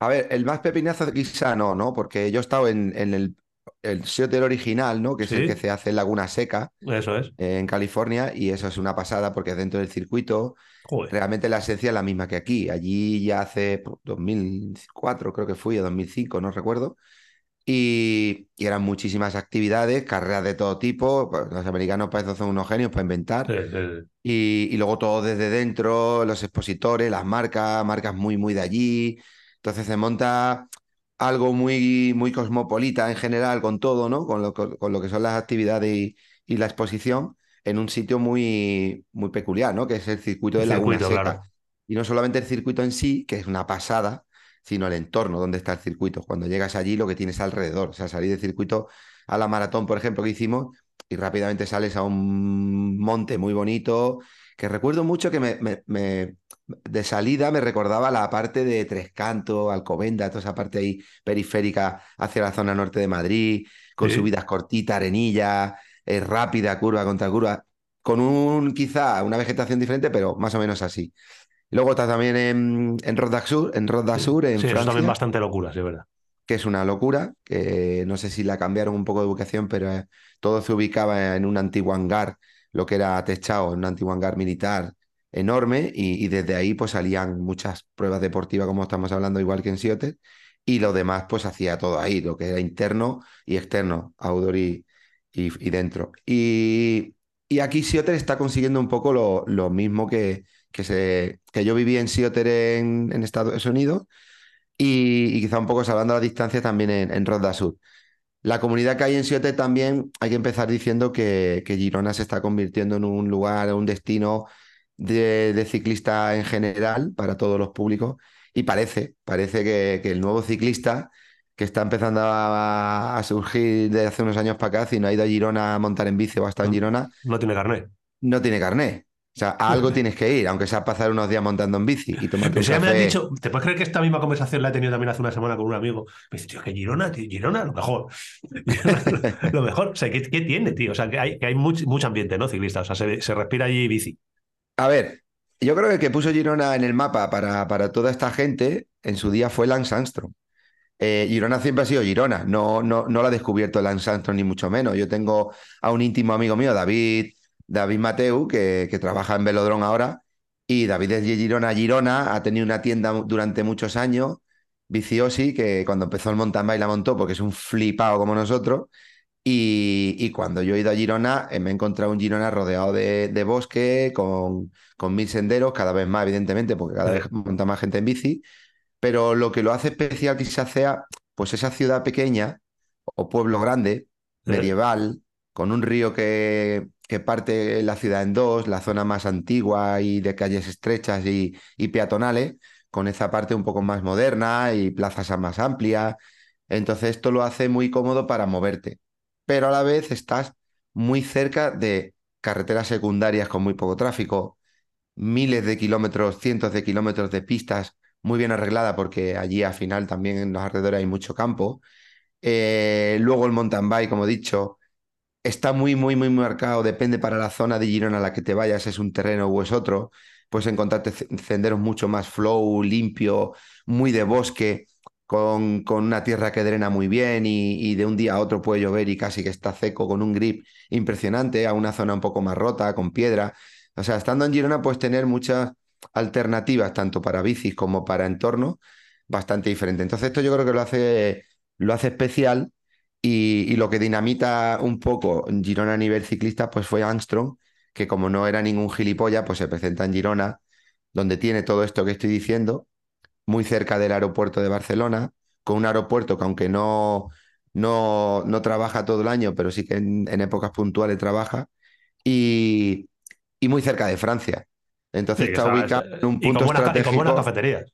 A ver, el más pepinazo quizá no, ¿no? Porque yo he estado en, en el, el Seattle original, ¿no? Que es Sí. el que se hace en Laguna Seca, Eso es. eh, en California, y eso es una pasada porque dentro del circuito Joder. realmente la esencia es la misma que aquí. Allí ya hace pues, 2004, creo que fui, o 2005, no recuerdo. Y, y eran muchísimas actividades, carreras de todo tipo. pues, Los americanos para eso son unos genios para inventar. Sí, sí. Y, y luego todo desde dentro, los expositores, las marcas, marcas muy, muy de allí. Entonces se monta algo muy, muy cosmopolita en general con todo, ¿no? Con lo, con, con lo que son las actividades y, y la exposición en un sitio muy, muy peculiar, ¿no? Que es el circuito de El Laguna circuito, Seca. claro. Y no solamente el circuito en sí, que es una pasada, sino el entorno donde está el circuito. Cuando llegas allí, lo que tienes alrededor. O sea, salir del circuito a la maratón, por ejemplo, que hicimos, y rápidamente sales a un monte muy bonito, que recuerdo mucho que me, me- me- de salida me recordaba la parte de Tres Cantos, Alcobenda, toda esa parte ahí periférica hacia la zona norte de Madrid, con Sí. subidas cortitas, arenilla, eh, rápida, curva contra curva, con un quizá una vegetación diferente, pero más o menos así. Luego está también en, en Roda Sur, en Roda Sur, en Sí, eso Francia también bastante locura, sí, es verdad. que es una locura, que no sé si la cambiaron un poco de ubicación, pero eh, todo se ubicaba en un antiguo hangar, lo que era techado, en un antiguo hangar militar enorme, y, desde ahí pues salían muchas pruebas deportivas, como estamos hablando, igual que en Seattle, y lo demás pues hacía todo ahí, lo que era interno y externo, outdoor y, y, dentro. Y, aquí Sioter está consiguiendo un poco lo, mismo que, que, se, que yo viví en Sioter en, Estados Unidos y, quizá un poco salvando la distancia también en, en Roda Sur. La comunidad que hay en Sioter también hay que empezar diciendo que, que Girona se está convirtiendo en un lugar, un destino de, de, ciclista en general para todos los públicos y parece, parece que, que el nuevo ciclista que está empezando a, a, surgir desde hace unos años para acá, si no ha ido a Girona a montar en bici o ha estado en Girona. No tiene carnet. No tiene carnet. O sea, a algo tienes que ir, aunque sea pasar unos días montando en bici y un ya café. me han dicho, ¿te puedes creer que esta misma conversación la he tenido también hace una semana con un amigo? Me dice, tío, que Girona, tío, Girona, lo mejor. lo mejor. O sea, ¿qué, ¿qué, tiene, tío? O sea, que hay, que hay mucho, mucho ambiente, ¿no? Ciclista. O sea, se, se, respira allí bici. A ver, yo creo que el que puso Girona en el mapa para, para toda esta gente en su día fue Lance Armstrong. Eh, Girona siempre ha sido Girona, no, no, no lo ha descubierto Lance Armstrong ni mucho menos. Yo tengo a un íntimo amigo mío, David, David Mateu, que, que trabaja en Velodrón ahora, y David es de Girona, Girona, ha tenido una tienda durante muchos años, Viciosi, que cuando empezó el mountain bike la montó porque es un flipado como nosotros, y, y, cuando yo he ido a Girona, eh, me he encontrado un Girona rodeado de, de bosque, con, con, mil senderos, cada vez más, evidentemente, porque cada vez monta más gente en bici. Pero lo que lo hace especial quizás sea, pues esa ciudad pequeña o pueblo grande, medieval, con un río que, que parte la ciudad en dos, la zona más antigua y de calles estrechas y, y peatonales, con esa parte un poco más moderna y plazas más amplias. Entonces esto lo hace muy cómodo para moverte pero a la vez estás muy cerca de carreteras secundarias con muy poco tráfico, miles de kilómetros, cientos de kilómetros de pistas muy bien arreglada porque allí al final también en los alrededores hay mucho campo. Eh, luego el mountain bike, como he dicho, está muy, muy, muy marcado, depende para la zona de Girona a la que te vayas, es un terreno o es otro. Puedes encontrarte senderos mucho más flow, limpio, muy de bosque con, con, una tierra que drena muy bien y, de un día a otro puede llover y casi que está seco con un grip impresionante, a una zona un poco más rota, con piedra. O sea, estando en Girona puedes tener muchas alternativas, tanto para bicis como para entorno, bastante diferente. Entonces esto yo creo que lo hace, lo hace especial y, y lo que dinamita un poco Girona a nivel ciclista pues fue Armstrong, que como no era ningún gilipollas, pues se presenta en Girona, donde tiene todo esto que estoy diciendo, muy cerca del aeropuerto de Barcelona, con un aeropuerto que aunque no, no, no trabaja todo el año, pero sí que en, en épocas puntuales trabaja, y, y, muy cerca de Francia. Entonces sí, está, ubicado en un punto y buena, estratégico. Y con buenas cafeterías.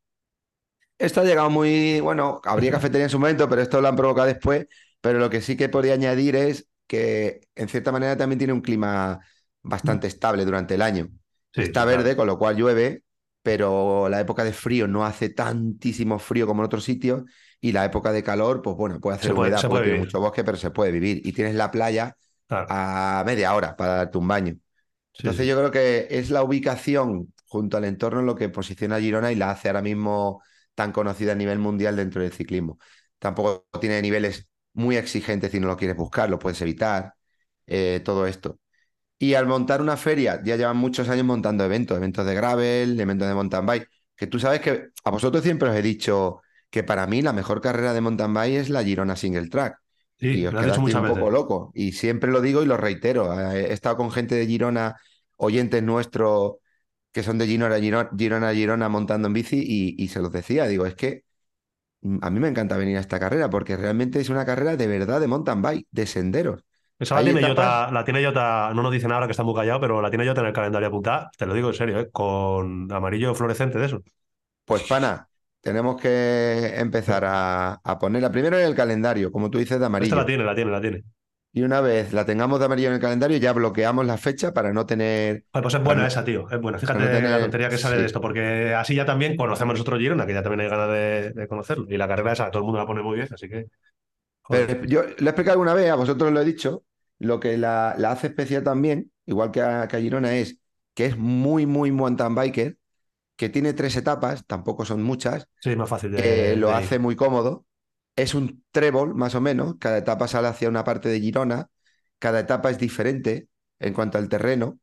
Esto ha llegado muy, bueno, habría cafetería en su momento, pero esto lo han provocado después, pero lo que sí que podría añadir es que en cierta manera también tiene un clima bastante estable durante el año. Sí, está verde, claro. con lo cual llueve, pero la época de frío no hace tantísimo frío como en otros sitios y la época de calor, pues bueno, puede hacer humedad, puede tener mucho bosque, pero se puede vivir. Y tienes la playa claro. a media hora para darte un baño. Sí, Entonces sí. yo creo que es la ubicación junto al entorno lo que posiciona a Girona y la hace ahora mismo tan conocida a nivel mundial dentro del ciclismo. Tampoco tiene niveles muy exigentes si no lo quieres buscar, lo puedes evitar, eh, todo esto. Y al montar una feria, ya llevan muchos años montando eventos, eventos de gravel, eventos de mountain bike, que tú sabes que a vosotros siempre os he dicho que para mí la mejor carrera de mountain bike es la Girona Single Track. Sí, y os quedaste un veces. poco loco. Y siempre lo digo y lo reitero. He estado con gente de Girona, oyentes nuestros que son de Girona, Girona, Girona, Girona montando en bici y, y se los decía, digo, es que a mí me encanta venir a esta carrera porque realmente es una carrera de verdad de mountain bike, de senderos. Esa la tiene, Jota, la tiene Jota, no nos dicen ahora que está muy callado, pero la tiene Jota en el calendario apuntada, te lo digo en serio, ¿eh? con amarillo fluorescente de eso. Pues pana, tenemos que empezar a, a, ponerla primero en el calendario, como tú dices, de amarillo. Esta la tiene, la tiene, la tiene. Y una vez la tengamos de amarillo en el calendario, ya bloqueamos la fecha para no tener. Pues es buena esa, tío. Es buena. Fíjate no tener... la tontería que sale sí. de esto, porque así ya también conocemos nosotros Girona, que ya también hay ganas de, de conocerlo. Y la carrera esa, todo el mundo la pone muy bien, así que. Pero yo le he explicado alguna vez, a vosotros lo he dicho, lo que la, la hace especial también, igual que a, que a, Girona, es que es muy, muy mountain biker, que tiene tres etapas, tampoco son muchas. Sí, más fácil de. Lo de hace muy cómodo. Es un trébol, más o menos. Cada etapa sale hacia una parte de Girona. Cada etapa es diferente en cuanto al terreno.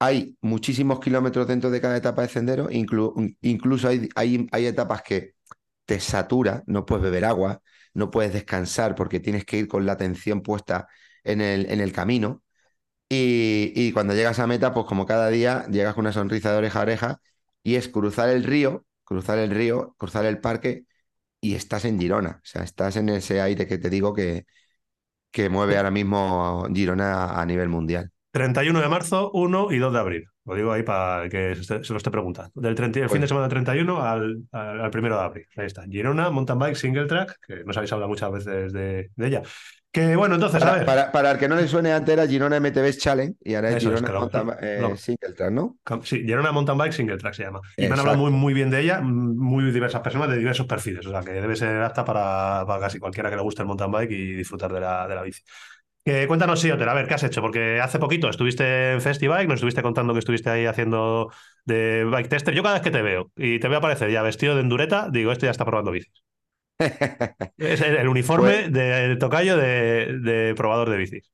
Hay muchísimos kilómetros dentro de cada etapa de sendero. Inclu incluso hay, hay, hay etapas que te satura, no puedes beber agua, no puedes descansar porque tienes que ir con la atención puesta en el, en el camino. Y, y cuando llegas a meta, pues como cada día, llegas con una sonrisa de oreja a oreja y es cruzar el río, cruzar el río, cruzar el parque y estás en Girona. O sea, estás en ese aire que te digo que, que mueve ahora mismo Girona a nivel mundial. 31 de marzo, 1 y 2 de abril. Lo digo ahí para que se, se lo esté preguntando. Del 30 el fin de Pues- semana del 31 al, al, al primero de abril. Ahí está. Girona, mountain bike, single track, que nos habéis hablado muchas veces de, de ella. Que bueno, entonces, a Para, ver. para, para el que no le suene antes era Girona MTV Challenge y ahora es Eso es, Girona que lo- Mountain Bi- eh, lo- Single Track, ¿no? Sí, Girona Mountain Bike Single Track se llama. Y me han hablado Exacto. muy, muy bien de ella, mm, muy diversas personas de diversos perfiles. O sea, que debe ser apta para, para casi cualquiera que le guste el mountain bike y disfrutar de la, de la bici. Que cuéntanos, sí, Oter, a ver, ¿qué has hecho? Porque hace poquito estuviste en Festibike, nos estuviste contando que estuviste ahí haciendo de bike tester. Yo cada vez que te veo y te veo aparecer ya vestido de endureta, digo, este ya está probando bicis. Es el, el uniforme Pues- de tocayo de, de probador de bicis.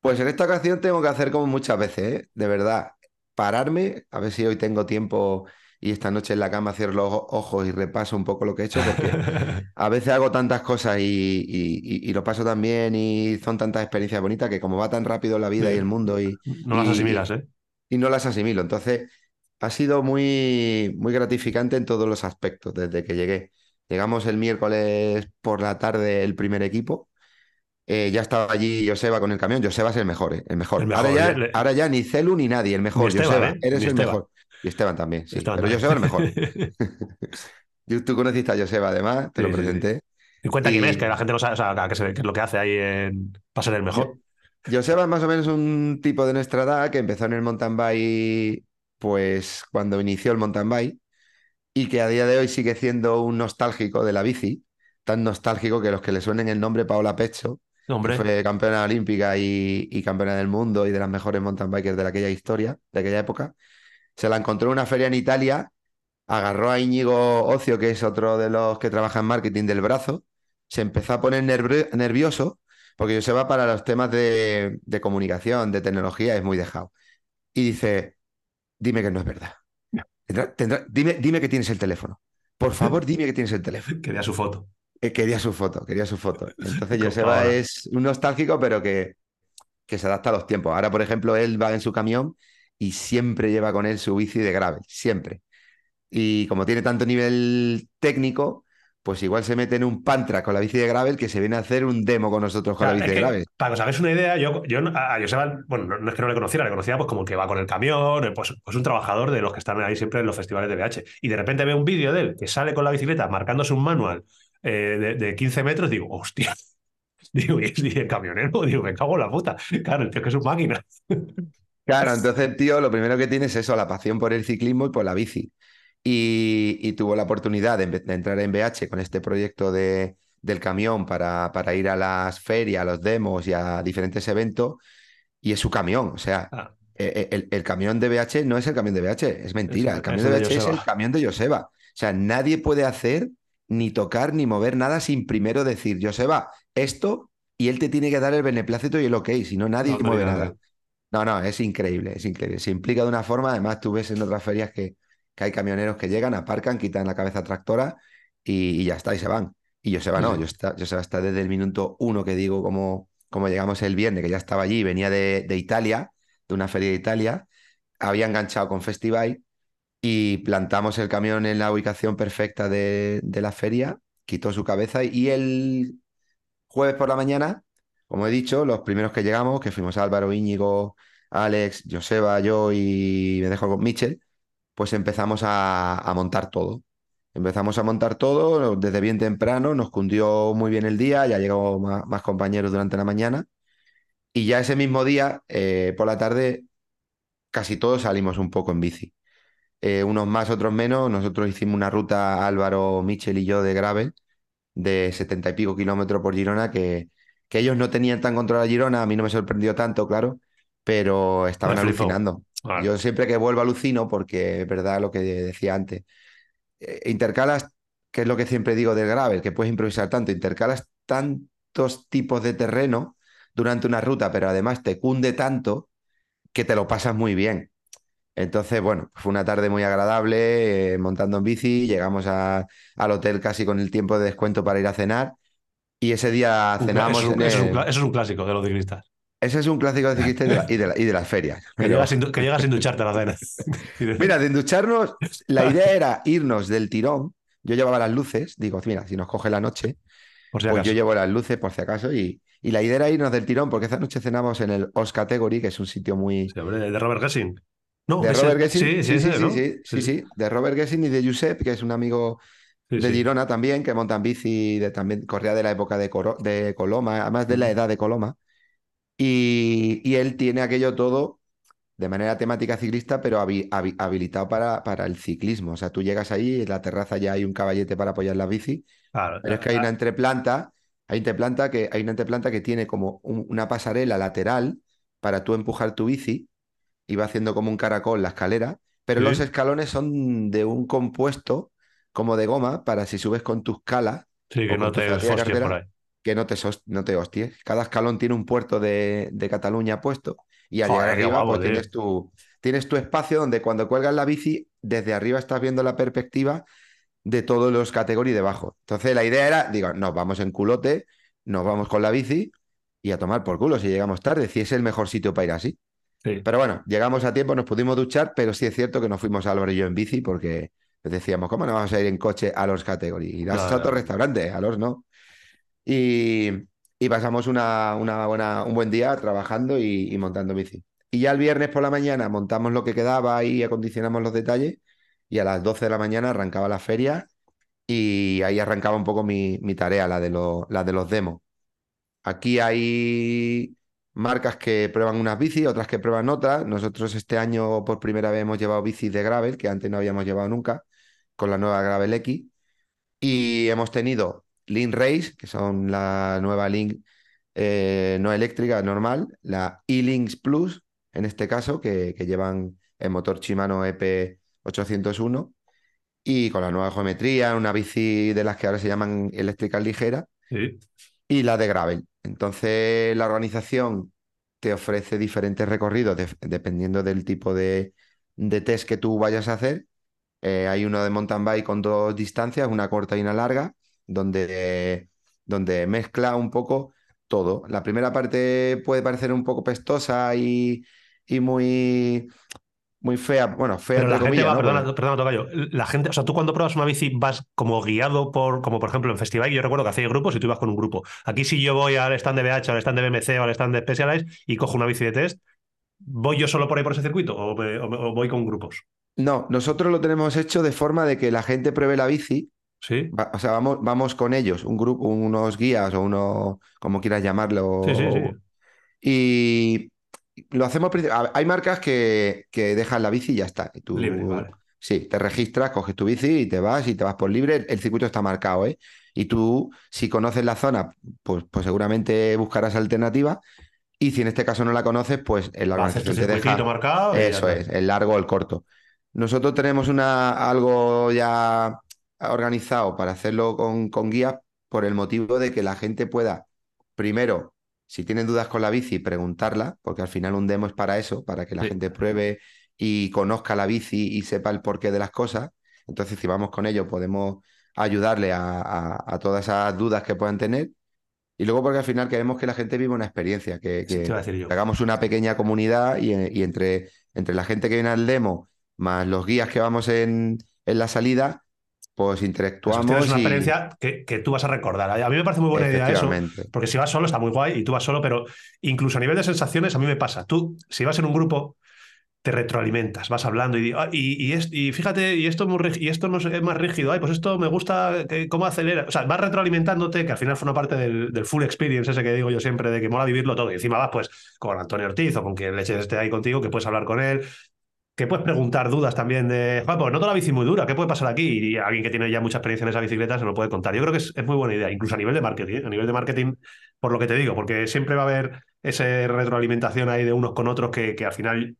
Pues en esta ocasión tengo que hacer como muchas veces, ¿eh? De verdad, pararme, a ver si hoy tengo tiempo y esta noche en la cama cierro los ojo- ojos y repaso un poco lo que he hecho, porque a veces hago tantas cosas y, y- y- y lo paso tan bien y son tantas experiencias bonitas que como va tan rápido la vida y el mundo y, No las asimilas, ¿eh? y no las asimilo. Entonces, ha sido muy, muy gratificante en todos los aspectos desde que llegué. Llegamos el miércoles por la tarde el primer equipo. Eh, ya estaba allí Joseba con el camión. Joseba es el mejor, ¿eh? El mejor. El ahora, ya, le- le- ahora ya ni Celu ni nadie, el mejor. Esteban, Joseba, ¿eh? eres el mejor. Y Esteban también, sí. Esteban Pero también. Joseba el mejor. Tú conociste a Joseba, además, te Sí, lo sí. presenté. Y cuenta quién Y- es, que la gente no sabe, o sea, que se- es lo que hace ahí en, para ser el mejor. Joseba es más o menos un tipo de nuestra edad que empezó en el mountain bike, pues cuando inició el mountain bike, y que a día de hoy sigue siendo un nostálgico de la bici, tan nostálgico que los que le suenen el nombre Paola Pecho, que Hombre, fue campeona olímpica y, y campeona del mundo y de las mejores mountain bikers de aquella historia, de aquella época, se la encontró en una feria en Italia, agarró a Íñigo Ocio, que es otro de los que trabaja en marketing del brazo, se empezó a poner nervio- nervioso porque Joseba para los temas de, de comunicación, de tecnología, es muy dejado. Y dice, dime que no es verdad. Tendrá- tendrá- dime, dime que tienes el teléfono. Por favor, dime que tienes el teléfono. quería su foto. Eh, quería su foto, quería su foto. Entonces Joseba es un nostálgico, pero que, que se adapta a los tiempos. Ahora, por ejemplo, él va en su camión y siempre lleva con él su bici de gravel, siempre. Y como tiene tanto nivel técnico, pues igual se mete en un pantra con la bici de gravel que se viene a hacer un demo con nosotros con la bici es de que, gravel. para que os hagáis una idea, yo, yo a Joseba, bueno, no, es que no le conociera, le conocía pues como el que va con el camión, eh, pues, pues un trabajador de los que están ahí siempre en los festivales de BH. Y de repente veo un vídeo de él que sale con la bicicleta marcándose un manual eh, de, de 15 metros, digo, hostia. Digo, y es y el camionero, digo, me cago en la puta. Claro, el tío que es un máquina. Claro, entonces, tío, lo primero que tiene es eso, la pasión por el ciclismo y por la bici. Y, y tuvo la oportunidad de, de entrar en BH con este proyecto de, del camión para, para ir a las ferias, a los demos y a diferentes eventos. Y es su camión, o sea, Ah, eh, el, el camión de BH no es el camión de BH, es mentira. Es- El camión de el BH es el Joseba. camión de Joseba. O sea, nadie puede hacer ni tocar ni mover nada sin primero decir, Joseba, esto, y él te tiene que dar el beneplácito y el ok, si no, nadie No, no mueve nada. nada. No, no, es increíble, es increíble. Se implica de una forma, además tú ves en otras ferias que, que hay camioneros que llegan, aparcan, quitan la cabeza tractora y, y ya está, y se van. Y Joseba no. Joseba, Joseba está desde el minuto uno que digo, como, como llegamos el viernes, que ya estaba allí, venía de, de Italia, de una feria de Italia, había enganchado con Festival y plantamos el camión en la ubicación perfecta de, de la feria, quitó su cabeza y el jueves por la mañana, como he dicho, los primeros que llegamos, que fuimos Álvaro, Íñigo, Alex, Joseba, yo y me dejo con Michel, pues empezamos a, montar todo. Empezamos a montar todo desde bien temprano, nos cundió muy bien el día, ya llegó más, más compañeros durante la mañana y ya ese mismo día, eh, por la tarde, casi todos salimos un poco en bici. Eh, unos más, otros menos. Nosotros hicimos una ruta, Álvaro, Michel y yo, de gravel, de setenta y pico kilómetros por Girona, que, que ellos no tenían tan controlada Girona, a mí no me sorprendió tanto, claro, pero estaban alucinando. Vale. Yo siempre que vuelvo alucino porque es verdad lo que decía antes. Eh, intercalas, que es lo que siempre digo del gravel, que puedes improvisar tanto, intercalas tantos tipos de terreno durante una ruta, pero además te cunde tanto que te lo pasas muy bien. Entonces, bueno, fue una tarde muy agradable eh, montando en bici, llegamos a- al hotel casi con el tiempo de descuento para ir a cenar y ese día cenamos eso, es un, es eso es un clásico de los ciclistas. Ese es un clásico de ciclistas y de, la- y de la- y de las ferias. Que llegas sin, que llegas sin ducharte a la cena. Mira, de ducharnos, la idea era irnos del tirón. Yo llevaba las luces, digo, mira, si nos coge la noche, Por si pues yo llevo las luces por si acaso. Y, y la idea era irnos del tirón, porque esta noche cenamos en el Os Category, que es un sitio muy. El de Robert Gessing. No, De ese- Robert Gessing. Sí, sí, sí, ese, sí, ¿no? sí, sí, sí, de Robert Gessing y de Josep, que es un amigo de. Girona también, que monta en bici, de, también corría de la época de, Coro- de Coloma, además de la edad de Coloma. Y, y él tiene aquello todo de manera temática ciclista, pero habi- habi- habilitado para, para el ciclismo. O sea, tú llegas ahí, en la terraza ya hay un caballete para apoyar la bici, Claro, pero es que hay una entreplanta, hay entreplanta que, hay una entreplanta que tiene como un- una pasarela lateral para tú empujar tu bici y va haciendo como un caracol la escalera, pero Sí. los escalones son de un compuesto como de goma para si subes con tus calas Sí, que no te por ahí. Que no te, no te hosties. Cada escalón tiene un puerto de, de Cataluña puesto y al Joder, llegar arriba guapo, pues tienes tu, tienes tu espacio donde cuando cuelgas la bici, desde arriba estás viendo la perspectiva de todos los categorías debajo. Entonces la idea era, digo, nos vamos en culote, nos vamos con la bici y a tomar por culo si llegamos tarde, si es el mejor sitio para ir así. Sí. Pero bueno, llegamos a tiempo, nos pudimos duchar, pero sí es cierto que nos fuimos Álvaro y yo en bici porque decíamos, ¿cómo no vamos a ir en coche a los categorías? Ir a Claro. otro restaurante, a los no. Y, pasamos una, buena, un buen día trabajando y, montando bici. Y ya el viernes por la mañana montamos lo que quedaba y acondicionamos los detalles y a las 12 de la mañana arrancaba la feria y ahí arrancaba un poco mi, tarea, la de, la de los demos. Aquí hay marcas que prueban unas bicis, otras que prueban otras. Nosotros este año por primera vez hemos llevado bicis de gravel, que antes no habíamos llevado nunca, con la nueva Gravel X. Y hemos tenido Link Race, que son la nueva Link eh, no eléctrica, normal, la E-Links Plus, en este caso, que, que llevan el motor Shimano E EP801 y con la nueva geometría, una bici de las que ahora se llaman eléctricas ligeras Sí. y la de gravel. Entonces, la organización te ofrece diferentes recorridos de- dependiendo del tipo de, de test que tú vayas a hacer. Eh, hay uno de mountain bike con dos distancias, una corta y una larga, donde, donde mezcla un poco todo. La primera parte puede parecer un poco pestosa y, y muy, muy fea, bueno, fea Pero la gente comillas, va, ¿no? perdona, Porque- perdona, Tocayo. La gente, o sea, tú cuando pruebas una bici vas como guiado por, como por ejemplo en Festival, yo recuerdo que hacía grupos y tú ibas con un grupo. Aquí si yo voy al stand de BH, al stand de BMC o al stand de Specialized y cojo una bici de test, ¿voy yo solo por ahí por ese circuito o, me- o o voy con grupos? No, nosotros lo tenemos hecho de forma de que la gente pruebe la bici Sí, Va- O sea, vamos, vamos con ellos, un grupo, unos guías o uno, como quieras llamarlo. sí, sí, sí. Y lo hacemos. Hay marcas que, que dejan la bici y ya está. Y tú, Libre, vale. Sí, te registras, coges tu bici y te vas y te vas por libre. El, el circuito está marcado, ¿eh? Y tú, si conoces la zona, pues, pues seguramente buscarás alternativa. Y si en este caso no la conoces, pues en la Haces tu organización te deja. marcado. Eso es, el largo o el corto. Nosotros tenemos una, algo ya organizado para hacerlo con, con guías por el motivo de que la gente pueda, primero, si tienen dudas con la bici, preguntarla, porque al final un demo es para eso, para que la Sí. gente pruebe y conozca la bici y sepa el porqué de las cosas. Entonces, si vamos con ello, podemos ayudarle a, a- a todas esas dudas que puedan tener. Y luego porque al final queremos que la gente viva una experiencia, que, que hagamos una pequeña comunidad y, y entre, entre la gente que viene al demo más los guías que vamos en, en la salida, pues interactuamos es una y experiencia que, que tú vas a recordar. A mí me parece muy buena idea eso. Porque si vas solo está muy guay y tú vas solo, pero incluso a nivel de sensaciones a mí me pasa. Tú, si vas en un grupo, te retroalimentas, vas hablando y, ah, y, y, es- y fíjate, y esto, es muy y esto no es es más rígido, ay, pues esto me gusta, que- cómo acelera. O sea, vas retroalimentándote, que al final forma parte del, del full experience ese que digo yo siempre, de que mola vivirlo todo. Y encima vas pues con Antonio Ortiz o con quien leches esté ahí contigo, que puedes hablar con él, que puedes preguntar dudas también de, "Joder, pues noto la bici muy dura, ¿qué puede pasar aquí? Y alguien que tiene ya mucha experiencia en esa bicicleta se lo puede contar. Yo creo que es, es muy buena idea, incluso a nivel de marketing, ¿eh? a nivel de marketing, por lo que te digo, porque siempre va a haber esa retroalimentación ahí de unos con otros que, que al final...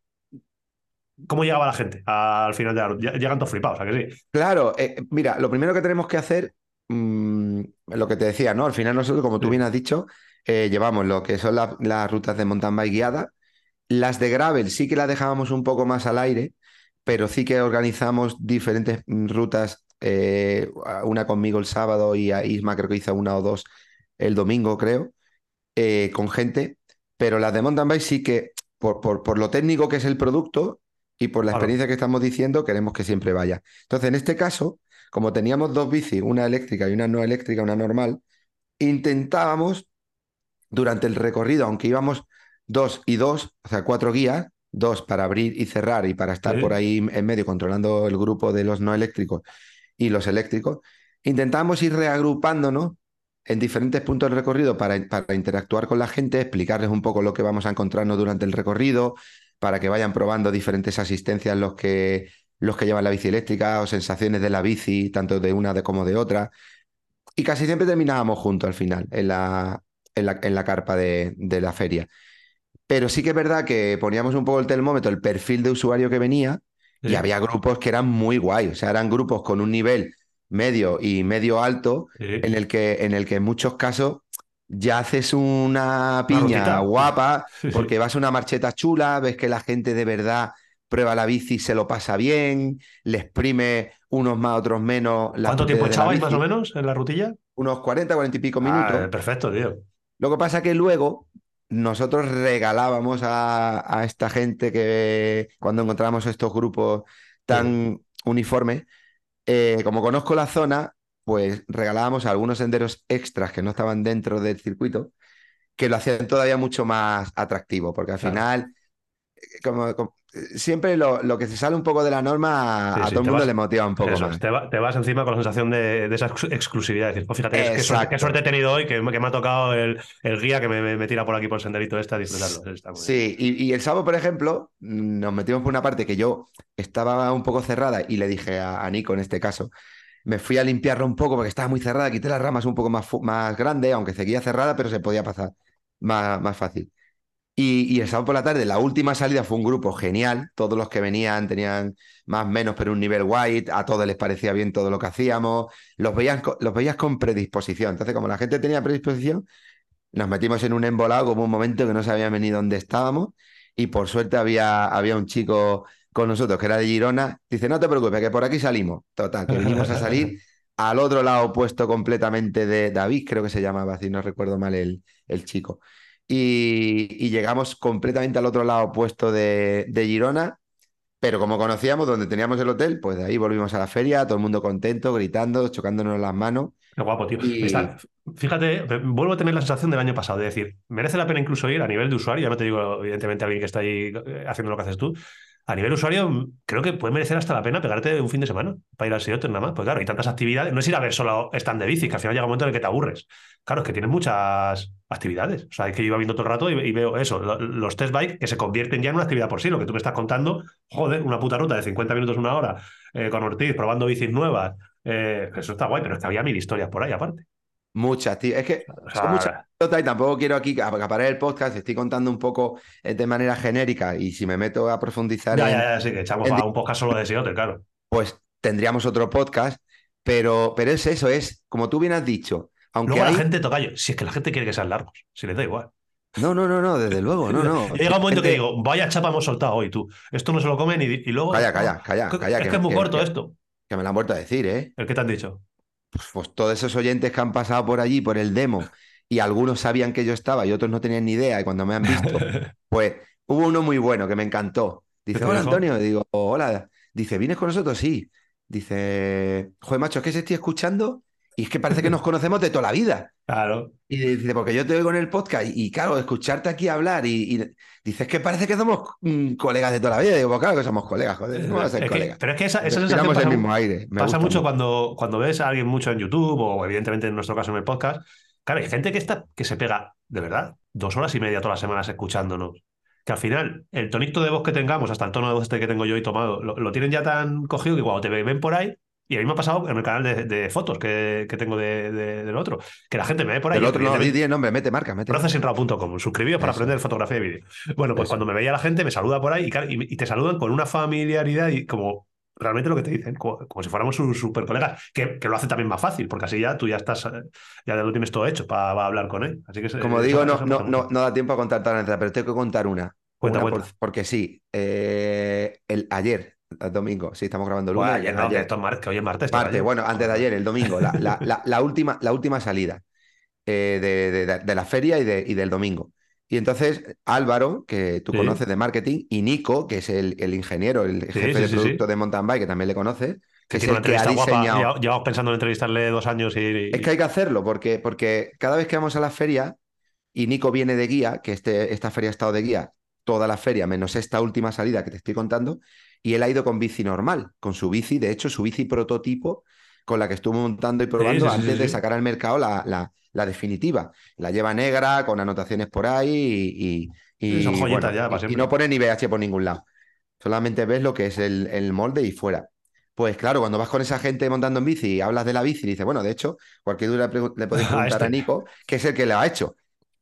¿Cómo llegaba la gente al final de la ruta? Ll- Llegan todos flipados, ¿a que sí? Claro, eh, mira, lo primero que tenemos que hacer, mm, lo que te decía, ¿no? Al final nosotros, como tú Sí. bien has dicho, eh, llevamos lo que son la- las rutas de mountain bike guiadas. Las de gravel sí que las dejábamos un poco más al aire, pero sí que organizamos diferentes rutas, eh, una conmigo el sábado y a Isma creo que hizo una o dos el domingo, creo, eh, con gente pero las de mountain bike sí que, por, por, por lo técnico que es el producto y por la Claro. experiencia que estamos diciendo, queremos que siempre vaya. Entonces, en este caso, como teníamos dos bicis, una eléctrica y una no eléctrica, una normal, intentábamos durante el recorrido, aunque íbamos dos y dos, o sea, cuatro guías, dos para abrir y cerrar y para estar por ahí en medio controlando el grupo de los no eléctricos y los eléctricos, intentábamos ir reagrupándonos en diferentes puntos del recorrido para, para interactuar con la gente, explicarles un poco lo que vamos a encontrarnos durante el recorrido, para que vayan probando diferentes asistencias los que, los que llevan la bici eléctrica o sensaciones de la bici, tanto de una de- como de otra. Y casi siempre terminábamos juntos al final, en la, en la, en la carpa de, de la feria. Pero sí que es verdad que poníamos un poco el termómetro, el perfil de usuario que venía, y había grupos que eran muy guay. O sea, eran grupos con un nivel medio y medio alto, Sí. en el que, en el que en muchos casos ya haces una piña guapa, Sí, porque vas a una marcheta chula, ves que la gente de verdad prueba la bici, se lo pasa bien, le exprime unos más, otros menos. la ¿Cuánto tiempo echabais más o menos en la rutilla? Unos 40, 40 y pico Ah, minutos. perfecto, tío. Lo que pasa que luego nosotros regalábamos a, a esta gente que cuando encontrábamos estos grupos tan uniformes, eh, como conozco la zona, pues regalábamos algunos senderos extras que no estaban dentro del circuito, que lo hacían todavía mucho más atractivo, porque al Claro. final, como, como- siempre lo, lo que se sale un poco de la norma, Sí, a sí, todo el mundo vas- le motiva un poco Eso, más. te, va- te vas encima con la sensación de, de esa ex- exclusividad. Decir, pues fíjate, qué suerte, qué suerte he tenido hoy que, me- que me ha tocado el, el guía que me, me- tira por aquí por el senderito este a disfrutarlo. Está muy bien. Sí, y, y el sábado, por ejemplo, nos metimos por una parte que yo estaba un poco cerrada y le dije a, a Nico en este caso, me fui a limpiarla un poco porque estaba muy cerrada, quité las ramas un poco más, más grande, aunque seguía cerrada, pero se podía pasar más, más fácil. Y, y el sábado por la tarde, la última salida fue un grupo genial, todos los que venían tenían más o menos, pero un nivel white, a todos les parecía bien todo lo que hacíamos, los veías, los veías con predisposición. Entonces, como la gente tenía predisposición, nos metimos en un embolado como un momento que no sabíamos ni dónde estábamos y por suerte había, había un chico con nosotros que era de Girona. Dice, no te preocupes, que por aquí salimos. Total, que vinimos a salir al otro lado opuesto completamente de David, creo que se llamaba, si no recuerdo mal el, el chico. Y, y llegamos completamente al otro lado opuesto de, de Girona, pero como conocíamos donde teníamos el hotel, pues de ahí volvimos a la feria, todo el mundo contento, gritando, chocándonos las manos. Qué guapo, tío. Y- Está- fíjate, vuelvo a tener la sensación del año pasado, de decir, merece la pena incluso ir a nivel de usuario, ya no te digo, evidentemente, alguien que está ahí eh, haciendo lo que haces tú. A nivel usuario, mm, creo que puede merecer hasta la pena pegarte un fin de semana para ir al Seattle nada más. Pues claro, hay tantas actividades. No es ir a ver solo stand de bici, que al final llega un momento en el que te aburres. Claro, es que tienes muchas actividades. O sea, es que yo iba viendo todo el rato y, veo eso, lo- los test bike que se convierten ya en una actividad por sí. Lo que tú me estás contando, joder, una puta ruta de 50 minutos, una hora, eh, con Ortiz, probando bicis nuevas. eh, eso está guay, pero es que había mil historias por ahí aparte. Muchas, tío. Es que son muchas y tampoco quiero aquí acaparar el podcast, estoy contando un poco eh, de manera genérica y si me meto a profundizar Ya, en- ya, ya, sí, que echamos en a di- un podcast solo de Seattle, claro. pues tendríamos otro podcast, pero, pero es eso, es como tú bien has dicho, aunque Luego hay... la gente toca yo. Si es que la gente quiere que sean largos, si les da igual. No, no, no, no, desde luego, no, no. Llega un momento que digo, vaya chapa hemos soltado hoy, tú. Esto no se lo comen y, y luego. Calla, calla, calla. Es que, es muy que- corto que- esto. Que me lo han vuelto a decir, ¿eh? ¿El que te han dicho? Pues, pues todos esos oyentes que han pasado por allí, por el demo, y algunos sabían que yo estaba y otros no tenían ni idea, y cuando me han visto, Pues hubo uno muy bueno que me encantó. Dice, ¿Qué te hola? Antonio. Digo, hola. Dice, ¿vienes con nosotros? Sí. Dice, joder, macho, es que se estoy escuchando y es que parece que nos conocemos de toda la vida. Claro. Y dice, porque yo te oigo en el podcast y, y, claro, escucharte aquí hablar y, y dice, es que parece que somos mm, colegas de toda la vida. Y digo, pues claro que somos colegas, joder, ¿cómo vamos a ser Es que- colegas? pero es que esa, esa sensación pasa, el mismo aire. me pasa mucho cuando, cuando ves a alguien mucho en YouTube o evidentemente en nuestro caso en el podcast. Claro, hay gente que está, que se pega, de verdad, dos horas y media todas las semanas escuchándonos. Que al final, el tonito de voz que tengamos, hasta el tono de voz este que tengo yo y tomado, lo, lo tienen ya tan cogido que cuando te ven por ahí, y a mí me ha pasado en el canal de, de fotos que, que tengo de- de- del otro, que la gente me ve por ahí. El otro no, di, di el nombre, mete marca, mete. Procesinraw.com, suscribíos para aprender fotografía y vídeo. Bueno, pues Eso. cuando me veía la gente, me saluda por ahí y, claro, y- y te saludan con una familiaridad y como realmente lo que te dicen, como, como si fuéramos sus super colegas, que, que lo hace también más fácil, porque así ya tú ya estás, ya lo tienes todo hecho para, hablar con él. Así que Como digo, no, no, no, no da tiempo a contar toda la pero tengo que contar una. Cuenta, Una cuenta. por- porque sí, eh, el, ayer, domingo, sí, estamos grabando el Buah, lunes. ayer no, que esto es mar- que hoy es martes. Martes, bueno, antes de ayer, el domingo, la, la- la- la última, la última salida eh, de, de- de la feria y, de- y del domingo. Y entonces Álvaro, que tú Sí. conoces de marketing, y Nico, que es el, el ingeniero, el jefe sí, de producto de mountain bike, que también le conoces, Que es tiene una el que ha guapa. diseñado. Lleva- Llevamos pensando en entrevistarle dos años y. y- Es que hay que hacerlo, porque, porque cada vez que vamos a la feria y Nico viene de guía, que este, esta feria ha estado de guía toda la feria, menos esta última salida que te estoy contando, y él ha ido con bici normal, con su bici, de hecho, su bici prototipo, con la que estuvo montando y probando sí, sí, antes sí, de sacar al mercado la, la- la definitiva. La lleva negra, con anotaciones por ahí y, y- son bueno, ya, para y- no pone ni VH por ningún lado. Solamente ves lo que es el, el molde y fuera. Pues claro, cuando vas con esa gente montando en bici y hablas de la bici, y dices, bueno, de hecho, cualquier duda le, podéis preguntar a este. Nico, que es el que lo ha hecho.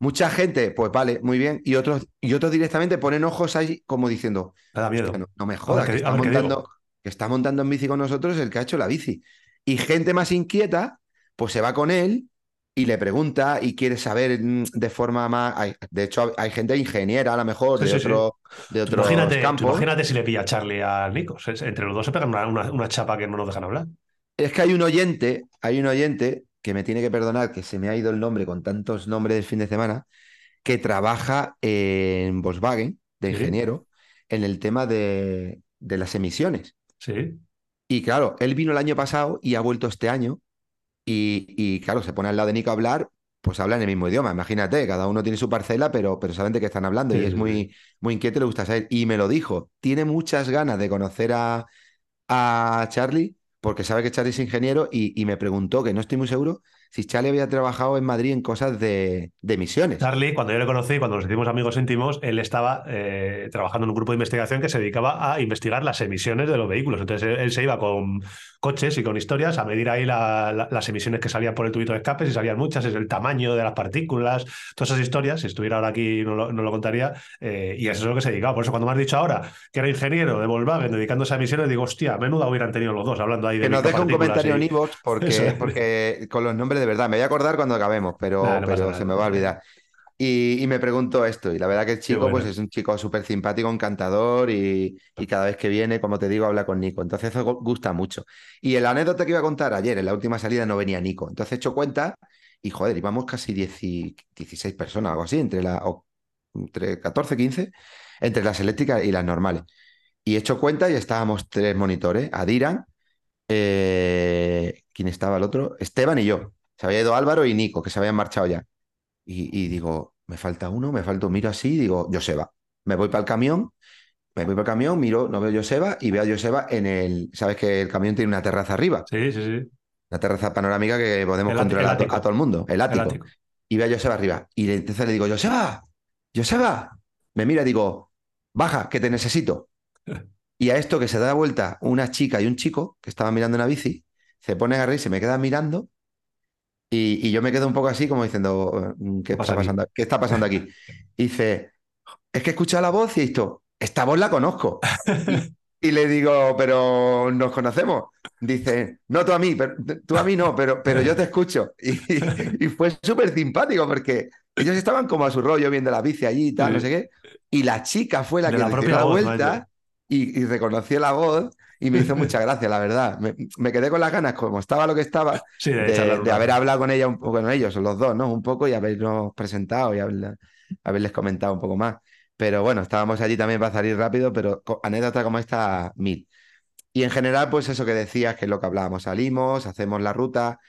Mucha gente, pues vale, muy bien, y otros, y otros directamente ponen ojos ahí como diciendo, da miedo. "Hostia, no, no me jodas, que- que, está montando, digo". que está montando en bici con nosotros el que ha hecho la bici. Y gente más inquieta, pues se va con él y le pregunta y quiere saber mm, de forma más. hay- de hecho, hay, gente ingeniera, a lo mejor, Sí, de, sí, sí. otro, de Tú otros imagínate, tú campos. imagínate si le pilla a Charlie a Nico. Entre los dos se pegan una, una- una chapa que no nos dejan hablar. Es que hay un oyente, hay un oyente que me tiene que perdonar que se me ha ido el nombre con tantos nombres del fin de semana, que trabaja en Volkswagen de Sí. ingeniero en el tema de, de las emisiones. Sí. Y claro, él vino el año pasado y ha vuelto este año. Y, y, claro, se pone al lado de Nico a hablar, pues hablan el mismo idioma. Imagínate, cada uno tiene su parcela, pero, pero saben de qué están hablando. Sí, y es sí, muy, muy inquieto y le gusta saber. Y me lo dijo, tiene muchas ganas de conocer a, a Charlie, porque sabe que Charlie es ingeniero y, y me preguntó, que no estoy muy seguro, si Charlie había trabajado en Madrid en cosas de, de emisiones. Charlie, cuando yo le conocí, cuando nos hicimos amigos íntimos, él estaba eh, trabajando en un grupo de investigación que se dedicaba a investigar las emisiones de los vehículos. Entonces él, él se iba con coches y con historias a medir ahí la- la- las emisiones que salían por el tubito de escape, si salían muchas, es el tamaño de las partículas, todas esas historias. Si estuviera ahora aquí no lo, no lo contaría. eh, y eso es lo que se dedicaba. Por eso cuando me has dicho ahora que era ingeniero de Volkswagen dedicándose a emisiones, digo, hostia, menuda hubieran tenido los dos hablando ahí de Que nos deje un comentario y- en iVoox porque, Eso. porque con los nombres de verdad, me voy a acordar cuando acabemos, pero, Nah, no pasa pero nada, se me va a olvidar. Y, y me pregunto esto, y la verdad que el chico bueno. pues es un chico súper simpático, encantador, y, y cada vez que viene, como te digo, habla con Nico. Entonces eso gu- gusta mucho. Y la anécdota que iba a contar ayer, en la última salida, no venía Nico. Entonces he hecho cuenta, y joder, íbamos casi 10 y- 16 personas, algo así, entre, la, o- entre 14, 15, entre las eléctricas y las normales. Y he hecho cuenta y estábamos tres monitores, Adiran, eh, ¿quién estaba el otro? Esteban y yo. Se había ido Álvaro y Nico, que se habían marchado ya. Y, y digo, me falta uno, me falta, miro así, digo, Joseba. Me voy para el camión, me voy para el camión, miro, no veo a Joseba y veo a Joseba en el. Sabes que el camión tiene una terraza arriba, Sí, sí, sí. una terraza panorámica que podemos El controlar a, todo el mundo, el El ático. Y veo a Joseba arriba. Y le- entonces le digo, Joseba, Joseba. Me mira y digo, baja, que te necesito. Y a esto que se da vuelta una chica y un chico que estaban mirando una bici, se ponen a reír, se me quedan mirando y, y yo me quedo un poco así como diciendo, "Mm, ¿qué, pasa está aquí? pasando, ¿qué está pasando aquí? Y dice, es que he escuchado la voz y he visto, esta voz la conozco. Y, y le digo, pero nos conocemos. Dice, no tú a mí, pero, tú a mí no, pero, pero yo te escucho. Y, y fue súper simpático porque ellos estaban como a su rollo viendo la bici allí y tal, no sé qué. Y la chica fue la De que la dio la vuelta vaya. Y, y reconoció la voz y me hizo mucha gracia, la verdad. Me, me quedé con las ganas, como estaba lo que estaba, Sí, de, haber hablado con ella, un poco, con ellos, los dos, ¿no? Un poco y habernos presentado y haberle- haberles comentado un poco más. Pero bueno, estábamos allí también para salir rápido, pero anécdota como esta, mil. Y en general, pues eso que decías, que es lo que hablábamos, salimos, hacemos la ruta,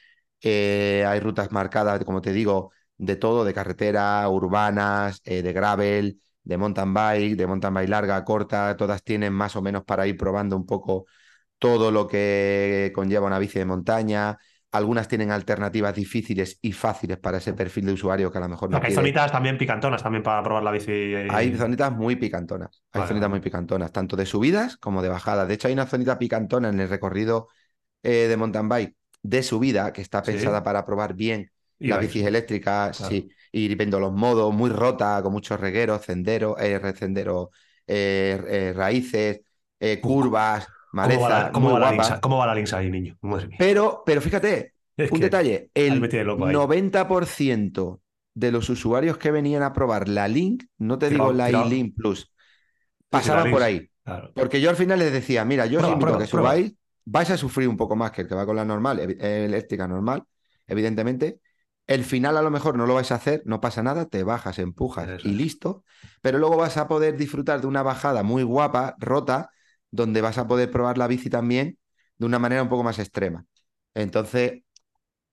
eh, hay rutas marcadas, como te digo, de todo, de carretera, urbanas, eh, de gravel, de mountain bike, de mountain bike larga, corta, todas tienen más o menos para ir probando un poco todo lo que conlleva una bici de montaña. Algunas tienen alternativas difíciles y fáciles para ese perfil de usuario que a lo mejor no hay quiere. zonitas también picantonas también para probar la bici. Hay zonitas muy picantonas. Hay Vale, zonitas muy picantonas, tanto de subidas como de bajadas. De hecho, hay una zonita picantona en el recorrido eh, de mountain bike de subida que está Sí. pensada para probar bien Y las bicis eléctricas, Claro. sí, ir viendo los modos, muy rota, con muchos regueros, senderos, eh, senderos, eh, eh, raíces, eh, curvas, ¿Cómo va maleza, la, cómo muy va la links, ¿Cómo va la links ahí, niño? Pero, pero fíjate, Es un detalle, el me tiene loco ahí. 90% de los usuarios que venían a probar la Link, no te digo la tirado. e-Link Plus, pasaban por ahí. Claro. Porque yo al final les decía, mira, yo os Prueba, invito a que prueba. subáis, vais a sufrir un poco más que el que va con la normal, eléctrica normal, evidentemente, El final a lo mejor no lo vais a hacer, no pasa nada, te bajas, empujas Eso y listo. Pero luego vas a poder disfrutar de una bajada muy guapa, rota, donde vas a poder probar la bici también de una manera un poco más extrema. Entonces,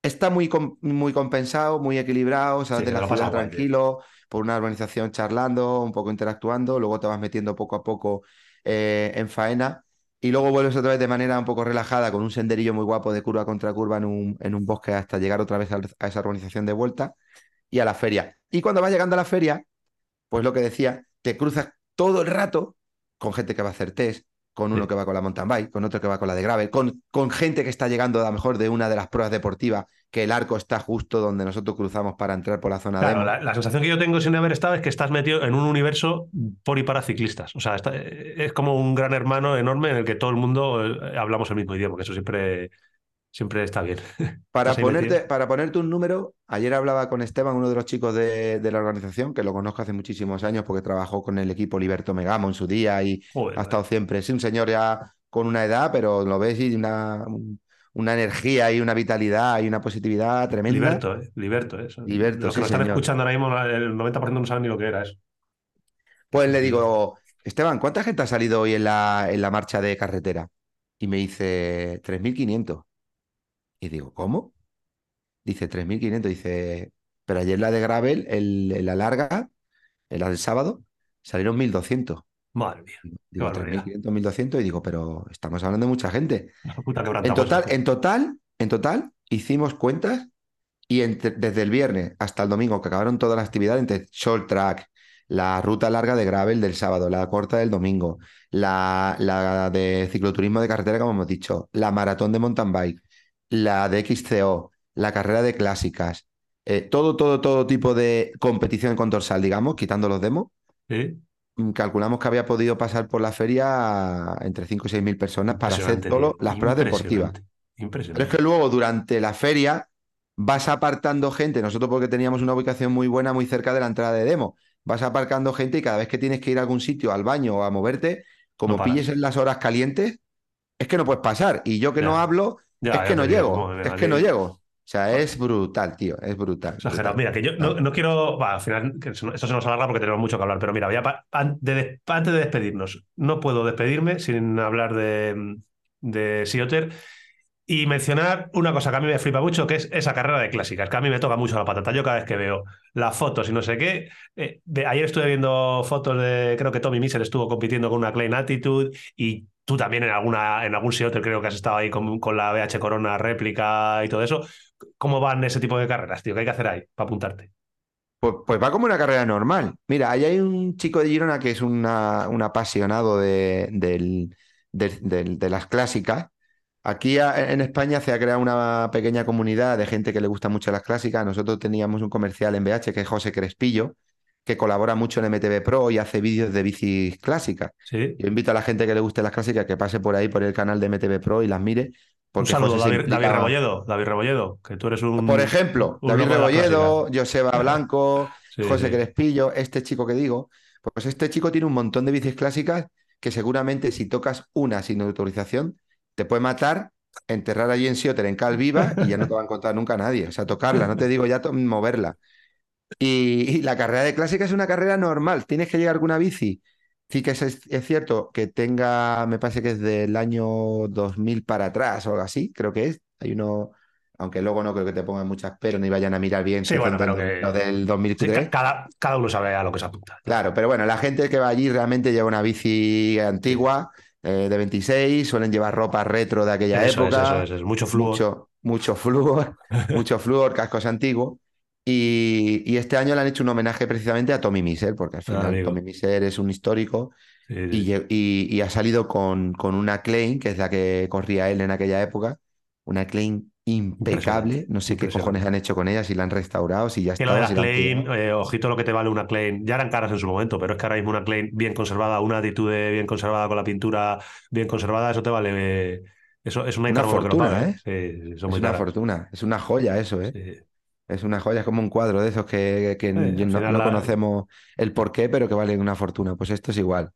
está muy, com- muy compensado, muy equilibrado, sales Sí, de te la ciudad tranquilo, por una urbanización charlando, un poco interactuando, luego te vas metiendo poco a poco eh, en faena y luego vuelves otra vez de manera un poco relajada con un senderillo muy guapo de curva contra curva en un, en un bosque hasta llegar otra vez a esa urbanización de vuelta y a la feria. Y cuando vas llegando a la feria, pues lo que decía, te cruzas todo el rato con gente que va a hacer test, con uno Sí. que va con la mountain bike, con otro que va con la de gravel, con, con gente que está llegando a lo mejor de una de las pruebas deportivas, que el arco está justo donde nosotros cruzamos para entrar por la zona Claro, demo. la, la sensación que yo tengo sin haber estado es que estás metido en un universo por y para ciclistas. O sea, está- es como un gran hermano enorme en el que todo el mundo eh, hablamos el mismo idioma, que eso siempre, siempre está bien. Para ponerte, para ponerte un número, ayer hablaba con Esteban, uno de los chicos de, de la organización, que lo conozco hace muchísimos años porque trabajó con el equipo Liberto Megamo en su día y Joder, ha estado siempre. Es un señor ya con una edad, pero lo ves y una, un- una energía y una vitalidad y una positividad tremenda. Liberto, eh, Liberto. eh, eso. Liberto, Los que sí, nos están señor. escuchando ahora mismo, el 90% no saben ni lo que era eso. Pues le digo, Esteban, ¿cuánta gente ha salido hoy en la, en la marcha de carretera? Y me dice, 3.500. Y digo, ¿cómo? Dice, 3.500. Dice, pero ayer la de Gravel, el, en la larga, en la del sábado, salieron 1.200. Madre mía. Digo, barbaridad. 3.500, 1.200. Y digo, pero estamos hablando de mucha gente. Puta En total, en total, en total, hicimos cuentas y entre- desde el viernes hasta el domingo, que acabaron todas las actividades, entre short track, la ruta larga de gravel del sábado, la corta del domingo, la, la de cicloturismo de carretera, como hemos dicho, la maratón de mountain bike, la de XCO, la carrera de clásicas, eh, todo, todo, todo tipo de competición con dorsal, digamos, quitando los demos. Sí. mm, Calculamos que había podido pasar por la feria entre 5 y 6 mil personas para hacer solo las pruebas deportivas. Impresionante. Pero es que luego durante la feria vas apartando gente, nosotros porque teníamos una ubicación muy buena muy cerca de la entrada de demo, vas aparcando gente y cada vez que tienes que ir a algún sitio, al baño o a moverte, como No pilles en las horas calientes, es que no puedes pasar. Y yo que no hablo, Ya, es que no llego, es que no llego. O sea, es brutal, tío, es brutal. Exagerado. brutal. Mira, que yo no, no quiero. va, al final, que esto se nos alarga porque tenemos mucho que hablar, pero mira, ya pa- an- de antes de despedirnos, no puedo despedirme sin hablar de, de Sea Otter y mencionar una cosa que a mí me flipa mucho, que es esa carrera de clásicas, que a mí me toca mucho la patata. Yo cada vez que veo las fotos y no sé qué. eh, de- ayer estuve viendo fotos de. Creo que Tommy Miser estuvo compitiendo con una Klein Attitude y. Tú también en alguna en algún Otter creo que has estado ahí con, con la BH Corona réplica y todo eso. ¿Cómo van ese tipo de carreras, tío? ¿Qué hay que hacer ahí para apuntarte? Pues, pues va como una carrera normal. Mira, ahí hay un chico de Girona que es una- un apasionado de, de las clásicas. Aquí en España se ha creado una pequeña comunidad de gente que le gusta mucho las clásicas. Nosotros teníamos un comercial en BH que es José Crespillo, que colabora mucho en MTV Pro y hace vídeos de bicis clásicas. Sí. Yo invito a la gente que le guste las clásicas que pase por ahí por el canal de MTV Pro y las mire. Un saludo, David, David Rebolledo, David Rebolledo, que tú eres un. Por ejemplo, un David Rebolledo, Joseba Blanco, Sí, José sí. Crespillo, este chico que digo, pues este chico tiene un montón de bicis clásicas que seguramente si tocas una sin autorización te puede matar, enterrar allí en Sioter en cal viva y ya no te va a encontrar nunca nadie. O sea, tocarla, no te digo ya moverla. Y, y la carrera de clásica es una carrera normal. Tienes que llegar con una bici. Sí que es, es cierto que tenga, me parece que es del año 2000 para atrás o algo así, creo que es. Hay uno, aunque luego no creo que te pongan muchas pero ni vayan a mirar bien. Sí, bueno, pero que- lo del Sí, 2003. ca- cada, cada uno sabe a lo que se apunta. Claro, pero bueno, la gente que va allí realmente lleva una bici antigua, eh, de 26, suelen llevar ropa retro de aquella Eso es, época, eso es, eso es. Mucho flujo. mucho, mucho flúor, mucho flúor, cascos antiguos. Y, y este año le han hecho un homenaje precisamente a Tommy Miser, porque al Ah, final. Tommy Miser es un histórico Sí, y, sí. lle- y- y ha salido con, con una Klein, que es la que corría él en aquella época, una Klein impecable. No sé qué cojones han hecho con ella, si la han restaurado, si ya Que está. lo de la si Klein, eh, ojito lo que te vale una Klein. Ya eran caras en su momento, pero es que ahora mismo una Klein bien conservada, una Attitude bien conservada con la pintura bien conservada, eso te vale. eh, eso es una fortuna, paga, ¿eh? Sí, son Es muy una caras. fortuna, es una joya eso, ¿eh? Es una joya, es como un cuadro de esos que, que no, final no la- conocemos el por qué, pero que valen una fortuna. Pues esto es igual.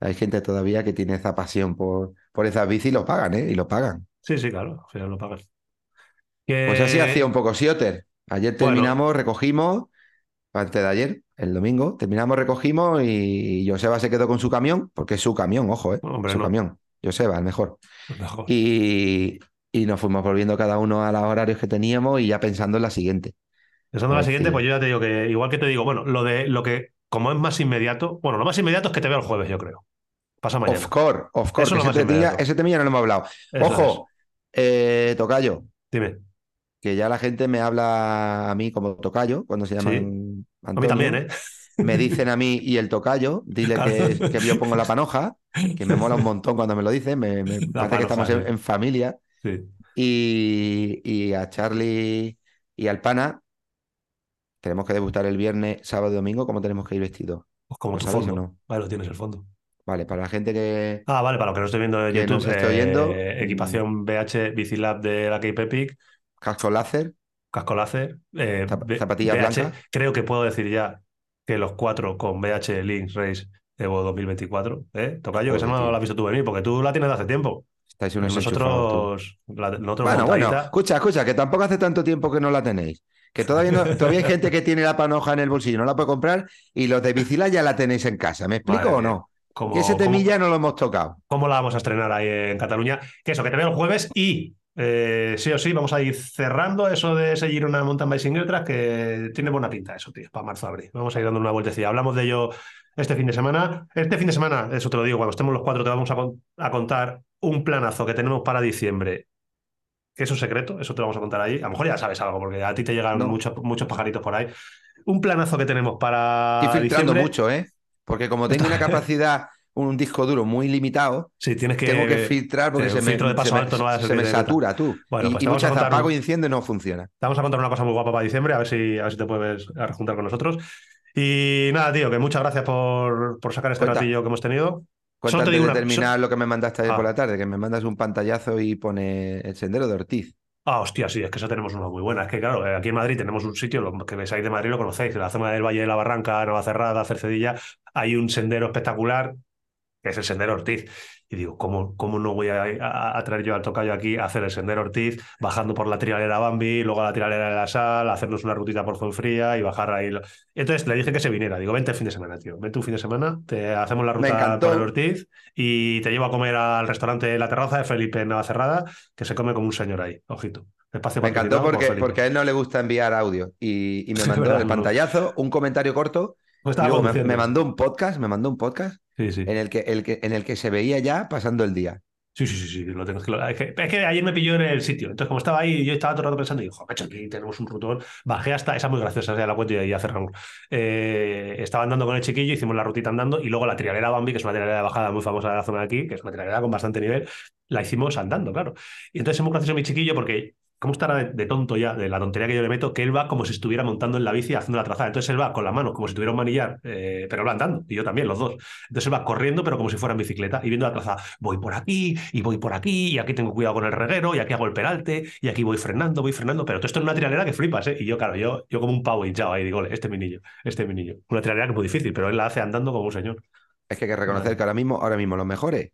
Hay gente todavía que tiene esa pasión por, por esas bici y lo pagan, ¿eh? Y lo pagan. Sí, sí, claro, al final lo pagas. Que- Pues así hacía un poco Sioter. Ayer Bueno. terminamos, recogimos, antes de ayer, el domingo, terminamos, recogimos y Joseba se quedó con su camión, porque es su camión, ojo, ¿eh? Hombre, su no. camión. Joseba, el mejor. Mejor. Y, y nos fuimos volviendo cada uno a los horarios que teníamos y ya pensando en la siguiente. Pensando en la siguiente, pues yo ya te digo que, igual que te digo, bueno, lo de lo que, como es más inmediato, bueno, lo más inmediato es que te veo el jueves, yo creo. Pasa mañana. Of course, of course. Eso ese, temilla, ese temilla no lo hemos hablado. Eso Ojo, eh, Tocayo. Dime. que ya la gente me habla a mí como Tocayo cuando se llaman A Antonio. mí también, ¿eh? Me dicen a mí y el Tocayo, dile Claro. que, que yo pongo la panoja, que me mola un montón cuando me lo dicen, me, me parece que estamos en, en familia. Sí. Y, y a Charlie y al Pana tenemos que debutar el viernes, sábado y domingo. ¿Cómo tenemos que ir vestidos? Pues como ¿Lo tu fondo. no? Vale, lo tienes el fondo. Vale, para la gente que... Ah, vale, para lo que no estoy viendo en YouTube, esté oyendo. eh, equipación BH Bicilab de la Cape Epic, Casco láser, casco láser, eh, zapatillas blancas. Creo que puedo decir ya que los cuatro con BH Links Race Evo 2024, ¿eh? Tocayo, que eso no lo has visto tú venir, porque tú la tienes de hace tiempo. Estáis unos. Nosotros, la, nosotros Bueno, bueno, escucha, escucha, que tampoco hace tanto tiempo que no la tenéis. Que todavía, no- todavía hay gente que tiene la panoja en el bolsillo, no la puede comprar, y los de Bicila ya la tenéis en casa. ¿Me explico Madre o no? como- Que ese como- temilla no lo hemos tocado. cómo la vamos a estrenar ahí en Cataluña. Que eso, que te veo el jueves y eh, sí o sí vamos a ir cerrando eso de ese Girona Mountain Bike Single Track que tiene buena pinta eso, tío, para marzo abril. Vamos a ir dando una vueltecilla. Hablamos de ello este fin de semana. Este fin de semana, eso te lo digo, cuando estemos los cuatro te vamos a contar un planazo que tenemos para diciembre. Que es secreto, eso te lo vamos a contar ahí. A lo mejor ya sabes algo, porque a ti te llegan No. muchos, muchos pajaritos por ahí. Un planazo que tenemos para Estoy filtrando diciembre. mucho, ¿eh? Porque como tengo una capacidad, un disco duro muy limitado, Sí, tienes que. tengo que filtrar porque eh, se un me, filtro de paso se me- no a se satura, tú. Bueno, y pues y muchas veces apago un- y enciendo y no funciona. Te vamos a contar una cosa muy guapa para diciembre, a ver si, a ver si te puedes juntar con nosotros. Y nada, tío, que muchas gracias por, por sacar este Cuenta. ratillo que hemos tenido. Cuenta Solo te digo de una- terminar lo que me mandaste ayer Ah. por la tarde, que me mandas un pantallazo y pone el sendero de Ortiz. Ah, hostia, sí, es que eso tenemos una muy buena. Es que, claro, eh, aquí en Madrid tenemos un sitio, lo que veis de Madrid lo conocéis, en la zona del Valle de la Barranca, Navacerrada, Cercedilla, hay un sendero espectacular, que es el Sendero Ortiz. Y digo, ¿cómo, cómo no voy a, a- a traer yo al tocayo aquí a hacer el Sendero Ortiz, bajando por la trialera Bambi, luego a la trialera de la Sal, hacernos una rutita por Fuenfría y bajar ahí? lo- Entonces le dije que se viniera. Digo, vente el fin de semana, tío. Vente un fin de semana, te hacemos la ruta por el Ortiz y te llevo a comer al restaurante La Terraza de Felipe Navacerrada, que se come como un señor ahí. Ojito. Espacio Me encantó porque, porque a él no le gusta enviar audio y, y me mandó el pantallazo, un comentario corto Pues y estaba luego me, conduciendo. me mandó un podcast, me mandó un podcast Sí, sí. en el que, el que, en el que se veía ya pasando el día. Sí, sí, sí, sí, lo tengo. Es que, lo- es que- es que ayer me pilló en el sitio. Entonces, como estaba ahí, yo estaba todo el rato pensando, y digo, macho, aquí tenemos un rutón. Bajé hasta, esa es muy graciosa, de la cuenta y ya cerramos. Eh, estaba andando con el chiquillo, hicimos la rutita andando, y luego la trialera Bambi, que es una trialera de bajada muy famosa de la zona de aquí, que es una trialera con bastante nivel, la hicimos andando, claro. Y entonces es muy gracioso mi chiquillo porque. ¿Cómo estará de, de tonto ya, de la tontería que yo le meto? Que él va como si estuviera montando en la bici haciendo la trazada. Entonces él va con la mano como si tuviera un manillar, eh, pero él va andando, y yo también, los dos. Entonces él va corriendo, pero como si fuera en bicicleta, y viendo la trazada. Voy por aquí, y voy por aquí, y aquí tengo cuidado con el reguero, y aquí hago el peralte, y aquí voy frenando, voy frenando. Pero todo esto es una trialera que flipas, ¿eh? Y yo, claro, yo, yo como un pavo hinchado ahí, digo, este es mi niño, este es mi niño. Una trialera que es muy difícil, pero él la hace andando como un señor. Es que hay que reconocer que ahora mismo, ahora mismo los mejores.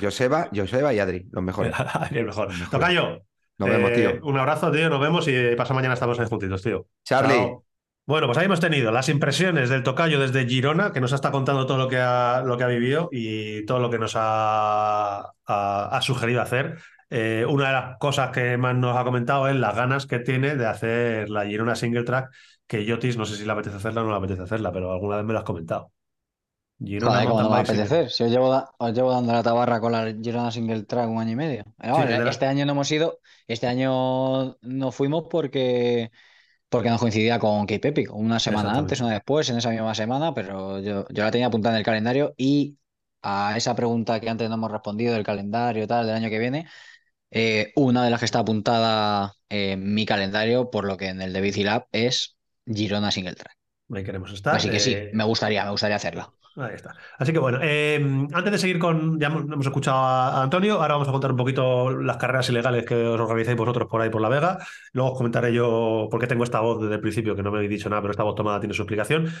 Joseba, Joseba y Adri, los mejores. el mejor. Mejor. Tocayo. Nos vemos, eh, tío. Un abrazo, tío. Nos vemos y pasa mañana estamos ahí juntitos, tío. Charlie, Chao. Bueno, pues ahí hemos tenido las impresiones del tocayo desde Girona, que nos está contando todo lo que ha, lo que ha vivido y todo lo que nos ha, ha- ha sugerido hacer. Eh, una de las cosas que más nos ha comentado es las ganas que tiene de hacer la Girona Single Track, que Yotis no sé si le apetece hacerla o no le apetece hacerla, pero alguna vez me lo has comentado. Girona Joder, ¿cómo no me va a apetecer? Si os llevo, da- os llevo dando la tabarra con la Girona Single Track un año y medio. Este año no hemos ido, este año no fuimos porque, porque nos coincidía con Cape Epic, una semana Exactamente. antes, una después, en esa misma semana, pero yo, yo la tenía apuntada en el calendario y a esa pregunta que antes no hemos respondido del calendario tal del año que viene, eh, una de las que está apuntada en mi calendario, por lo que en el de Bicilab es Girona Single Track. Ahí queremos estar. Así que sí, Eh, me gustaría, me gustaría hacerla. Ahí está. Así que bueno, eh, antes de seguir con, ya hemos, escuchado a, a Antonio, ahora vamos a contar un poquito las carreras ilegales que os organizáis vosotros por ahí por La Vega. Luego os comentaré yo por qué tengo esta voz desde el principio, que no me habéis dicho nada, pero esta voz tomada tiene su explicación.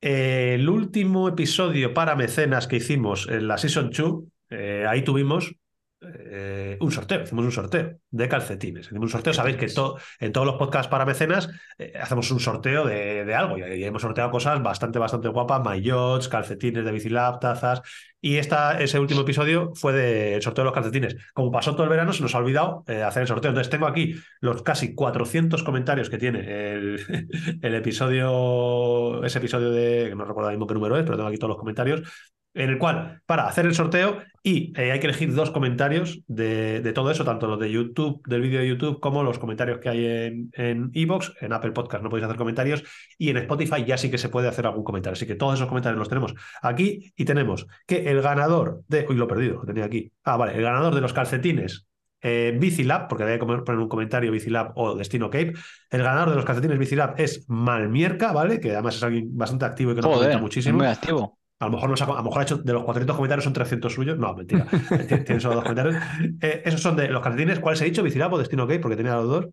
Eh, el último episodio para mecenas que hicimos en la Season 2, eh, ahí tuvimos eh, un sorteo, hicimos un sorteo de calcetines. Hicimos un sorteo, sabéis que to- en todos los podcasts para mecenas eh, hacemos un sorteo de, de algo y, y hemos sorteado cosas bastante, bastante guapas, maillots, calcetines de Bicilab, tazas. Y esta, ese último episodio fue del sorteo de los calcetines. Como pasó todo el verano, se nos ha olvidado eh, hacer el sorteo. Entonces tengo aquí los casi 400 comentarios que tiene el, el episodio, ese episodio de, que no recuerdo mismo qué número es, pero tengo aquí todos los comentarios en el cual, para hacer el sorteo, y eh, hay que elegir dos comentarios de, de todo eso, tanto los de YouTube, del vídeo de YouTube, como los comentarios que hay en en Evox, en Apple Podcast no podéis hacer comentarios, y en Spotify ya sí que se puede hacer algún comentario. Así que todos esos comentarios los tenemos aquí y tenemos que el ganador de. Uy, lo he perdido, lo tenía aquí. Ah, vale, el ganador de los calcetines. Eh, Bicilab, porque había que poner un comentario Bicilab o Destino Cape. El ganador de los calcetines Bicilab es Malmierca, ¿vale? Que además es alguien bastante activo y que nos comenta muchísimo. muy activo. A lo mejor nos ha, a lo mejor ha hecho de los 400 comentarios son 300 suyos. No, mentira. Tien- Tiene solo dos comentarios. Eh, esos son de los calcetines. ¿Cuáles he dicho? ¿Bicilab o Destino Cape? Porque tenía los dos.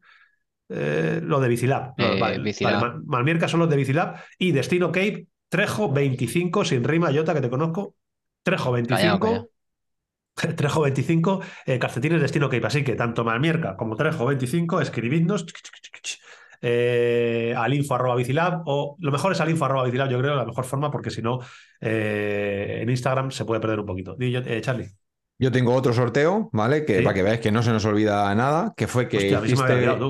Eh, lo de Bicilab. No, Eh, vale, Bicilab. vale, Mal- Malmierca son los de Bicilab. Y Destino Cape, Trejo 25, sin rima, Jota, que te conozco. Trejo 25. Callao, Trejo 25, eh, calcetines Destino Cape. Así que tanto Malmierca como Trejo 25, escribidnos eh, al info arroba bicilab o lo mejor es al info arroba bicilab, yo creo, la mejor forma, porque si no, eh, en Instagram se puede perder un poquito. Eh, Charlie. Yo tengo otro sorteo, ¿vale? Que Sí. para que veáis que no se nos olvida nada, que fue que Hostia,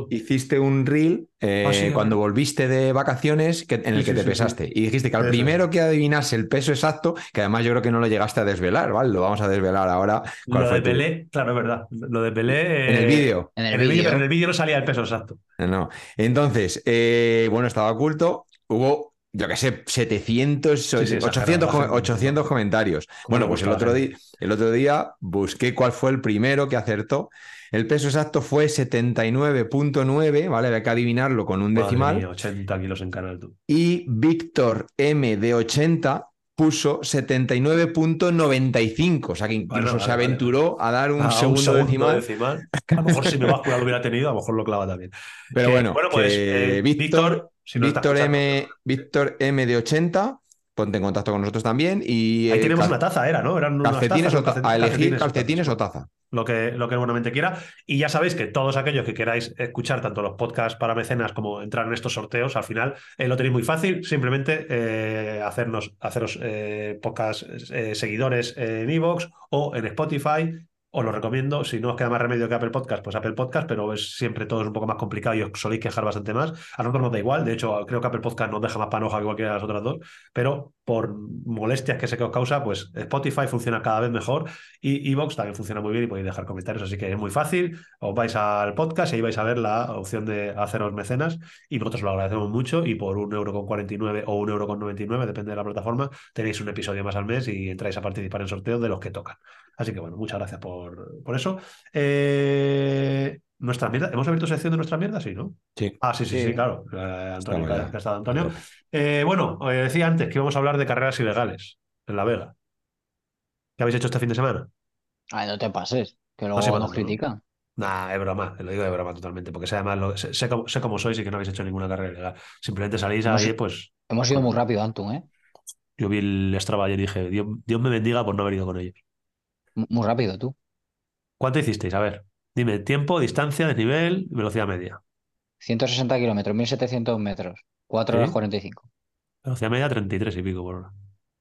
hiciste, un reel eh, Ah, sí, cuando volviste de vacaciones que- en el Sí, que sí, te sí, pesaste. Y dijiste que al Eso primero que adivinase el peso exacto, que además yo creo que no lo llegaste a desvelar, ¿vale? Lo vamos a desvelar ahora. ¿Cuál Lo fue de tu- Pelé, claro, es verdad. Lo de Pelé. En el eh, vídeo. En el vídeo, vídeo. pero en el vídeo no salía el peso exacto. No. Entonces, eh, bueno, estaba oculto. Hubo, yo qué sé, 700, sí, 800, exagerado, com- la gente. 800 comentarios. Bueno, pues el a otro, día, el otro día busqué cuál fue el primero que acertó. El peso exacto fue 79.9, ¿vale? Había que adivinarlo con un Madre decimal. mía, 80 kilos en canal, tú. Y Víctor M de 80 puso 79.95. O sea que incluso vale, se aventuró a dar un Ah, segundo, decimal. decimal. Que a lo mejor si mi báscula lo hubiera tenido, a lo mejor lo clava también. Pero Que, bueno, pues que eh, Víctor, si Víctor, M, Víctor M de 80, ponte en contacto con nosotros también. Y Ahí eh, tenemos cal- una taza, era, ¿no? Eran unas calcetines, tazas, o ta- a elegir calcetines o calcetines tazas. o taza. lo que, lo que buenamente quiera. Y ya sabéis que todos aquellos que queráis escuchar tanto los podcasts para mecenas como entrar en estos sorteos, al final eh, lo tenéis muy fácil. Simplemente eh, hacernos, haceros podcast seguidores en Evox o en Spotify. Os lo recomiendo. Si no os queda más remedio que Apple Podcast, pues Apple Podcast, pero es siempre todo es un poco más complicado y os soléis quejar bastante más. A nosotros nos da igual. De hecho, creo que Apple Podcast nos deja más panoja que cualquiera de las otras dos. Pero por molestias que que os causa, pues Spotify funciona cada vez mejor y Evox también funciona muy bien y podéis dejar comentarios, así que es muy fácil. Os vais al podcast y ahí vais a ver la opción de haceros mecenas y nosotros lo agradecemos mucho y por un euro con 49 o un euro con 99, depende de la plataforma, tenéis un episodio más al mes y entráis a participar en sorteos de los que tocan. Así que bueno, muchas gracias por, por eso. Eh, nuestra mierda, ¿hemos abierto sección de nuestra mierda? Sí, ¿no? Sí. Ah, sí, sí, sí, Sí. claro. Eh, Antonio, que, ya. estado Antonio. Eh, bueno, eh, decía antes que íbamos a hablar de carreras ilegales en La Vega. ¿Qué habéis hecho este fin de semana? Ay, no te pases, que luego sí, nos critican. Nah, es broma, lo digo de broma totalmente, porque sé además lo- sé, sé cómo, sé cómo sois y que no habéis hecho ninguna carrera ilegal. Simplemente salís Hemos- ahí, pues Hemos ido muy rápido, Antun, ¿eh? yo vi el Strava ayer y dije, Dios, Dios me bendiga por no haber ido con ellos. Muy rápido, tú. ¿Cuánto hicisteis? A ver, dime, tiempo, distancia, desnivel, velocidad media. 160 kilómetros, 1700 metros, 4 horas ¿Sí? 45. Velocidad media 33 y pico por hora.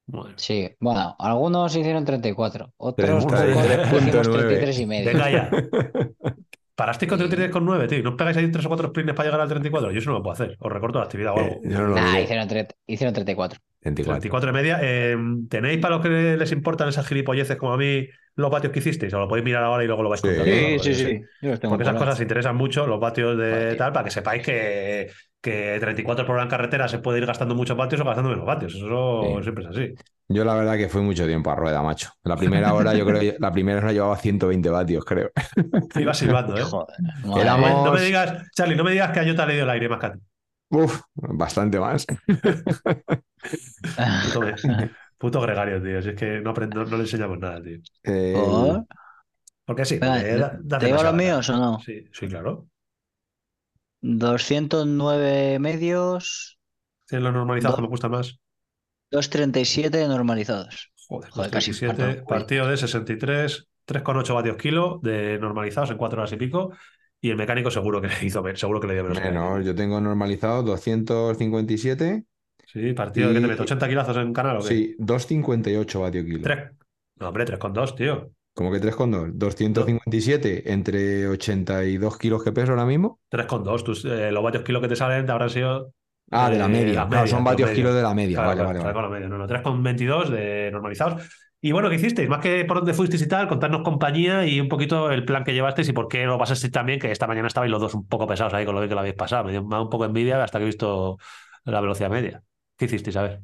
Bueno, Sí, bueno, algunos hicieron 34, otros 33.9. hicimos 33 y medio. venga ya. Parasteis con 33,9, tío. ¿No os pegáis ahí tres o cuatro sprints para llegar al 34? Yo eso no lo puedo hacer. Os recorto la actividad o algo. Eh, yo no lo Nah, hicieron, hicieron 34. 24. 34 y media. Eh, ¿Tenéis para los que les importan esas gilipolleces como a mí los vatios que hicisteis? O lo podéis mirar ahora y luego lo vais Sí. contando. Sí, Yo los tengo Porque esas cosas interesan mucho, los vatios de tal, para que sepáis que, que 34 por hora en carretera se puede ir gastando muchos vatios o gastando menos vatios. Eso Sí. siempre es así. Yo la verdad que fui mucho tiempo a rueda, macho. La primera hora, yo creo que la primera hora llevaba 120 vatios, creo. Iba silbando, ¿eh? Joder, No me, Éramos- no me digas, Charlie, no me digas que a Jota le dio el aire más que a ti. Uf, bastante más. Puto, gregario, tío. Si es que no, aprendo, no le enseñamos nada, tío. Eh, ¿Por? Porque sí, Venga, porque da- da ¿Te digo los míos o no? Sí, sí, claro. 209 medios, Si es lo normalizado, Do- me gusta más. 237 normalizados. Joder, Joder, casi 37, parto el cuello. partido de 63, 3,8 vatios kilo de normalizados en 4 horas y pico. Y el mecánico seguro que le hizo, seguro que le dio menos. nadie. yo tengo normalizado 257. Sí, partido de que te Y- meto 80 kilazos en canal o qué? Sí, 258 vatio kilo. Tres. No, hombre, 3,2, tío. Como que 3,2. 257 entre 82 kilos que peso ahora mismo. 3,2. Tus, eh, los vatios kilo que te salen te habrán sido. Ah, de la eh, media. Claro, son vatios kilos de la media. Claro, vale, claro, vale, vale. No, no, 3,22 de normalizados. Y bueno, ¿qué hicisteis? Más que por dónde fuisteis y tal, contarnos compañía y un poquito el plan que llevasteis y por qué lo pasasteis también, que esta mañana estabais los dos un poco pesados ahí con lo que lo habéis pasado. Me dio un poco envidia hasta que he visto la velocidad media. ¿Qué hicisteis? A ver.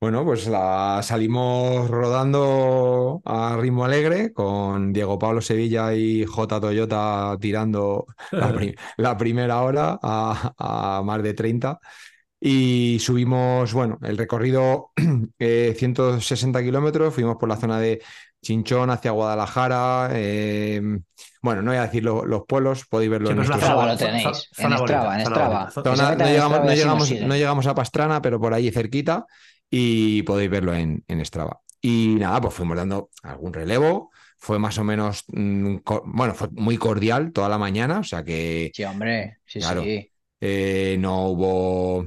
Bueno, pues la salimos rodando a ritmo alegre con Diego Pablo Sevilla y J Toyota tirando la, pri- la primera hora a, a más de 30. Y subimos, bueno, el recorrido eh, 160 kilómetros, fuimos por la zona de Chinchón hacia Guadalajara. eh, bueno, no voy a decir lo- los pueblos, podéis verlo Sí, en nuestro- Strava lo tenéis, zona- en Strava, en Strava. no, llegamos, no no a Pastrana, pero por ahí cerquita y podéis verlo en, en Strava. Y nada, pues fuimos dando algún relevo. Fue más o menos, mm, bueno, fue muy cordial toda la mañana, o sea que Sí, hombre, sí, Claro. sí. eh, no hubo,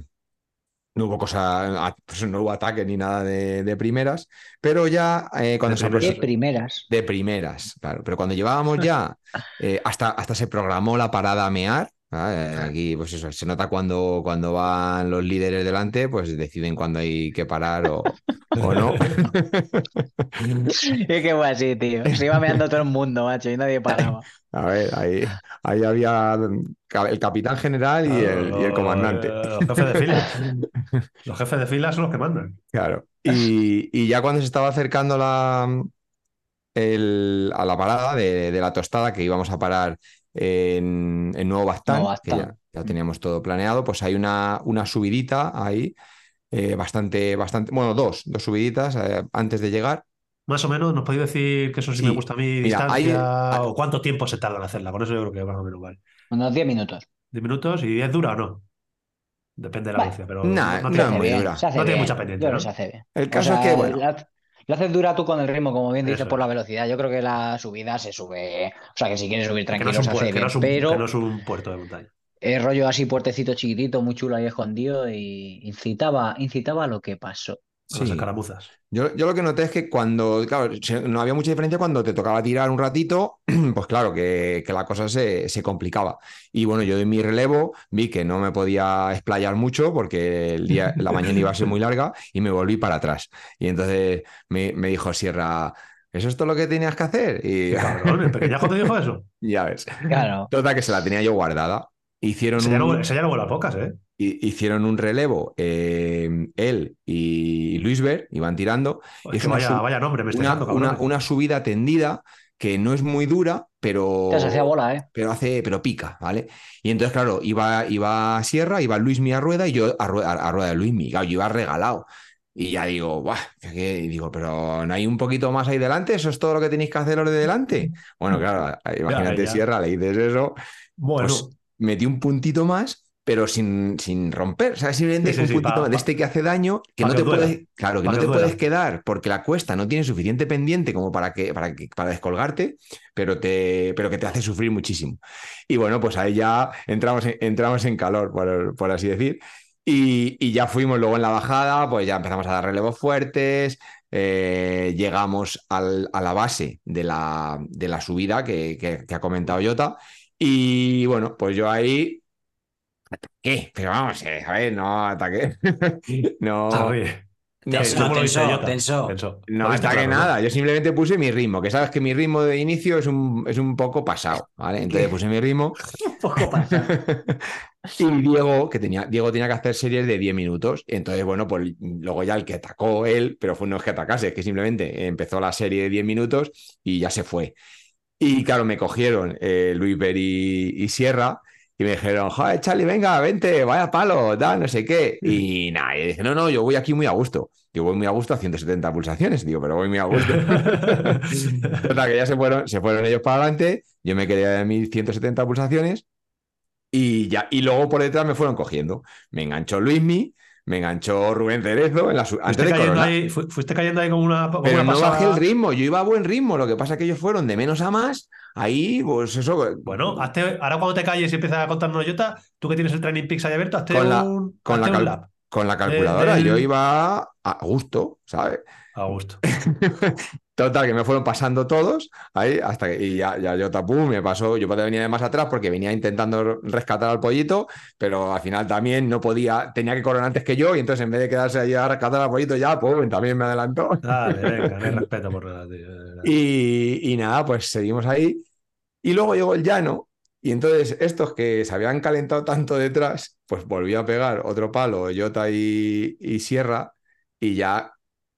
no hubo cosa, pues no hubo ataque ni nada de, de primeras, pero ya eh, cuando De se. De primeras. de primeras, claro. Pero cuando llevábamos ya, eh, hasta, hasta se programó la parada a mear. ¿Vale? Aquí, pues eso, se nota cuando, cuando van los líderes delante, pues deciden cuándo hay que parar o, o no. Es que fue así, tío. Se iba meando todo el mundo, macho, y nadie paraba. A ver, ahí, ahí había el capitán general y el, y el comandante. Eh, Los jefes de fila. Los jefes de fila son los que mandan. Claro. Y, y ya cuando se estaba acercando la, el- a la parada de, de la tostada, que íbamos a parar en, en Nuevo Nuevo que ya, ya teníamos todo planeado, pues hay una, una subidita ahí, eh, bastante, bastante, bueno, dos, dos subiditas eh, antes de llegar. Más o menos, ¿nos podéis decir que eso sí, Sí. me gusta a mí, Mira, distancia hay- o cuánto tiempo se tarda en hacerla? Con eso yo creo que más o menos vale. Unos 10 minutos. ¿10 minutos y 10 dura o no? Depende de la Vale. velocidad, pero Nah, no, no tiene- es muy dura. No tiene mucha pendiente, Yo ¿no? creo que se hace bien. El O caso es que, bueno, la- Lo haces dura tú con el ritmo, como bien dices, Eso por la velocidad. Yo creo que la subida se sube. O sea, que si quieres subir que no, tranquilo es un, se puer- hace que no es un- Pero que no es un puerto de montaña. es rollo así puertecito chiquitito, muy chulo ahí escondido y incitaba, incitaba a lo que pasó. Con las Sí. escaramuzas. Yo, yo lo que noté es que cuando, claro, se- no había mucha diferencia cuando te tocaba tirar un ratito, pues claro, que, que la cosa se, se complicaba. Y bueno, yo de mi relevo vi que no me podía explayar mucho porque el día, la mañana iba a ser muy larga y me volví para atrás. Y entonces me, me dijo Sierra, ¿eso es todo lo que tenías que hacer? Y cabrón, el pequeñajo te dijo eso. ya ves. Claro. Total, que se la tenía yo guardada. Hicieron Ese ya, un- no, ya no vuela a pocas, ¿eh? Hi- hicieron un relevo, eh, él y Luisbert iban tirando. Que una vaya, sub- vaya nombre, me estáis una, dando, una- cabrones. una subida tendida que no es muy dura, pero, Te se hacía bola, ¿eh? pero hace, pero pica, ¿vale? Y entonces, claro, iba, iba a Sierra, iba Luismi a rueda y yo a rueda, a rueda de Luismi, claro, yo iba regalado. Y ya digo, Buah, ¿qué? Y digo, pero ¿no hay un poquito más ahí delante? ¿Eso es todo lo que tenéis que hacer los de delante? Bueno, claro, imagínate ya. Sierra, le dices eso, Bueno, pues metí un puntito más, pero sin, sin romper. O sea, simplemente Sí, sí, un sí, puntito pa- de este que hace daño, que no que te duela. puedes, claro, que no que te puedes quedar porque la cuesta no tiene suficiente pendiente como para que, para que, para descolgarte, pero te, pero que te hace sufrir muchísimo. Y bueno, pues ahí ya entramos en, entramos en calor, por, por así decir. Y, y ya fuimos luego en la bajada, pues ya empezamos a dar relevos fuertes, eh, llegamos al- a la base de la, de la subida que, que- que ha comentado Jota. Y bueno, pues yo ahí pero vamos, eh, a ver, no ataqué. no, ah, oye, no, ¿cómo Tenso, viste, tenso, tenso. Tenso. no ataqué claro, ¿no? nada, yo simplemente puse mi ritmo, que sabes que mi ritmo de inicio es un, es un poco pasado, ¿vale? Entonces puse mi ritmo. Un poco pasa. Y Diego, que tenía, Diego tenía que hacer series de 10 minutos. Entonces, bueno, pues luego ya el que atacó él, pero fue, no es que atacase, es que simplemente empezó la serie de 10 minutos y ya se fue. Y claro, me cogieron eh, Luis Ver y, y Sierra y me dijeron, joder, Charlie, venga, vente, vaya palo, tal, no sé qué. Y nada, y dije, no, no, yo voy aquí muy a gusto. Yo voy muy a gusto a 170 pulsaciones, digo, pero voy muy a gusto. Total, que ya se fueron, se fueron ellos para adelante, yo me quedé en mis 170 pulsaciones y ya, y luego por detrás me fueron cogiendo. Me enganchó Luismi, me enganchó Rubén Cerezo en la antes Fuiste de cayendo, ahí, fu- fuiste cayendo ahí como una, como Pero una no bajé el ritmo, yo iba a buen ritmo, lo que pasa es que ellos fueron de menos a más, ahí, pues eso, Bueno, hazte- ahora cuando te calles y empiezas a contarnos Jota, tú que tienes el Training Peaks ahí abierto, hazte Con la- un, con la hazte un lap. con la calculadora, del- yo iba a gusto, ¿sabes? A gusto. Total, que me fueron pasando todos ahí hasta que y ya, ya yo tapú, me pasó, yo venía de más atrás porque venía intentando rescatar al pollito, pero al final también no podía, tenía que correr antes que yo y entonces en vez de quedarse ahí a rescatar al pollito ya, pues también me adelantó. Dale, venga, no respeto por nada, tío. Y, y nada, pues seguimos ahí. Y luego llegó el llano, y entonces estos que se habían calentado tanto detrás, pues volvió a pegar otro palo, Jota y, y Sierra, y ya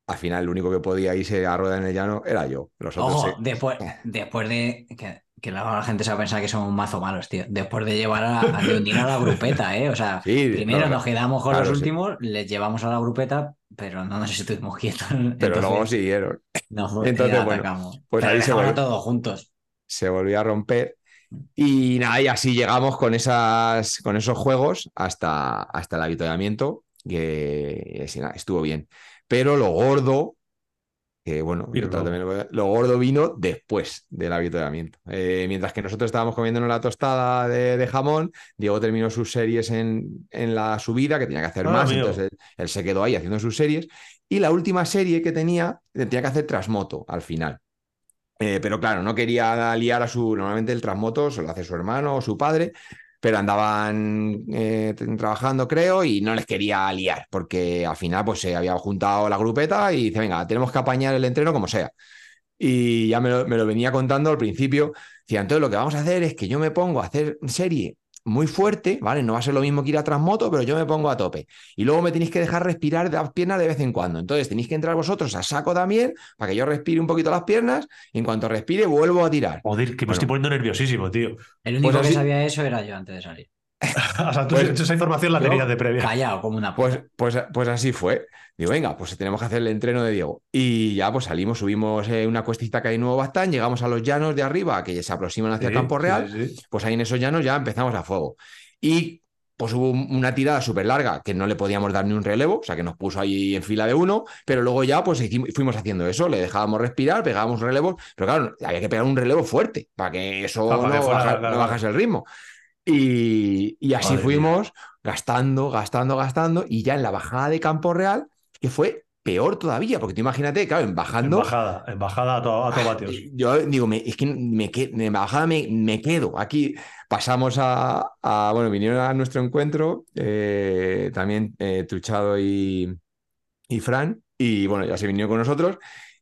al final el único que podía irse a rueda en el llano era yo. Los otros Ojo, se- después, después de. Que, que la gente se va a pensar que somos un mazo malos, tío. Después de llevar a, a a la grupeta, ¿eh? O sea, Sí, primero no, nos quedamos con claro, los sí. últimos, les llevamos a la grupeta, pero no nos estuvimos quietos. Pero Entonces, luego siguieron. nos entonces, bueno, atacamos. pues Pero ahí se volvió- todos juntos. Se volvió a romper. Y nada, y así llegamos con, esas, con esos juegos hasta, hasta el avituallamiento, que sí, nada, estuvo bien. Pero lo gordo, que bueno, yo también lo, lo gordo vino después del avituallamiento. Eh, mientras que nosotros estábamos comiéndonos la tostada de, de jamón, Diego terminó sus series en, en la subida, que tenía que hacer Ah, más, entonces él, él se quedó ahí haciendo sus series. Y la última serie que tenía, tenía que hacer Trasmoto al final. Eh, pero claro, no quería liar a su. Normalmente el Transmoto se lo hace su hermano o su padre, pero andaban eh, trabajando, creo, y no les quería liar, porque al final pues se había juntado la grupeta y dice, venga, tenemos que apañar el entreno como sea. Y ya me lo, me lo venía contando al principio. Decía, entonces lo que vamos a hacer es que yo me pongo a hacer serie muy fuerte, ¿vale? No va a ser lo mismo que ir a Transmoto, pero yo me pongo a tope. Y luego me tenéis que dejar respirar las piernas de vez en cuando. Entonces tenéis que entrar vosotros a saco también para que yo respire un poquito las piernas y en cuanto respire vuelvo a tirar. Joder, que me Bueno. estoy poniendo nerviosísimo, tío. El único Pues así- que sabía eso era yo antes de salir. O sea, tú Pues- esa información la tenías de previa. Callado, como una puta. Pues, pues, pues así fue. Digo, venga, pues tenemos que hacer el entreno de Diego. Y ya pues salimos, subimos eh, una cuestita que hay en Nuevo Bastán, llegamos a los llanos de arriba que se aproximan hacia Sí, Campo Real. sí, sí. pues ahí en esos llanos ya empezamos a fuego. Y pues hubo un- una tirada súper larga que no le podíamos dar ni un relevo, o sea que nos puso ahí en fila de uno, pero luego ya pues hicimos- fuimos haciendo eso, le dejábamos respirar, pegábamos relevos, pero claro, había que pegar un relevo fuerte para que eso para no, que fuera, baja- claro, no bajase el ritmo. Y, y así Madre fuimos gastando, gastando, gastando, y ya en la bajada de Campo Real, que fue peor todavía, porque tú imagínate, claro, en bajando... Embajada, embajada a todo, a todo vatios. Yo digo, me- es que me, en bajada me, me quedo. Aquí pasamos a, a- bueno, vinieron a nuestro encuentro eh, también eh, Tuchado y, y Fran, y bueno, ya se vinieron con nosotros.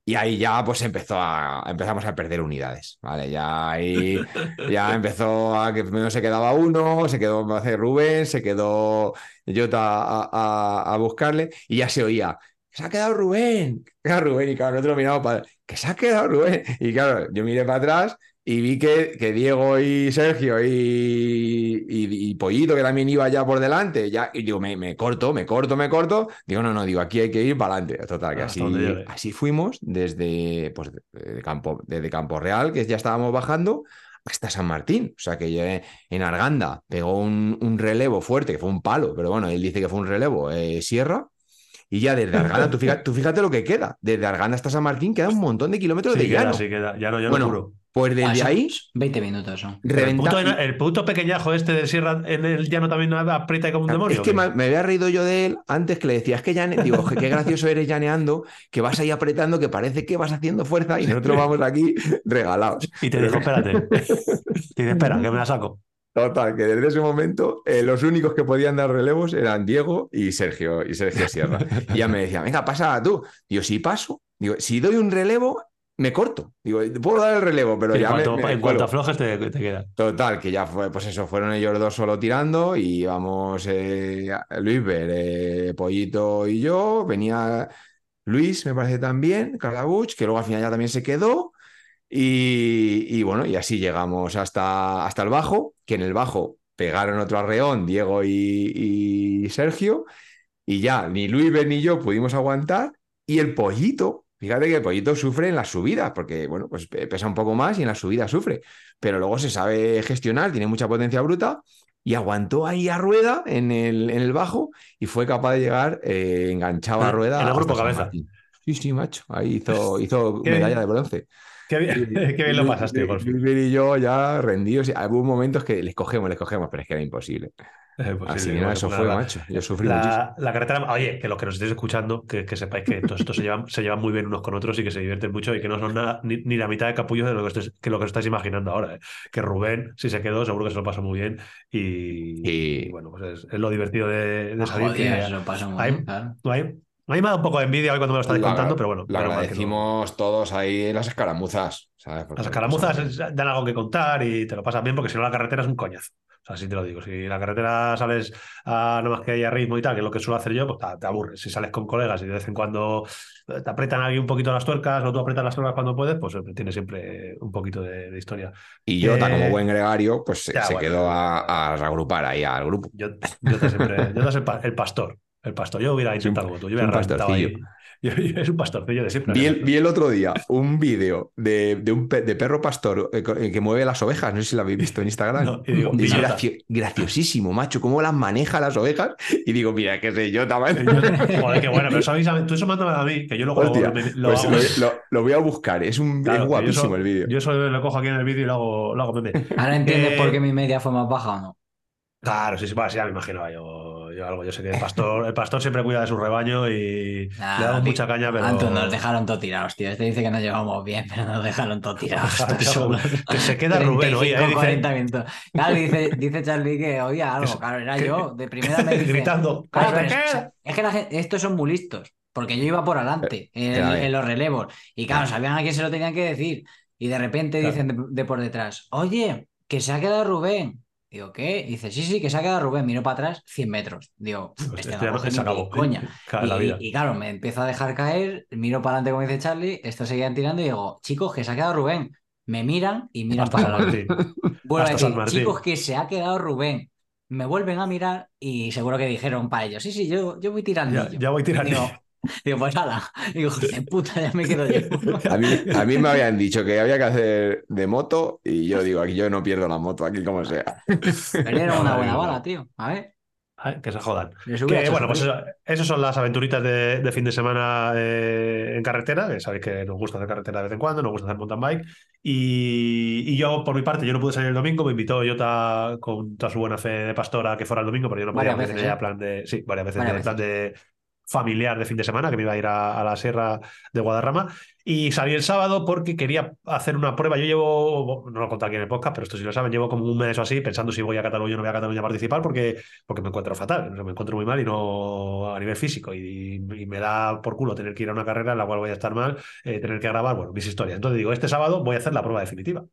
Y ahí ya pues empezó a, empezamos a perder unidades, ¿vale? Ya ahí ya empezó a que primero se quedaba uno, se quedó Rubén, se quedó Jota a, a- a buscarle y ya se oía, se ha quedado Rubén, se ha quedado Rubén y claro, nosotros miramos para, que se ha quedado Rubén y claro, yo miré para atrás y vi que, que Diego y Sergio y, y- y Pollito, que también iba ya por delante, ya, y digo, me, me corto, me corto, me corto. Digo, no, no, digo, aquí hay que ir para adelante. Total, que Ah, así, así fuimos desde, pues, de- Campo, desde Campo Real, que ya estábamos bajando, hasta San Martín. O sea, que eh, en Arganda pegó un, un relevo fuerte, que fue un palo, pero bueno, él dice que fue un relevo, eh, Sierra. Y ya desde Arganda, tú fíjate, tú fíjate lo que queda. Desde Arganda hasta San Martín queda un montón de kilómetros Sí de queda, llano. sí queda. Ya no, ya no Bueno, juro. Pues Ah, desde son ahí 20 minutos son. Pero El reventa- puto, el puto pequeñajo este del Sierra en el llano también aprieta como un demonio. Es que me, me había reído yo de él antes que le decía, es que llane, digo, "Je, qué gracioso eres llaneando, que vas ahí apretando, que parece que vas haciendo fuerza y nosotros vamos aquí regalados. Y te dijo, espérate. Te dice, espera, que me la saco. Total, que desde ese momento eh, los únicos que podían dar relevos eran Diego y Sergio, y Sergio Sierra. Y ya me decía, venga, pasa tú. Digo, si paso, digo, si doy un relevo, me corto. Digo, puedo dar el relevo, pero en ya me- cuanto, me en cuanto cuelgo". aflojes te, te queda. Total, que ya fue, pues eso, fueron ellos dos solo tirando y íbamos eh, Luis Ver, eh, Pollito y yo, venía Luis, me parece también, Calabuch, que luego al final ya también se quedó y, y bueno, y así llegamos hasta, hasta el bajo, que en el bajo pegaron otro arreón Diego y, y Sergio y ya ni Luis Ver ni yo pudimos aguantar y el Pollito, fíjate que el Pollito sufre en las subidas porque bueno, pues pe- pesa un poco más y en las subidas sufre pero luego se sabe gestionar, tiene mucha potencia bruta y aguantó ahí a rueda en el, en el bajo y fue capaz de llegar, eh, enganchaba a rueda. En el grupo cabeza. Martín. Sí, sí, macho. Ahí hizo, hizo medalla de bronce. Qué bien, qué bien lo pasaste, Golfi. Luis y yo ya rendidos. Hubo momentos que les cogemos, les cogemos, pero es que era imposible. Eh, pues Así sí, que nada, eso fue, macho. Yo sufrí muchísimo. La, la carretera, oye, que los que nos estéis escuchando, que, que sepáis que todos estos se llevan, se llevan muy bien unos con otros y que se divierten mucho y que no son nada, ni, ni la mitad de capullos de lo que, estáis, que lo que os estáis imaginando ahora. ¿eh? Que Rubén, si se quedó, seguro que se lo pasó muy bien y, bueno, pues es, es lo divertido de, de salir. joder, que se lo pasó muy hay- bien, claro. no hay, a mí me da un poco de envidia hoy cuando me lo estáis contando, pero bueno. No. agradecimos todos ahí en las escaramuzas. ¿sabes? Porque Las escaramuzas es- dan algo que contar y te lo pasas bien porque si no la carretera es un coñazo. O sea, así te lo digo. Si la carretera sales a no más que ahí a ritmo y tal, que es lo que suelo hacer yo, pues te, te aburres. Si sales con colegas y de vez en cuando eh, te apretan ahí un poquito las tuercas o tú apretas las tuercas cuando puedes, pues eh, tiene siempre un poquito de, de historia. Y Jota, Eh, como buen gregario, pues se, ya, se bueno. quedó a, a reagrupar ahí al grupo. Yo, yo te siempre, yo te el pastor. El pastor. Yo hubiera intentado tú. Yo hubiera pastorcillo. Yo- yo- es un pastorcillo de siempre. Vi el, vi el otro día un vídeo de, de un pe- de perro pastor eh, eh, que mueve las ovejas, no sé si lo habéis visto en Instagram. No, y digo, es gracio- graciosísimo, macho, cómo las maneja las ovejas. Y digo, mira, que sé yo también. Joder, qué bueno, pero avísame- tú eso mándame a mí, que yo luego lo- Hostia, lo pues hago. lo, voy a buscar, es, un, Claro, es guapísimo eso- el vídeo. Yo eso lo cojo aquí en el vídeo y lo hago, lo hago meme. Ahora entiendes Eh, por qué mi media fue más baja o no. Claro, sí, sí, sí, ya me imagino yo, yo algo. Yo sé que el pastor, el pastor siempre cuida de su rebaño y Nah, le damos Pi- mucha caña, pero. Anton, nos dejaron todo tirados, tío. Este dice que nos llevamos bien, pero nos dejaron todo tirados. Que se queda Rubén hoy, 35, ahí 40 minutos. Claro, dice, dice Charlie que oía algo. Claro, era yo. De primera me dice. gritando. Claro, "¡Que se pero es, quede!". es que la gente- estos son muy listos, porque yo iba por adelante en, ves. en los relevos y claro, sabían a quién se lo tenían que decir y de repente dicen de, de por detrás, oye, que se ha quedado Rubén. Digo, ¿qué? Y dice, sí, sí, que se ha quedado Rubén. Miro para atrás, 100 metros. Digo, este este no se ni acabó. coña. Y, y claro, me empiezo a dejar caer, miro para adelante como dice Charlie, estos seguían tirando y digo, chicos, que se ha quedado Rubén. Me miran y miran Hasta para adelante. Vuelvo a decir, chicos, que se ha quedado Rubén. Me vuelven a mirar y seguro que dijeron para ellos, sí, sí, yo, yo voy tirando. Ya, ya voy tirando. Digo, pues ala, digo, hijo de puta, ya me quedo yo. A mí, a mí me habían dicho que había que hacer de moto y yo digo, aquí yo no pierdo la moto, aquí como sea. Perdieron una buena bala, tío. A ver. Ay, Que se jodan. Que, bueno, pues eso, esas son las aventuritas de, de fin de semana eh, en carretera, que sabéis que nos gusta hacer carretera de vez en cuando, nos gusta hacer mountain bike. Y, y yo, por mi parte, yo no pude salir el domingo, me invitó Jota con toda su buena fe de pastora a que fuera el domingo, pero yo no podía veces, ¿eh? plan de. Sí, varias veces, Varias plan de familiar de fin de semana, que me iba a ir a, la sierra de Guadarrama. Y salí el sábado porque quería hacer una prueba. Yo llevo, no lo contado aquí en el podcast, pero esto sí lo saben, llevo como un mes o así pensando si voy a Cataluña o no voy a Cataluña a participar porque, porque me encuentro fatal, me encuentro muy mal y no a nivel físico. Y, y me da por culo tener que ir a una carrera en la cual voy a estar mal, eh, tener que grabar, bueno, mis historias. Entonces digo, este sábado voy a hacer la prueba definitiva.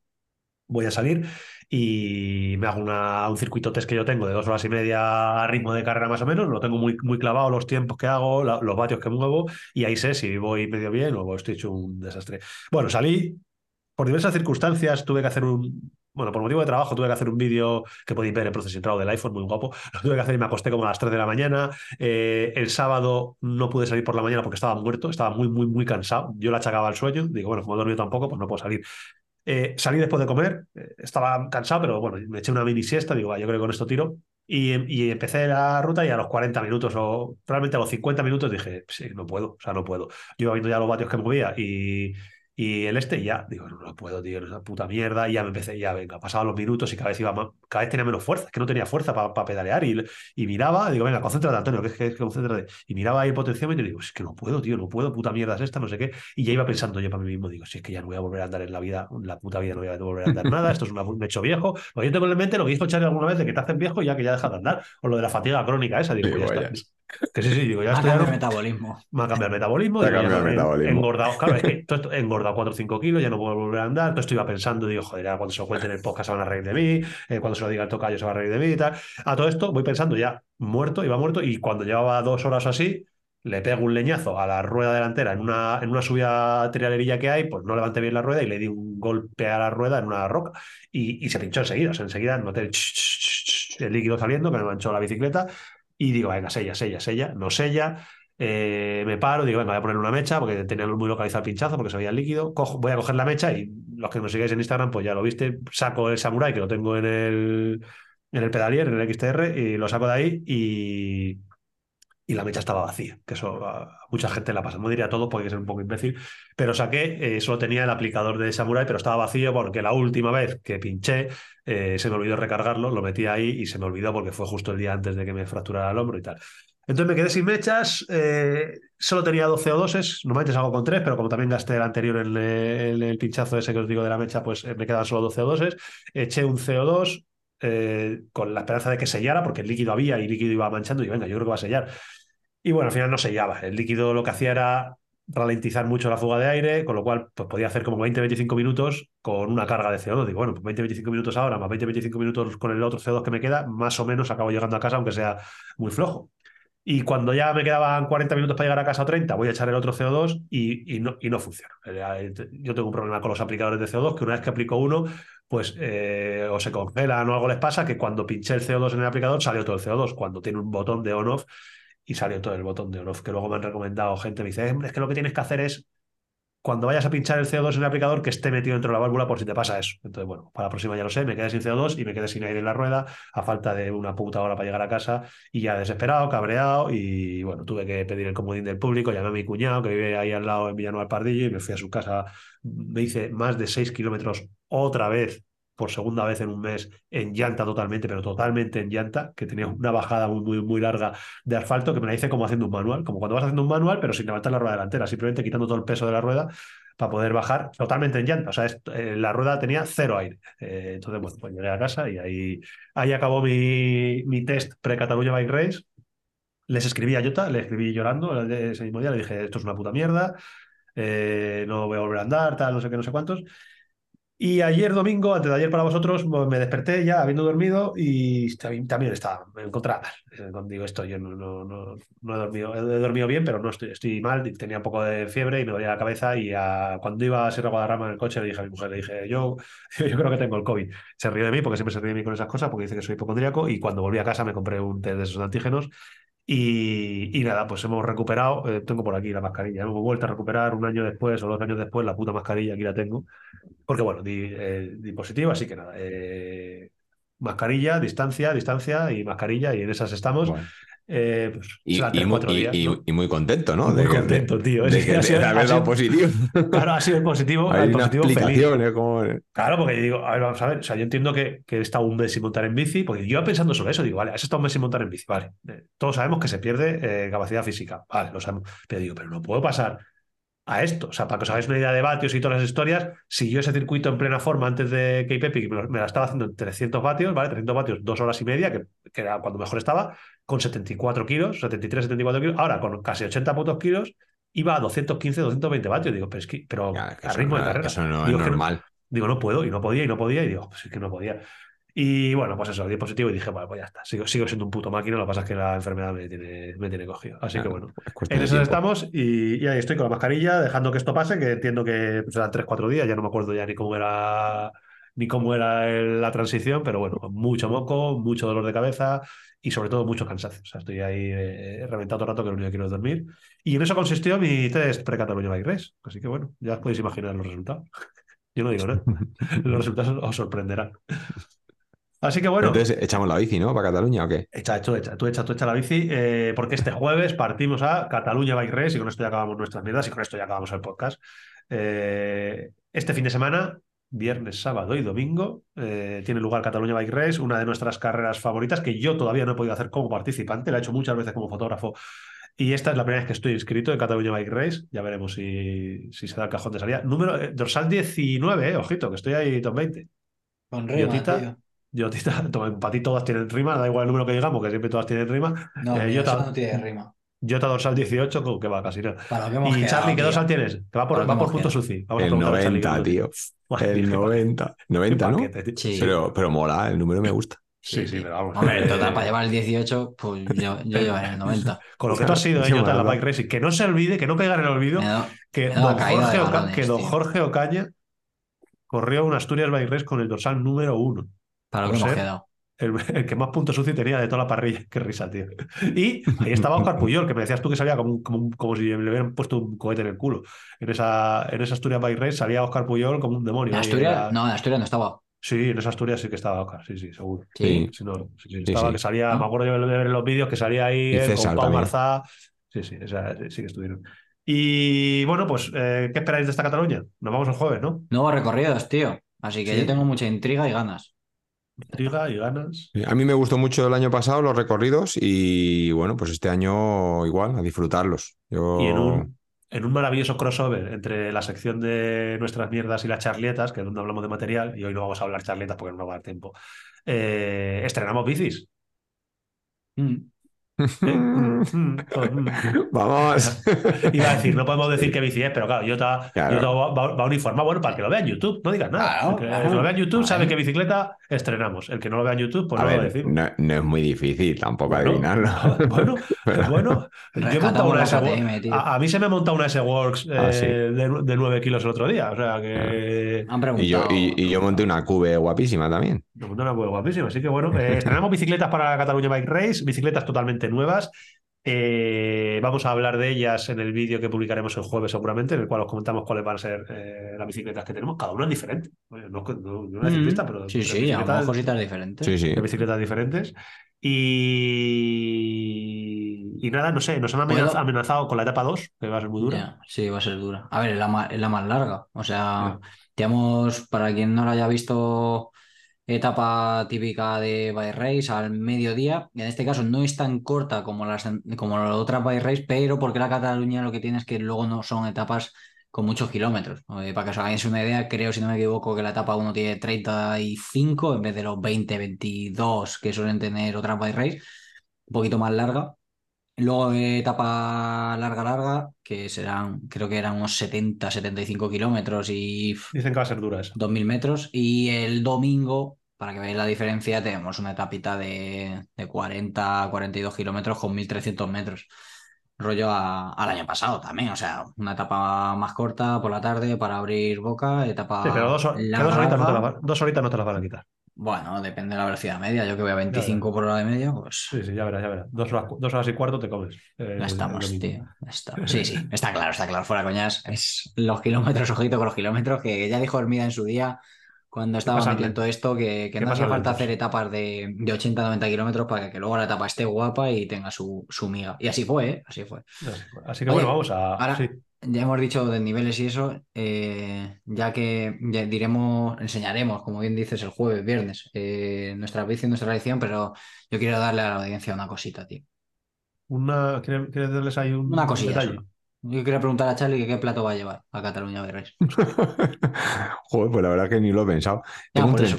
Voy a salir y me hago una, un circuito test que yo tengo de dos horas y media a ritmo de carrera más o menos. Lo tengo muy, muy clavado, los tiempos que hago, la- los vatios que muevo y ahí sé si voy medio bien o estoy hecho un desastre. Bueno, salí por diversas circunstancias, tuve que hacer un. Bueno, por motivo de trabajo tuve que hacer un vídeo que podéis ver en proceso entrado del iPhone, muy guapo. Lo tuve que hacer y me acosté como a las 3 de la mañana. Eh, el sábado no pude salir por la mañana porque estaba muerto, estaba muy, muy, muy cansado. Yo la achacaba al sueño. Digo, bueno, como he dormido tampoco, pues no puedo salir. Eh, salí después de comer, eh, estaba cansado, pero bueno, me eché una mini siesta, digo, yo creo que con esto tiro. Y, y empecé la ruta y a los 40 minutos o realmente a los 50 minutos dije, sí, no puedo, o sea, no puedo. Yo iba viendo ya los vatios que movía y, y el este ya, digo, no, no puedo, tío, es una puta mierda. Y ya me empecé, ya venga, pasaban los minutos y cada vez iba más, cada vez tenía menos fuerza, es que no tenía fuerza para pedalear. Y, y miraba, digo, venga, concéntrate, Antonio, que es que, concéntrate. Y miraba ahí el potenciómetro y digo, es que no puedo, tío, no puedo, puta mierda es esta, no sé qué. Y ya iba pensando yo para mí mismo, digo, si es que ya no voy a volver a andar en la vida, en la puta vida no voy a volver a andar nada, esto es una, un hecho viejo. Lo yo tengo en mente lo que hizo Charlie alguna vez de que te hacen viejo y ya que ya dejas de andar. O lo de la fatiga crónica esa, digo, ya ya. está. Que sí, sí, digo, ya estoy. el metabolismo. me ha cambiado el metabolismo. Te ha cambiado el metabolismo. Engordado, claro, es que todo esto- he engordado 4 o 5 kilos, ya no puedo volver a andar. Todo esto iba pensando, digo, joder, ya cuando se lo cuenten en el podcast se van a reír de mí, eh, cuando se lo diga el tocayo se va a reír de mí y tal. A todo esto voy pensando ya, muerto, iba muerto, y cuando llevaba dos horas o así, le pego un leñazo a la rueda delantera en una, en una subida trialerilla que hay, pues no levanté bien la rueda y le di un golpe a la rueda en una roca y, y se pinchó enseguida. O sea, enseguida noté el, ch- ch- ch- ch- el líquido saliendo que me manchó la bicicleta y digo, venga, sella, sella, sella, no sella. Eh, me paro, digo, venga, voy a poner una mecha porque tenía muy localizado el pinchazo porque se veía líquido. Cojo, voy a coger la mecha y los que nos sigáis en Instagram, pues ya lo viste. Saco el samurai que lo tengo en el, en el pedalier, en el XTR, y lo saco de ahí y, y la mecha estaba vacía, que eso a mucha gente la pasa. No diría todo porque es un poco imbécil, pero saqué, eh, solo tenía el aplicador de Samurai, pero estaba vacío porque la última vez que pinché eh, se me olvidó recargarlo, lo metí ahí y se me olvidó porque fue justo el día antes de que me fracturara el hombro y tal. Entonces me quedé sin mechas, eh, solo tenía 12 o 2 normalmente salgo con 3, pero como también gasté el anterior en el, pinchazo ese que os digo de la mecha, pues me quedaban solo 12 o 2 eché un CO2, eh, con la esperanza de que sellara, porque el líquido había y el líquido iba manchando, y venga, yo creo que va a sellar. Y bueno, al final no sellaba. El líquido lo que hacía era ralentizar mucho la fuga de aire, con lo cual pues, podía hacer como 20-25 minutos con una carga de CO2. Digo, bueno, pues 20-25 minutos ahora, más 20-25 minutos con el otro CO2 que me queda, más o menos acabo llegando a casa, aunque sea muy flojo. Y cuando ya me quedaban 40 minutos para llegar a casa o 30, voy a echar el otro CO2 y, no, y no funciona. Eh, yo tengo un problema con los aplicadores de CO2, que una vez que aplico uno, pues eh, o se congelan o algo les pasa, que cuando pinché el CO2 en el aplicador salió todo el CO2, cuando tiene un botón de on-off y salió todo el botón de on-off, que luego me han recomendado gente, me dice, es que lo que tienes que hacer es cuando vayas a pinchar el CO2 en el aplicador que esté metido dentro de la válvula por si te pasa eso. Entonces, bueno, para la próxima ya lo sé, me quedé sin CO2 y me quedé sin aire en la rueda a falta de una puta hora para llegar a casa y ya desesperado, cabreado y bueno, tuve que pedir el comodín del público, llamé a mi cuñado que vive ahí al lado en Villanueva Pardillo y me fui a su casa, me hice más de 6 kilómetros otra vez por segunda vez en un mes en llanta totalmente, pero totalmente en llanta, que tenía una bajada muy, muy, muy larga de asfalto que me la hice como haciendo un manual, como cuando vas haciendo un manual, pero sin levantar la rueda delantera, simplemente quitando todo el peso de la rueda para poder bajar totalmente en llanta. O sea, eh, la rueda tenía cero aire. Eh, entonces, bueno, pues llegué a casa y ahí, ahí acabó mi, mi test pre-Cataluña Bike Race. Les escribí a Jota, le escribí llorando ese mismo día, le dije, esto es una puta mierda, eh, no voy a volver a andar, tal, no sé qué, no sé cuántos. Y ayer domingo, antes de ayer para vosotros, me desperté ya habiendo dormido y también estaba, me encontraba mal. Digo, esto yo no, no, no, no, he dormido, he dormido bien, pero no estoy, estoy mal, tenía un poco de fiebre y me dolía la cabeza y cuando iba a Sierra Guadarrama en el coche le dije a mi mujer, le dije, yo, yo creo que tengo el COVID. Se ríe de mí porque siempre se ríe de mí con esas cosas porque dice que soy hipocondríaco y cuando volví a casa me compré un test de esos antígenos y, nada, pues hemos recuperado, eh, tengo por aquí la mascarilla, hemos vuelto a recuperar un año después o dos años después la puta mascarilla, aquí la tengo, porque bueno, di, eh, positivo, así que nada, eh, mascarilla, distancia, distancia y mascarilla y en esas estamos. Eh, pues, y, muy, contento, ¿no? Muy contento, tío. De, ha haber dado positivo. Claro, ha sido positivo. Hay positivo como... Claro, porque yo digo, a ver, vamos a ver. O sea, yo entiendo que, que he estado un mes sin montar en bici, porque yo pensando sobre eso. Digo, vale, has estado un mes sin montar en bici, vale. Eh, todos sabemos que se pierde eh, capacidad física, vale, lo sabemos. Pero digo, pero no puedo pasar a esto. O sea, para que os hagáis una idea de vatios y todas las historias, si yo ese circuito en plena forma antes de Cape Epic me, me la estaba haciendo en 300 vatios, ¿vale? 300 vatios, dos horas y media, que, que, era cuando mejor estaba, con 74 kilos, 73, 74 kilos. Ahora, con casi 80 putos kilos, iba a 215, 220 vatios. Digo, pero es que, pero a ritmo de carrera. Eso no digo, es normal. digo, no puedo, y no podía, y no podía, y digo, pues es que no podía. Y bueno, pues eso, di positivo y dije, bueno, pues ya está, sigo, sigo siendo un puto máquina, lo que pasa es que la enfermedad me tiene, me tiene cogido. Así que bueno, en eso estamos y, y, ahí estoy con la mascarilla, dejando que esto pase, que entiendo que serán pues, 3-4 días, ya no me acuerdo ya ni cómo era ni cómo era el, la transición, pero bueno, mucho moco, mucho dolor de cabeza y sobre todo mucho cansancio. O sea, estoy ahí eh, reventado todo el rato que lo único que quiero es dormir. Y en eso consistió mi test pre-Cataluña Race. Así que bueno, ya os podéis imaginar los resultados. Yo no digo nada. los resultados os sorprenderán. Así que bueno. Entonces echamos la bici, ¿no? ¿Para Cataluña o qué? Echa, echa, echa, tú echa, tú echa la bici, eh, porque este jueves partimos a Cataluña Bike Race y con esto ya acabamos nuestras mierdas y con esto ya acabamos el podcast. Eh, este fin de semana, viernes, sábado y domingo, eh, tiene lugar Cataluña Bike Race, una de nuestras carreras favoritas que yo todavía no he podido hacer como participante, la he hecho muchas veces como fotógrafo. Y esta es la primera vez que estoy inscrito en Cataluña Bike Race. Ya veremos si, si se da el cajón de salida. Número, dorsal 19, ojito, que estoy ahí top 20. Con rima, tío. Yo, para ti todas tienen rima, da igual el número que digamos, que siempre todas tienen rima. No, eh, Jota, no tiene rima. Jota dorsal 18, que va casi nada. y Charlie, ¿qué dorsal tienes? Que va por, va por punto suci. Vamos el 90, tío. El 90. 90, ¿no? Sí. Pero, pero mola, el número me gusta. Sí, sí, pero vamos. Hombre, total, para llevar el 18, pues yo, yo llevaré el 90. Con lo que tú has sido, en la Bike Racing, que no se olvide, que no caiga en el olvido, que, don Jorge, que don Jorge Ocaña corrió un Asturias Bike Race con el dorsal número uno. Para lo que hemos quedado. El, que más puntos sucio tenía de toda la parrilla. Qué risa, tío. Y ahí estaba Oscar Puyol, que me decías tú que salía como, como, como, si le hubieran puesto un cohete en el culo. En esa, en esa Asturias Bike Race salía Oscar Puyol como un demonio. ¿En Asturias? No, en Asturias no estaba. Sí, en esa Asturias sí que estaba Oscar, sí, sí, seguro. Sí. Sí, no, sí, sí, Sí, estaba sí. que salía, ¿No? me acuerdo yo de ver en los vídeos que salía ahí él con Pau. Marzá. Sí, sí, esa- sí que estuvieron. Y bueno, pues, eh, ¿qué esperáis de esta Cataluña? Nos vamos el jueves, ¿no? Nuevos recorridos, tío. Así que Sí. yo tengo mucha intriga y ganas. Intriga y ganas. A mí me gustó mucho el año pasado los recorridos y bueno, pues este año igual, a disfrutarlos. Yo... Y en un, en un maravilloso crossover entre la sección de nuestras mierdas y las charletas, que es donde hablamos de material, y hoy no vamos a hablar charletas porque no nos va a dar tiempo, eh, estrenamos bicis. Mm. Mm, pues, mm. Vamos. Iba a decir, no podemos decir qué bici es, pero claro, yo Claro. yo va, va- uniformado, bueno, para el que lo vea en YouTube, no digas nada. Claro, el, que, el claro. que lo vea en YouTube sabe qué bicicleta estrenamos. El que no lo vea en YouTube, pues A no lo ver, decimos. no, no es muy difícil tampoco Bueno, adivinarlo. bueno, Pero- bueno, yo he montado una KTM, a, a mí se me ha montado una S-Works Ah, sí. eh, de, de 9 kilos el otro día. O sea que. Han Y yo, y, y yo monté una cube guapísima también. Monté una web guapísima. Así que bueno, eh, estrenamos bicicletas para Cataluña Bike Race, bicicletas totalmente nuevas. Eh, vamos a hablar de ellas en el vídeo que publicaremos el jueves seguramente, en el cual os comentamos cuáles van a ser eh, las bicicletas que tenemos. Cada una es diferente. Oye, no, no, no una Mm. ciclista, pero Sí, sí, bicicletas, cositas diferentes. Sí, sí. de bicicletas diferentes. Y, y nada, no sé, nos han amenazado con la etapa 2, que va a ser muy dura. Sí, va a ser dura. A ver, es la más, es la más larga. O sea, Ya. digamos, para quien no lo haya visto, etapa típica de Bike Race al mediodía. En este caso no es tan corta como las, como las otras Bike Race, pero porque la Cataluña lo que tiene es que luego no son etapas con muchos kilómetros. Eh, para que os hagáis una idea, creo, si no me equivoco, que la etapa 1 tiene 35 en vez de los 20, 22 que suelen tener otras Bike Race. Un poquito más larga. Luego etapa larga, larga, que serán, creo que eran unos 70, 75 kilómetros y Dicen que va a ser dura esa. 2.000 metros. Y el domingo, para que veáis la diferencia, tenemos una etapita de, de 40, 42 kilómetros con 1.300 metros. Rollo a- al año pasado también, o sea, una etapa más corta por la tarde para abrir boca, etapa Sí, pero dos, hor- que larga, dos horitas no dos horitas no te las van a quitar. Bueno, depende de la velocidad media. Yo que voy a 25 por hora de media, pues Sí, sí, ya verás, ya verás. Dos horas, dos horas y cuarto te comes. eh, Ya el estamos, tío. ya estamos. Sí, sí, está claro, está claro. Fuera coñas. Es los kilómetros, ojito con los kilómetros, que ya dijo Hermida en su día, cuando estaba metiendo esto, que, que ¿Qué no hacía falta hacer etapas de, de 80-90 kilómetros para que luego la etapa esté guapa y tenga su, su miga. Y así fue, ¿eh? Así fue. Así, así que Oye, bueno, vamos a. ahora- sí. Ya hemos dicho de niveles y eso, eh, ya que ya diremos, enseñaremos, como bien dices, el jueves, viernes, eh, nuestra bici, nuestra lección, pero yo quiero darle a la audiencia una cosita, tío. Una, ¿quieres, quieres darles ahí un Una cosilla detalle? solo. Yo quería preguntar a Charlie que qué plato va a llevar a Cataluña Race. Joder, pues la verdad que ni lo he pensado. Ya, Tengo un, eso.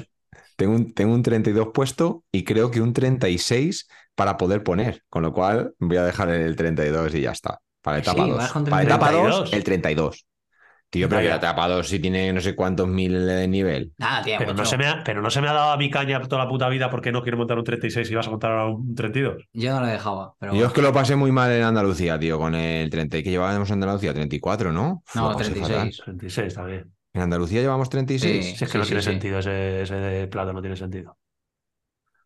tengo un, tengo un 32 puesto y creo que un 36 para poder poner, con lo cual voy a dejar el 32 y ya está. Para Sí, etapa 2. con Para etapa 2, 32. el 32. Tío, pero que la etapa 2 sí tiene no sé cuántos mil de nivel. Nada, tío, Pero no, se me ha, pero no se me ha dado a mi caña toda la puta vida porque no quiero montar un 36 y vas a montar ahora un 32. Yo no le dejaba, pero Yo es que lo pasé muy mal en Andalucía, tío, con el 30 que llevábamos en Andalucía, 34, ¿no? No, lo pasé 36. fatal. 36 también. En Andalucía llevamos 36. Sí. Si es que no sí, tiene sí. sentido ese, ese plato, no tiene sentido.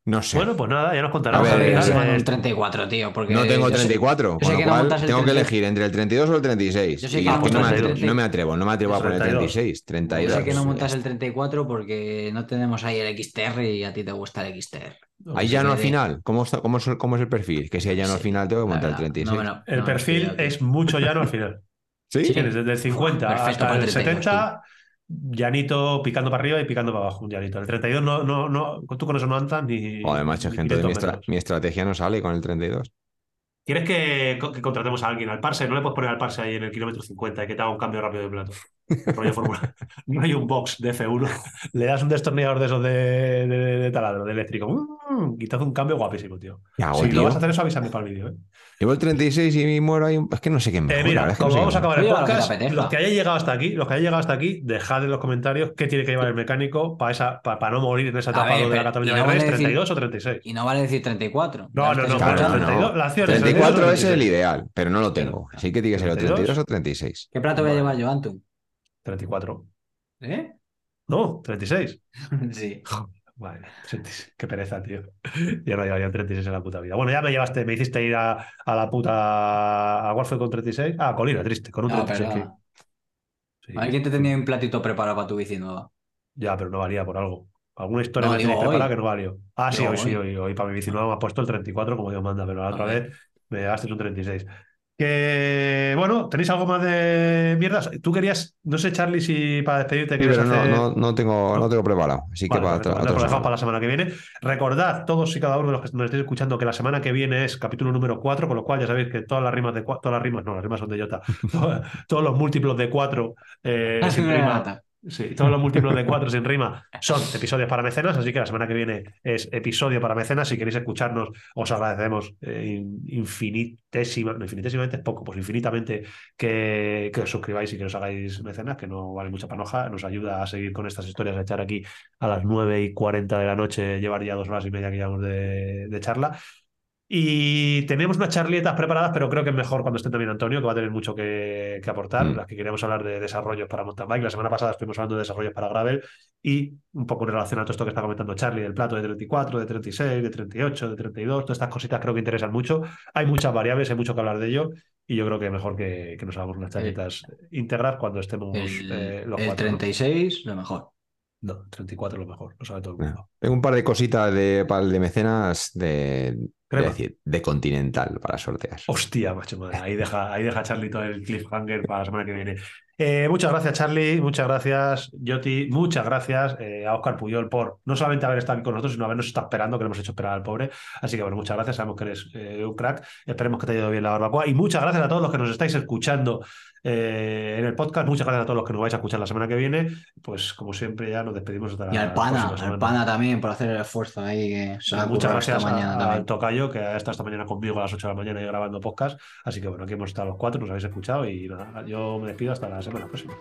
No sé. Bueno, pues nada, ya nos A contarás. ver, al Yo en eh, un 34, tío, porque no tengo yo sé- 34, yo sé con lo cual el tengo que 30. elegir entre el 32 o el 36. Yo sé Y que no no, me montas el atre- 30. no me atrevo, no me atrevo a El poner 32. 36, Yo 32. sé que no eh. montas el 34 porque no tenemos ahí el XTR y a ti te gusta el XTR. Ahí Sí, ya no sí, al final. ¿Cómo, está- cómo, es, cómo es el perfil? Que si hay llano al Sí, final tengo que montar el verdad, 36. no lo- El perfil es mucho llano al final. ¿Sí? Sí. Desde el 50 Perfecto hasta el el 32, 70, llanito picando para arriba y picando para abajo, un llanito. El 32 no, no, no, tú con eso no andas ni. Joder, macho, ni gente, mi, 500 estra- metros. mi estrategia no sale con el 32. ¿Quieres que, que contratemos a alguien al parse? No le puedes poner al parse ahí en el kilómetro 50 y que te haga un cambio rápido de plato. Rollo Fórmula. No hay un box de F1. Le das un destornillador de esos de, de- de taladro, de eléctrico. Mm, y te hace un cambio guapísimo, tío. ¿Qué hago, si tío? lo vas a hacer eso, avísame para el vídeo. ¿eh? Llevo el 36 y muero ahí. Es que no sé qué me Eh, mira, como vamos a acabar el lo podcast, apetezca. los que hayáis llegado hasta aquí, los que hayáis llegado hasta aquí, dejad en los comentarios qué tiene que llevar el mecánico para esa, para, no morir en esa etapa ver, de la Cataluña no vale Race, decir- 32 o 36. Y no vale decir 34. No, no, no, Claro, no, 32, no. la acción es 34 32 o es el 36. ideal, pero no lo tengo. Así que tiene que ser o 32 o 36. ¿Qué plato voy a llevar yo, Antum? 34. ¿Eh? No, 36. Sí. Vale, 36. qué pereza, tío. Ya no llevaría 36 en la puta vida. Bueno, ya me llevaste, me hiciste ir a, a la puta. ¿A cuál fue con 36? Ah, Colina, triste, con un Ah, 36. pero- que- sí. ¿Alguien te tenía un platito preparado para tu bici nueva? Ya, pero no valía por algo. Alguna historia No, me tenéis preparada hoy. que no valió. Ah, sí, Digo hoy sí, hoy. hoy, hoy para mi 19 me ha puesto el 34 como Dios manda, pero la otra vez me llegaste un 36. Que bueno, ¿tenéis algo más de mierdas? Tú querías, no sé, Charlie, si para despedirte Sí, pero no, hacer. no, no tengo, no tengo preparado. Así que Vale, para perfecto, otra, pues otra semana. para la semana que viene. Recordad, todos y cada uno de los que nos estéis escuchando, que la semana que viene es capítulo número 4, con lo cual ya sabéis que todas las rimas de todas las rimas, no, las rimas son de Jota, todos los múltiplos de 4 sin rima, sí, todos los múltiplos de 4 sin rima son episodios para mecenas, así que la semana que viene es episodio para mecenas. Si queréis escucharnos, os agradecemos eh, in- infinitésima, no, es poco, pues infinitamente que, que os suscribáis y que os hagáis mecenas, que no vale mucha panoja, nos ayuda a seguir con estas historias, a echar aquí a las 9 y 40 de la noche, llevar ya dos horas y media que llevamos de charla. Y tenemos unas charlietas preparadas, pero creo que es mejor cuando esté también Antonio, que va a tener mucho que, que aportar. Mm. Las que queremos hablar de desarrollos para mountain bike. La semana pasada estuvimos hablando de desarrollos para gravel y un poco en relación a todo esto que está comentando Charlie, del plato de 34, de 36, de 38, de 32. Todas estas cositas creo que interesan mucho. Hay muchas variables, hay mucho que hablar de ello. Y yo creo que mejor que, que nos hagamos unas charlitas íntegras cuando estemos El, eh, los el cuatro. ¿no? 36, lo mejor. No, 34 es lo mejor, lo sabe todo el mundo. Tengo un par de cositas de, para el de mecenas de, de decir, de Continental para sortear. Hostia, macho, madre. Ahí deja, ahí deja Charlie todo el cliffhanger para la semana que viene. Eh, muchas gracias, Charlie. Muchas gracias, Yoti. Muchas gracias eh, a Oscar Puyol por no solamente haber estado aquí con nosotros, sino habernos estado esperando, que le hemos hecho esperar al pobre. Así que, bueno, muchas gracias. Sabemos que eres eh, un crack. Esperemos que te haya ido bien la barbacoa. Y muchas gracias a todos los que nos estáis escuchando eh, en el podcast. Muchas gracias a todos los que nos vais a escuchar la semana que viene. Pues, como siempre, ya nos despedimos hasta Y al pana, al pana también por hacer el esfuerzo ahí que se ha Muchas esta gracias a- mañana al. Tocayo, que ha estado esta mañana conmigo a las 8 de la mañana y grabando podcast. Así que bueno, aquí hemos estado los cuatro, nos habéis escuchado y nada, yo me despido hasta la semana próxima.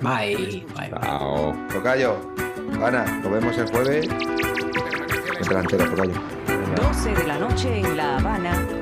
Bye, bye. Chao. Tocayo, Ana, nos vemos el jueves. El delantero, Tocayo. 12 de la noche en La Habana.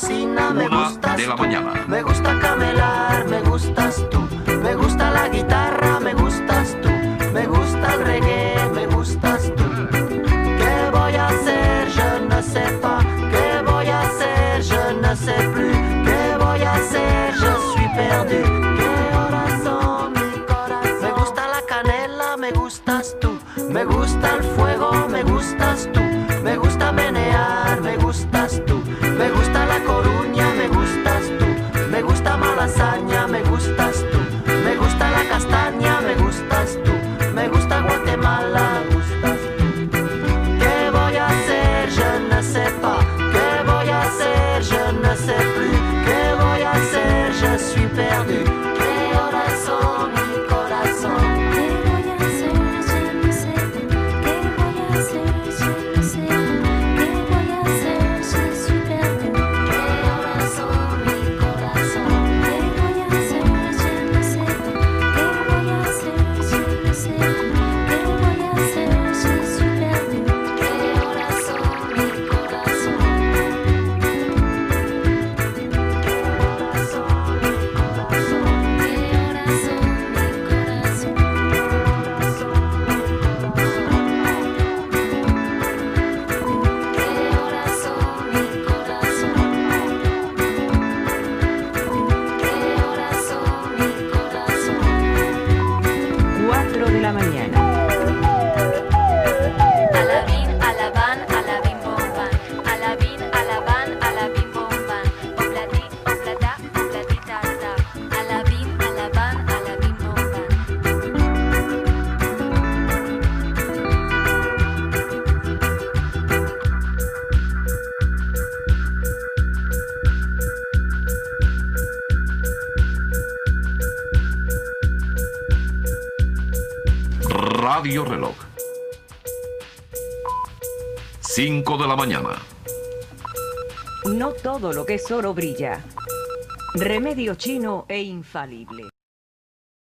Cocina, me Una gustas de la mañana. Me gusta camelar, me gustas tú. Radio Reloj. 5 de la mañana. No todo lo que es oro brilla. Remedio chino e infalible.